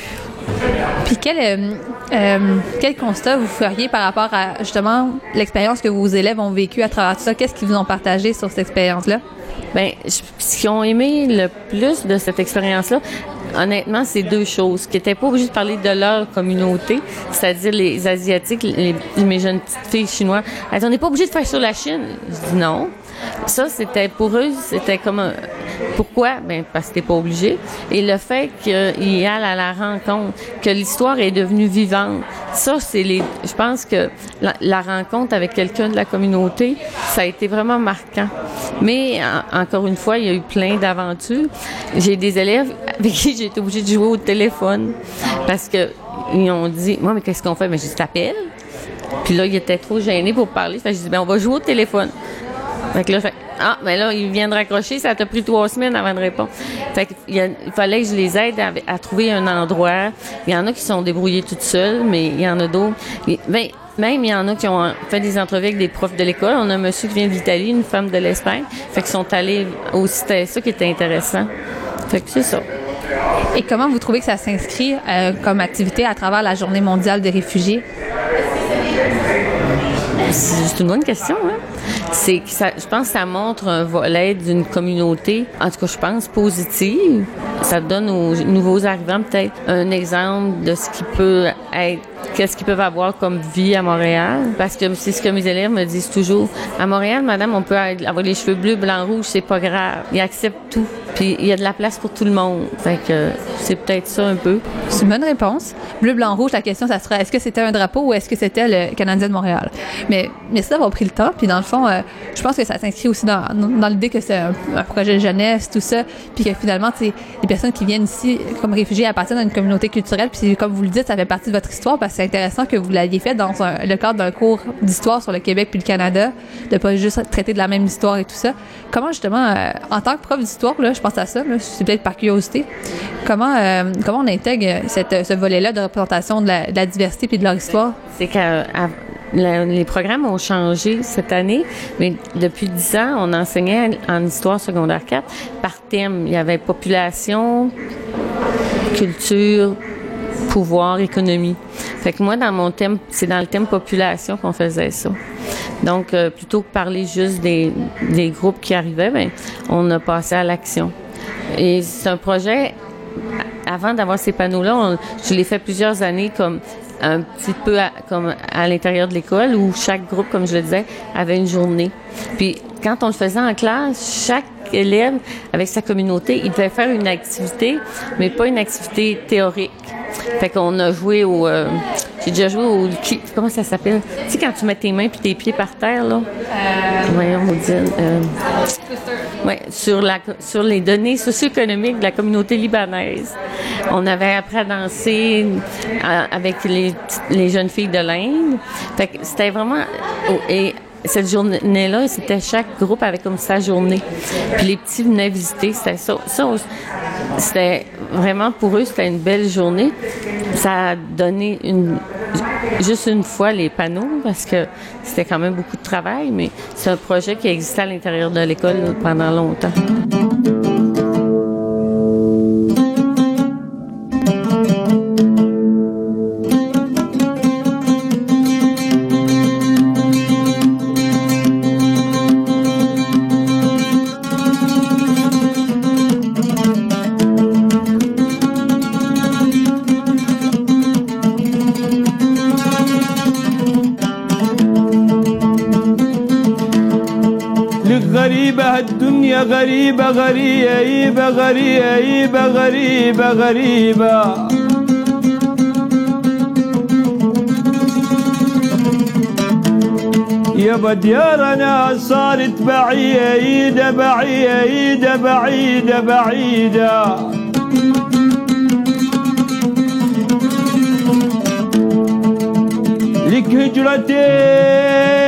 Puis quel, euh, euh, quel constat vous feriez par rapport à justement l'expérience que vos élèves ont vécue à travers tout ça? Qu'est-ce qu'ils vous ont partagé sur cette expérience-là? Ben, je- ce qu'ils ont aimé le plus de cette expérience-là, honnêtement, c'est deux choses. Qui n'étaient pas obligés de parler de leur communauté, c'est-à-dire les Asiatiques, les, mes jeunes petites filles chinoises. On n'est pas obligé de faire sur la Chine. Je dis non. Ça, c'était pour eux, c'était comme un- pourquoi? Ben parce que t'es pas obligé. Et le fait qu'il aille à la rencontre, que l'histoire est devenue vivante, ça c'est les. Je pense que la, rencontre avec quelqu'un de la communauté, ça a été vraiment marquant. Mais en- encore une fois, il y a eu plein d'aventures. J'ai des élèves avec qui j'ai été obligée de jouer au téléphone parce que ils ont dit, moi mais qu'est-ce qu'on fait Ben je t'appelle. Puis là, il était trop gêné pour parler. Fait que je dis, ben, on va jouer au téléphone. Fait que là, fait, ah, ben là, il vient de raccrocher. Ça t'a pris trois semaines avant de répondre. Fait que il, y a- il fallait que je les aide à, à trouver un endroit. Il y en a qui sont débrouillés toutes seules, mais il y en a d'autres. Ben, même, il y en a qui ont fait des entrevues avec des profs de l'école. On a un monsieur qui vient d'Italie, une femme de l'Espagne. Fait qu'ils sont allés aussi. C'était ça qui était intéressant. Fait que c'est ça. Et comment vous trouvez que ça s'inscrit euh, comme activité à travers la Journée mondiale des réfugiés? C'est une bonne question. Hein? C'est que ça, je pense que ça montre un volet d'une communauté, en tout cas, je pense, positive. Ça donne aux nouveaux arrivants peut-être un exemple de ce qui peut être, qu'est-ce qu'ils peuvent avoir comme vie à Montréal? Parce que c'est ce que mes élèves me disent toujours. À Montréal, madame, on peut avoir les cheveux bleus, blancs, rouges, c'est pas grave. Ils acceptent tout. Puis il y a de la place pour tout le monde. Fait que c'est peut-être ça un peu. C'est une bonne réponse. Bleu, blanc, rouge, la question, ça serait est-ce que c'était un drapeau ou est-ce que c'était le Canadien de Montréal? Mais merci d'avoir pris le temps. Puis dans le fond, euh, je pense que ça s'inscrit aussi dans, dans l'idée que c'est un, projet de jeunesse, tout ça. Puis que finalement, les personnes qui viennent ici comme réfugiés appartiennent à une communauté culturelle. Puis comme vous le dites, ça fait partie de votre histoire c'est intéressant que vous l'aviez fait dans le cadre d'un cours d'histoire sur le Québec puis le Canada, de pas juste traiter de la même histoire et tout ça. Comment justement, euh, en tant que prof d'histoire, là, je pense à ça, c'est peut-être par curiosité, comment, euh, comment on intègre ce volet-là de représentation de la, diversité puis de leur histoire? C'est que à- la- les programmes ont changé cette année, mais depuis 10 ans, on enseignait en histoire secondaire 4 par thème. Il y avait population, culture, pouvoir, économie. Fait que moi, dans mon thème, c'est dans le thème population qu'on faisait ça. Donc, euh, plutôt que parler juste des, groupes qui arrivaient, ben, on a passé à l'action. Et c'est un projet avant d'avoir ces panneaux-là, je l'ai fait plusieurs années comme un petit peu comme à l'intérieur de l'école où chaque groupe, comme je le disais, avait une journée. Puis quand on le faisait en classe, chaque élève avec sa communauté, il devait faire une activité, mais pas une activité théorique. Fait qu'on a joué au... euh, j'ai déjà joué au... Comment ça s'appelle? Tu sais, quand tu mets tes mains puis tes pieds par terre, là? Voyons, Maudine. Euh, ouais, sur, la, sur les données socio-économiques de la communauté libanaise. On avait appris à danser euh, avec les, les jeunes filles de l'Inde. Fait que c'était vraiment... oh, et cette journée-là, c'était chaque groupe avait comme sa journée. Puis les petits venaient visiter, c'était ça. c'était vraiment pour eux, c'était une belle journée. Ça a donné juste une fois les panneaux parce que c'était quand même beaucoup de travail, mais c'est un projet qui existait à l'intérieur de l'école pendant longtemps. غريبة غريبة غريبة غريبة غريبة يا ديارنا صارت بعيدة بعيدة بعيدة بعيدة. لك هجرتين.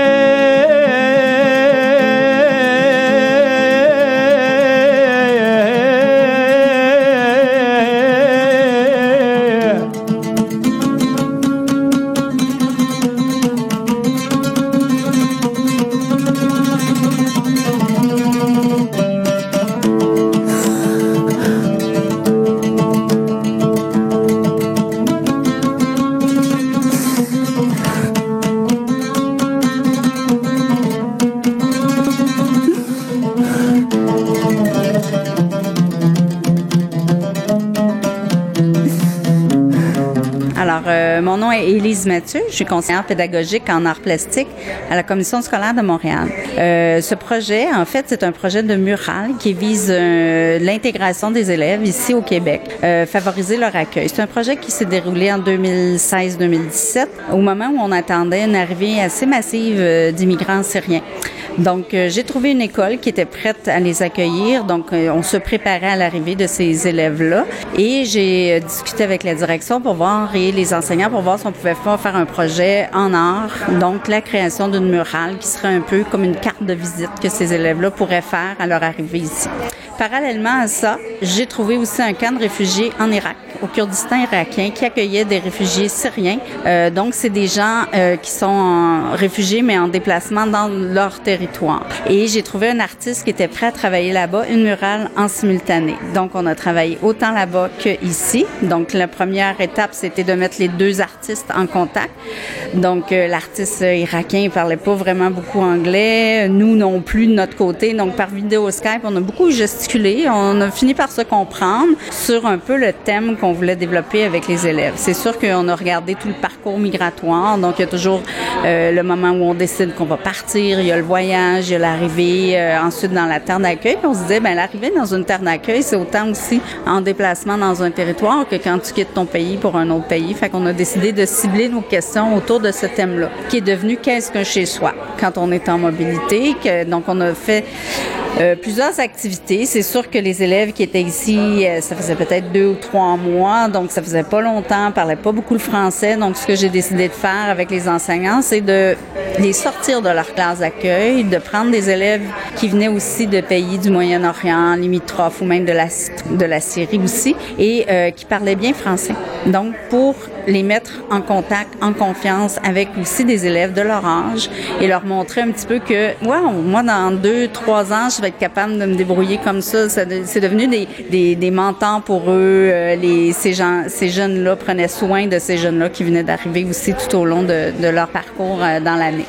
Je suis conseillère pédagogique en arts plastiques à la Commission scolaire de Montréal. Euh, ce projet, en fait, c'est un projet de mural qui vise euh, l'intégration des élèves ici au Québec, euh, favoriser leur accueil. C'est un projet qui s'est déroulé en 2016-2017, au moment où on attendait une arrivée assez massive d'immigrants syriens. Donc, euh, j'ai trouvé une école qui était prête à les accueillir. Donc, euh, on se préparait à l'arrivée de ces élèves-là. Et j'ai euh, discuté avec la direction pour voir et les enseignants pour voir si on pouvait faire un projet en art. Donc, la création d'une murale qui serait un peu comme une carte de visite que ces élèves-là pourraient faire à leur arrivée ici. Parallèlement à ça, j'ai trouvé aussi un camp de réfugiés en Irak, au Kurdistan irakien, qui accueillait des réfugiés syriens. Donc, c'est des gens qui sont réfugiés, mais en déplacement dans leur territoire. Et j'ai trouvé un artiste qui était prêt à travailler là-bas, une murale en simultané. Donc, on a travaillé autant là-bas que ici. Donc, la première étape, c'était de mettre les deux artistes en contact. Donc, euh, l'artiste irakien il parlait pas vraiment beaucoup anglais, nous non plus de notre côté. Donc, par vidéo Skype, on a beaucoup gesticulé. On a fini par se comprendre sur un peu le thème qu'on voulait développer avec les élèves. C'est sûr qu'on a regardé tout le parcours migratoire. Donc, il y a toujours euh, le moment où on décide qu'on va partir, il y a le voyage, l'arrivée euh, ensuite dans la terre d'accueil. On se disait, ben l'arrivée dans une terre d'accueil, c'est autant aussi en déplacement dans un territoire que quand tu quittes ton pays pour un autre pays. Fait qu'on a décidé de cibler nos questions autour de ce thème-là, qui est devenu qu'est-ce qu'un chez soi quand on est en mobilité. Donc, on a fait euh, plusieurs activités. C'est sûr que les élèves qui étaient ici, euh, ça faisait peut-être deux ou trois mois, donc ça faisait pas longtemps, parlaient pas beaucoup le français. Donc, ce que j'ai décidé de faire avec les enseignants, c'est de les sortir de leur classe d'accueil, de prendre des élèves qui venaient aussi de pays du Moyen-Orient, limitrophes ou même de la, de la Syrie aussi, et euh, qui parlaient bien français. Donc, pour les mettre en contact, en confiance avec aussi des élèves de leur âge et leur montrer un petit peu que, wow, moi, dans deux, trois ans, je vais être capable de me débrouiller comme ça. C'est devenu des, des, des mentors pour eux. Euh, les, ces, gens, ces jeunes-là prenaient soin de ces jeunes-là qui venaient d'arriver aussi tout au long de, de leur parcours euh, dans l'année.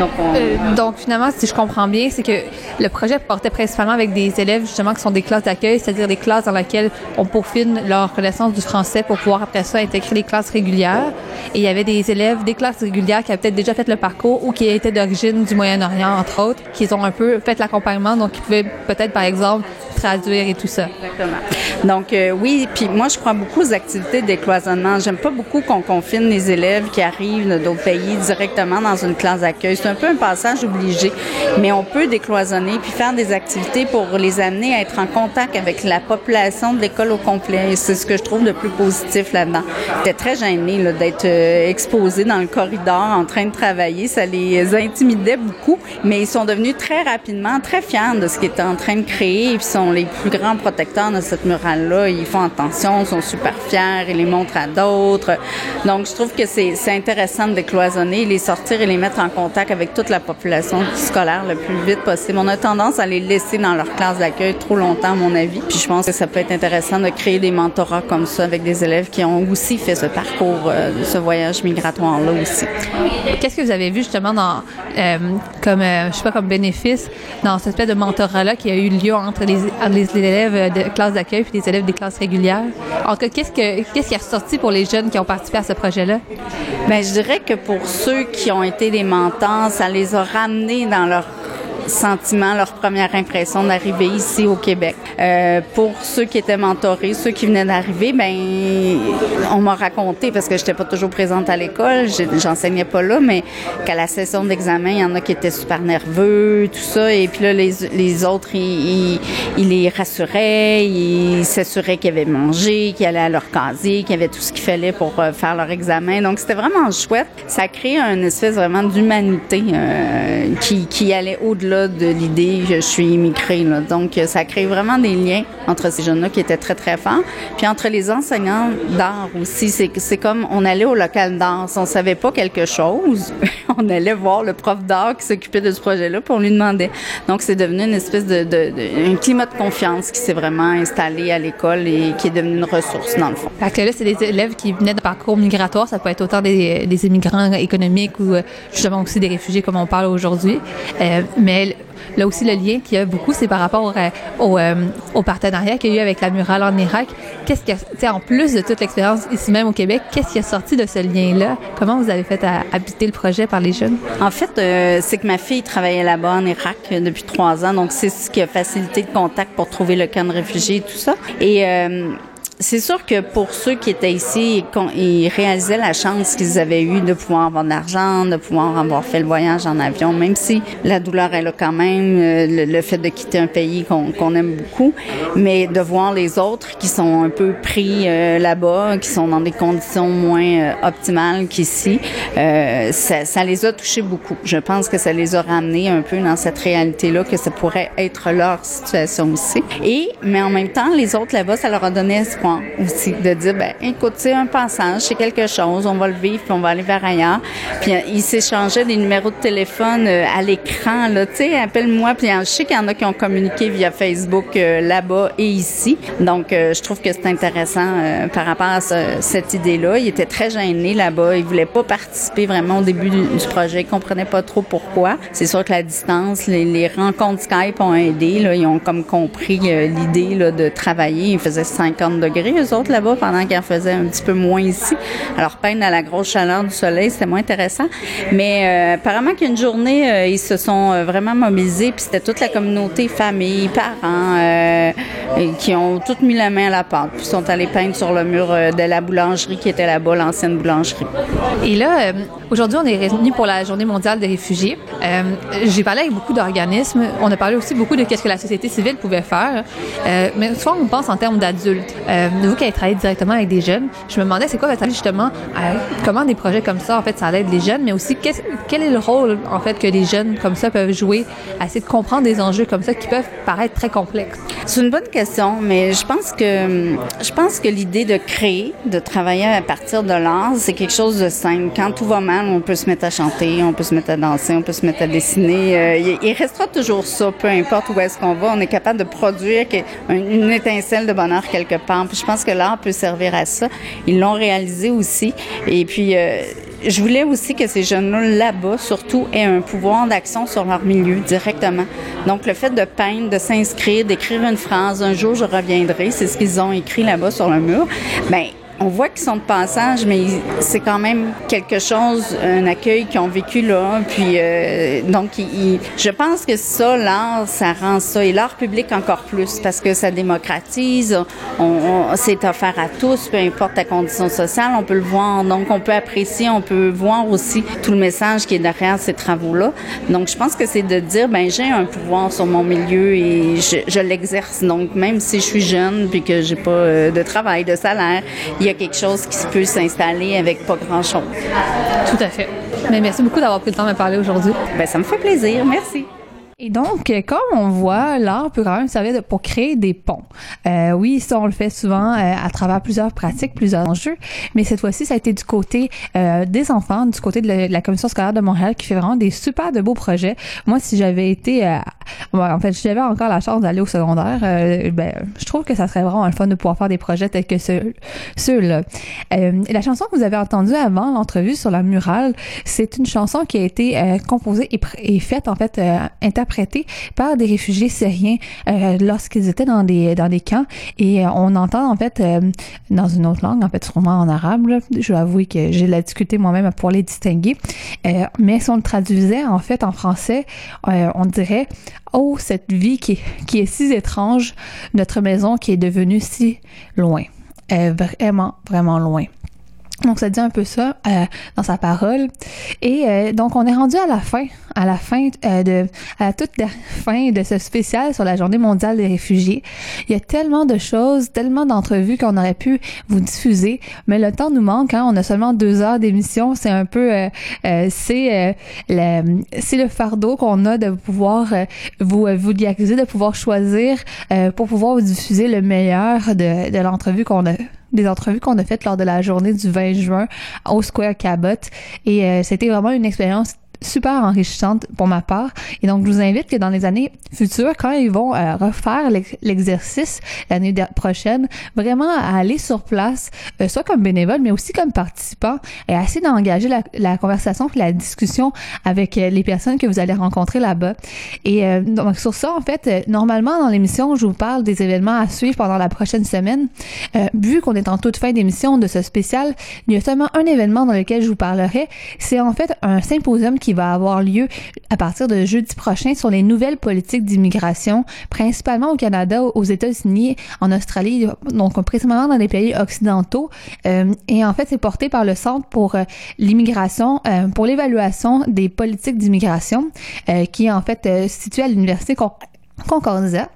Euh, donc finalement, si je comprends bien, c'est que le projet portait principalement avec des élèves justement qui sont des classes d'accueil, c'est-à-dire des classes dans lesquelles on peaufine leur connaissance du français pour pouvoir après ça intégrer les classes régulières. Et il y avait des élèves des classes régulières qui avaient peut-être déjà fait le parcours ou qui étaient d'origine du Moyen-Orient, entre autres, qui ont un peu fait l'accompagnement, donc qui pouvaient peut-être, par exemple, traduire et tout ça. Exactement. Donc euh, oui, puis moi je crois beaucoup aux activités de décloisonnement. J'aime pas beaucoup qu'on confine les élèves qui arrivent d'autres pays directement dans une classe d'accueil. C'est un peu un passage obligé, mais on peut décloisonner puis faire des activités pour les amener à être en contact avec la population de l'école au complet. Et C'est ce que je trouve de plus positif là-dedans. J'étais très gênée là, d'être euh, exposés dans le corridor en train de travailler. Ça les intimidait beaucoup, mais ils sont devenus très rapidement très fiers de ce qu'ils étaient en train de créer et puis les plus grands protecteurs de cette murale-là. Ils font attention, sont super fiers, ils les montrent à d'autres. Donc, je trouve que c'est c'est intéressant de décloisonner, les sortir et les mettre en contact avec toute la population scolaire le plus vite possible. On a tendance à les laisser dans leur classe d'accueil trop longtemps, à mon avis. Puis je pense que ça peut être intéressant de créer des mentorats comme ça avec des élèves qui ont aussi fait ce parcours, euh, ce voyage migratoire-là aussi. Qu'est-ce que vous avez vu justement dans, euh, comme, euh, je sais pas, comme bénéfice dans cette espèce de mentorat-là qui a eu lieu entre les, les élèves de classe d'accueil et les élèves des classes régulières? En tout cas, qu'est-ce, que, qu'est-ce qui est ressorti pour les jeunes qui ont participé à ce projet-là? Ben, je dirais que pour ceux qui ont été des mentors, ça les a ramenés dans leur sentiment, leur première impression d'arriver ici au Québec. Euh, pour ceux qui étaient mentorés, ceux qui venaient d'arriver, ben on m'a raconté parce que j'étais pas toujours présente à l'école, j'enseignais pas là, mais qu'à la session d'examen, il y en a qui étaient super nerveux, tout ça, et puis là les, les autres, ils, ils, ils les rassuraient, ils s'assuraient qu'ils avaient mangé, qu'ils allaient à leur casier, qu'ils avaient tout ce qu'il fallait pour euh, faire leur examen. Donc c'était vraiment chouette. Ça crée une espèce vraiment d'humanité euh, qui, qui allait au-delà de l'idée je suis immigrée. Là. Donc euh, ça crée vraiment des liens entre ces jeunes-là qui étaient très très forts. Puis entre les enseignants d'art aussi, c'est comme on allait au local d'art, si on savait pas quelque chose, on allait voir le prof d'art qui s'occupait de ce projet-là, puis on lui demandait. Donc c'est devenu une espèce de, un climat de confiance qui s'est vraiment installé à l'école et qui est devenu une ressource dans le fond. Fait que là, c'est des élèves qui venaient de parcours migratoire. Ça peut être autant des, des immigrants économiques ou euh, justement aussi des réfugiés comme on parle aujourd'hui. Euh, mais là aussi le lien qu'il y a beaucoup, c'est par rapport euh, au, euh, au partenariat qu'il y a eu avec la murale en Irak. Qu'est-ce que, tu en plus de toute l'expérience ici même au Québec, qu'est-ce qui est sorti de ce lien-là? Comment vous avez fait à habiter le projet par les jeunes? En fait, euh, c'est que ma fille travaillait là-bas en Irak depuis trois ans, donc c'est ce qui a facilité le contact pour trouver le camp de réfugiés et tout ça. Et c'est sûr que pour ceux qui étaient ici, ils réalisaient la chance qu'ils avaient eue de pouvoir avoir de l'argent, de pouvoir avoir fait le voyage en avion, même si la douleur est là quand même, euh, le, fait de quitter un pays qu'on aime beaucoup, mais de voir les autres qui sont un peu pris euh, là-bas, qui sont dans des conditions moins euh, optimales qu'ici, ça, les a touchés beaucoup. Je pense que ça les a ramenés un peu dans cette réalité-là, que ça pourrait être leur situation aussi. Et, mais en même temps, les autres là-bas, ça leur a donné aussi, de dire, ben, écoute, c'est un passage, c'est quelque chose, on va le vivre, puis on va aller vers ailleurs. Puis euh, ils s'échangeaient des numéros de téléphone euh, à l'écran, là, tu sais, appelle-moi. Puis euh, je sais qu'il y en a qui ont communiqué via Facebook là-bas et ici. Donc, je trouve que c'est intéressant par rapport à ce- cette idée-là. Il était très gêné là-bas. Il voulait pas participer vraiment au début du, projet. Il comprenait pas trop pourquoi. C'est sûr que la distance, les, rencontres Skype ont aidé. Là. Ils ont comme compris l'idée là, de travailler. Il faisait 50 degrés, eux autres, là-bas, pendant qu'il en faisait un petit peu moins ici. Alors, peindre à la grosse chaleur du soleil, c'était moins intéressant. Mais euh, apparemment qu'une journée, euh, ils se sont euh, vraiment mobilisés. Puis c'était toute la communauté, famille, parents, qui ont toutes mis la main à la pâte. Puis sont allés peindre sur le mur de la boulangerie qui était là-bas, l'ancienne boulangerie. Et là, aujourd'hui, on est réunis pour la Journée mondiale des réfugiés. J'ai parlé avec beaucoup d'organismes. On a parlé aussi beaucoup de qu'est-ce que la société civile pouvait faire. Mais souvent, on pense en termes d'adultes. Vous qui avez travaillé directement avec des jeunes, je me demandais c'est quoi votre avis justement comment des projets comme ça, en fait, ça aide les jeunes, mais aussi quel est le rôle, en fait, que des jeunes comme ça peuvent jouer à essayer de comprendre des enjeux comme ça qui peuvent paraître très complexes? C'est une bonne question, mais je pense que je pense que l'idée de créer, de travailler à partir de l'art, c'est quelque chose de simple. Quand tout va mal, on peut se mettre à chanter, on peut se mettre à danser, on peut se mettre à dessiner. Euh, il, restera toujours ça, peu importe où est-ce qu'on va, on est capable de produire une, étincelle de bonheur quelque part. Je pense que l'art peut servir à ça. Ils l'ont réalisé aussi. Et puis euh, je voulais aussi que ces jeunes-là, là-bas, surtout, aient un pouvoir d'action sur leur milieu directement. Donc, le fait de peindre, de s'inscrire, d'écrire une phrase, un jour je reviendrai, c'est ce qu'ils ont écrit là-bas sur le mur. Ben, on voit qu'ils sont de passage, mais c'est quand même quelque chose, un accueil qu'ils ont vécu là. Puis, euh, donc, je pense que ça, l'art, ça rend ça. Et l'art public encore plus, parce que ça démocratise. On, on- c'est offert à tous, peu importe ta condition sociale, on peut le voir. Donc, on peut apprécier, on peut voir aussi tout le message qui est derrière ces travaux-là. Donc, je pense que c'est de dire, ben, j'ai un pouvoir sur mon milieu et je, l'exerce. Donc, même si je suis jeune puis que j'ai pas euh, de travail, de salaire, y a quelque chose qui peut s'installer avec pas grand-chose. Tout à fait. Mais merci beaucoup d'avoir pris le temps de me parler aujourd'hui. Ben, ça me fait plaisir. Merci. Et donc, comme on voit, l'art peut quand même servir de- pour créer des ponts. Euh, oui, ça, on le fait souvent euh, à travers plusieurs pratiques, plusieurs enjeux, mais cette fois-ci, ça a été du côté euh, des enfants, du côté de la, Commission scolaire de Montréal, qui fait vraiment des super de beaux projets. Moi, si j'avais été, euh, en fait, si j'avais encore la chance d'aller au secondaire, euh, ben, je trouve que ça serait vraiment le fun de pouvoir faire des projets tels que ceux- ceux-là. Euh, la chanson que vous avez entendue avant l'entrevue sur la murale, c'est une chanson qui a été composée et, et faite, en fait, euh, interprétée par des réfugiés syriens euh, lorsqu'ils étaient dans des dans des camps. Et euh, on entend en fait euh, dans une autre langue en fait sûrement en arabe je dois avouer que j'ai la difficulté moi-même pour les distinguer. Mais si on le traduisait en fait en français on dirait oh cette vie qui qui est si étrange notre maison qui est devenue si loin. Vraiment vraiment loin donc, ça dit un peu ça euh, dans sa parole. Et euh, donc, on est rendu à la fin, à la fin euh, de, à la toute fin de ce spécial sur la Journée mondiale des réfugiés. Il y a tellement de choses, tellement d'entrevues qu'on aurait pu vous diffuser, mais le temps nous manque. Hein, on a seulement deux heures d'émission. C'est un peu, c'est le, c'est le fardeau qu'on a de pouvoir vous vous de pouvoir choisir pour pouvoir vous diffuser le meilleur de, de l'entrevue qu'on a des entrevues qu'on a faites lors de la journée du 20 juin au Square Cabot. Et euh, c'était vraiment une expérience super enrichissante pour ma part. Et donc, je vous invite que dans les années futures, quand ils vont euh, refaire l'ex- l'exercice l'année prochaine, vraiment à aller sur place, euh, soit comme bénévole, mais aussi comme participant, et essayer d'engager la, conversation la discussion avec euh, les personnes que vous allez rencontrer là-bas. Et euh, donc, sur ça, en fait, normalement, dans l'émission, je vous parle des événements à suivre pendant la prochaine semaine. Vu qu'on est en toute fin d'émission de ce spécial, il y a seulement un événement dans lequel je vous parlerai. C'est en fait un symposium va avoir lieu à partir de jeudi prochain sur les nouvelles politiques d'immigration, principalement au Canada, aux États-Unis, en Australie, donc principalement dans les pays occidentaux. Euh, et en fait, c'est porté par le Centre pour euh, l'immigration, euh, pour l'évaluation des politiques d'immigration, euh, qui est en fait euh, situé à l'Université Concordia.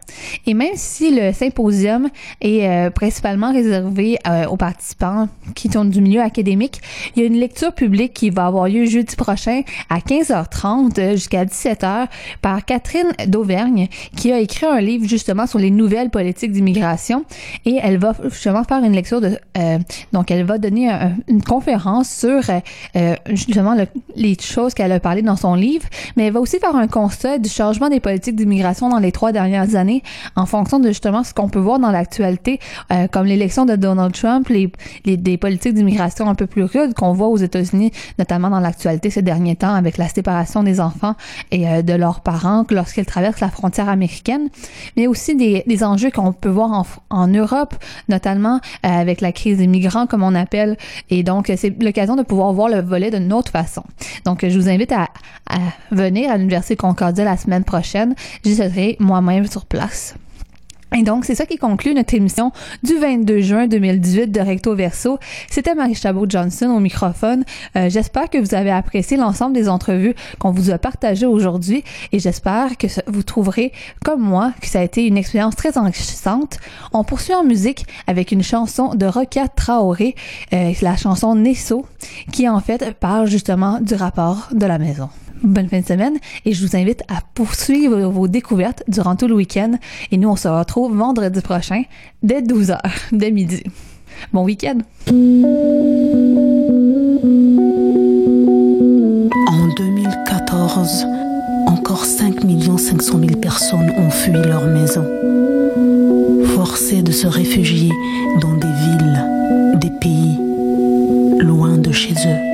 Et même si le symposium est euh, principalement réservé euh, aux participants qui sont du milieu académique, il y a une lecture publique qui va avoir lieu jeudi prochain à 15h30 euh, jusqu'à 17h par Catherine d'Auvergne qui a écrit un livre justement sur les nouvelles politiques d'immigration et elle va justement faire une lecture de euh, donc elle va donner un- une conférence sur euh, euh, justement le- les choses qu'elle a parlé dans son livre, mais elle va aussi faire un constat du changement des politiques d'immigration dans les trois dernières années en fonction de justement ce qu'on peut voir dans l'actualité, euh, comme l'élection de Donald Trump, les, les- des politiques d'immigration un peu plus rudes qu'on voit aux États-Unis, notamment dans l'actualité ces derniers temps avec la séparation des enfants et euh, de leurs parents lorsqu'ils traversent la frontière américaine, mais aussi des, des enjeux qu'on peut voir en, en Europe, notamment euh, avec la crise des migrants comme on appelle, et donc euh, c'est l'occasion de pouvoir voir le volet d'une autre façon. Donc je vous invite à, à venir à l'Université Concordia la semaine prochaine. J'y serai moi-même sur place. Et donc, c'est ça qui conclut notre émission du 22 juin 2018 de Recto Verso. C'était Marie Chabot-Johnson au microphone. Euh, j'espère que vous avez apprécié l'ensemble des entrevues qu'on vous a partagées aujourd'hui et j'espère que vous trouverez, comme moi, que ça a été une expérience très enrichissante. On poursuit en musique avec une chanson de Rokia Traoré, euh, la chanson Nesso, qui en fait parle justement du rapport de la maison. Bonne fin de semaine et je vous invite à poursuivre vos découvertes durant tout le week-end. Et nous, on se retrouve vendredi prochain dès 12h, dès midi. Bon week-end! En 2014, encore 5 500 000 personnes ont fui leur maison, forcées de se réfugier dans des villes, des pays, loin de chez eux.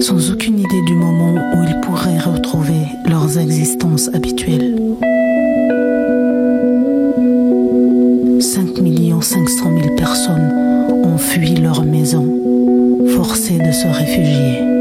Sans aucune idée du moment où ils pourraient retrouver leurs existences habituelles. 5 500 000 personnes ont fui leur maison, forcées de se réfugier.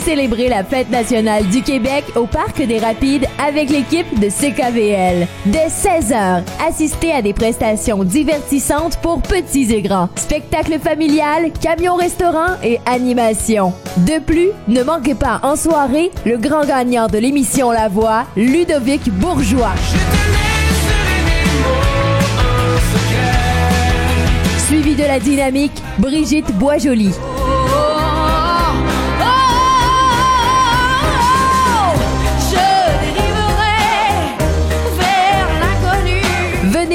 Célébrer la fête nationale du Québec au Parc des Rapides avec l'équipe de CKVL. Dès 16h, assistez à des prestations divertissantes pour petits et grands. Spectacle familial, camion-restaurant et animation. De plus, ne manquez pas en soirée le grand gagnant de l'émission La Voix, Ludovic Bourgeois. Suivi de la dynamique, Brigitte Boisjoli.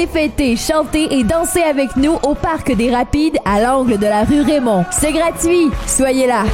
Venez fêter, chanter et danser avec nous au Parc des Rapides à l'angle de la rue Raymond. C'est gratuit, soyez là.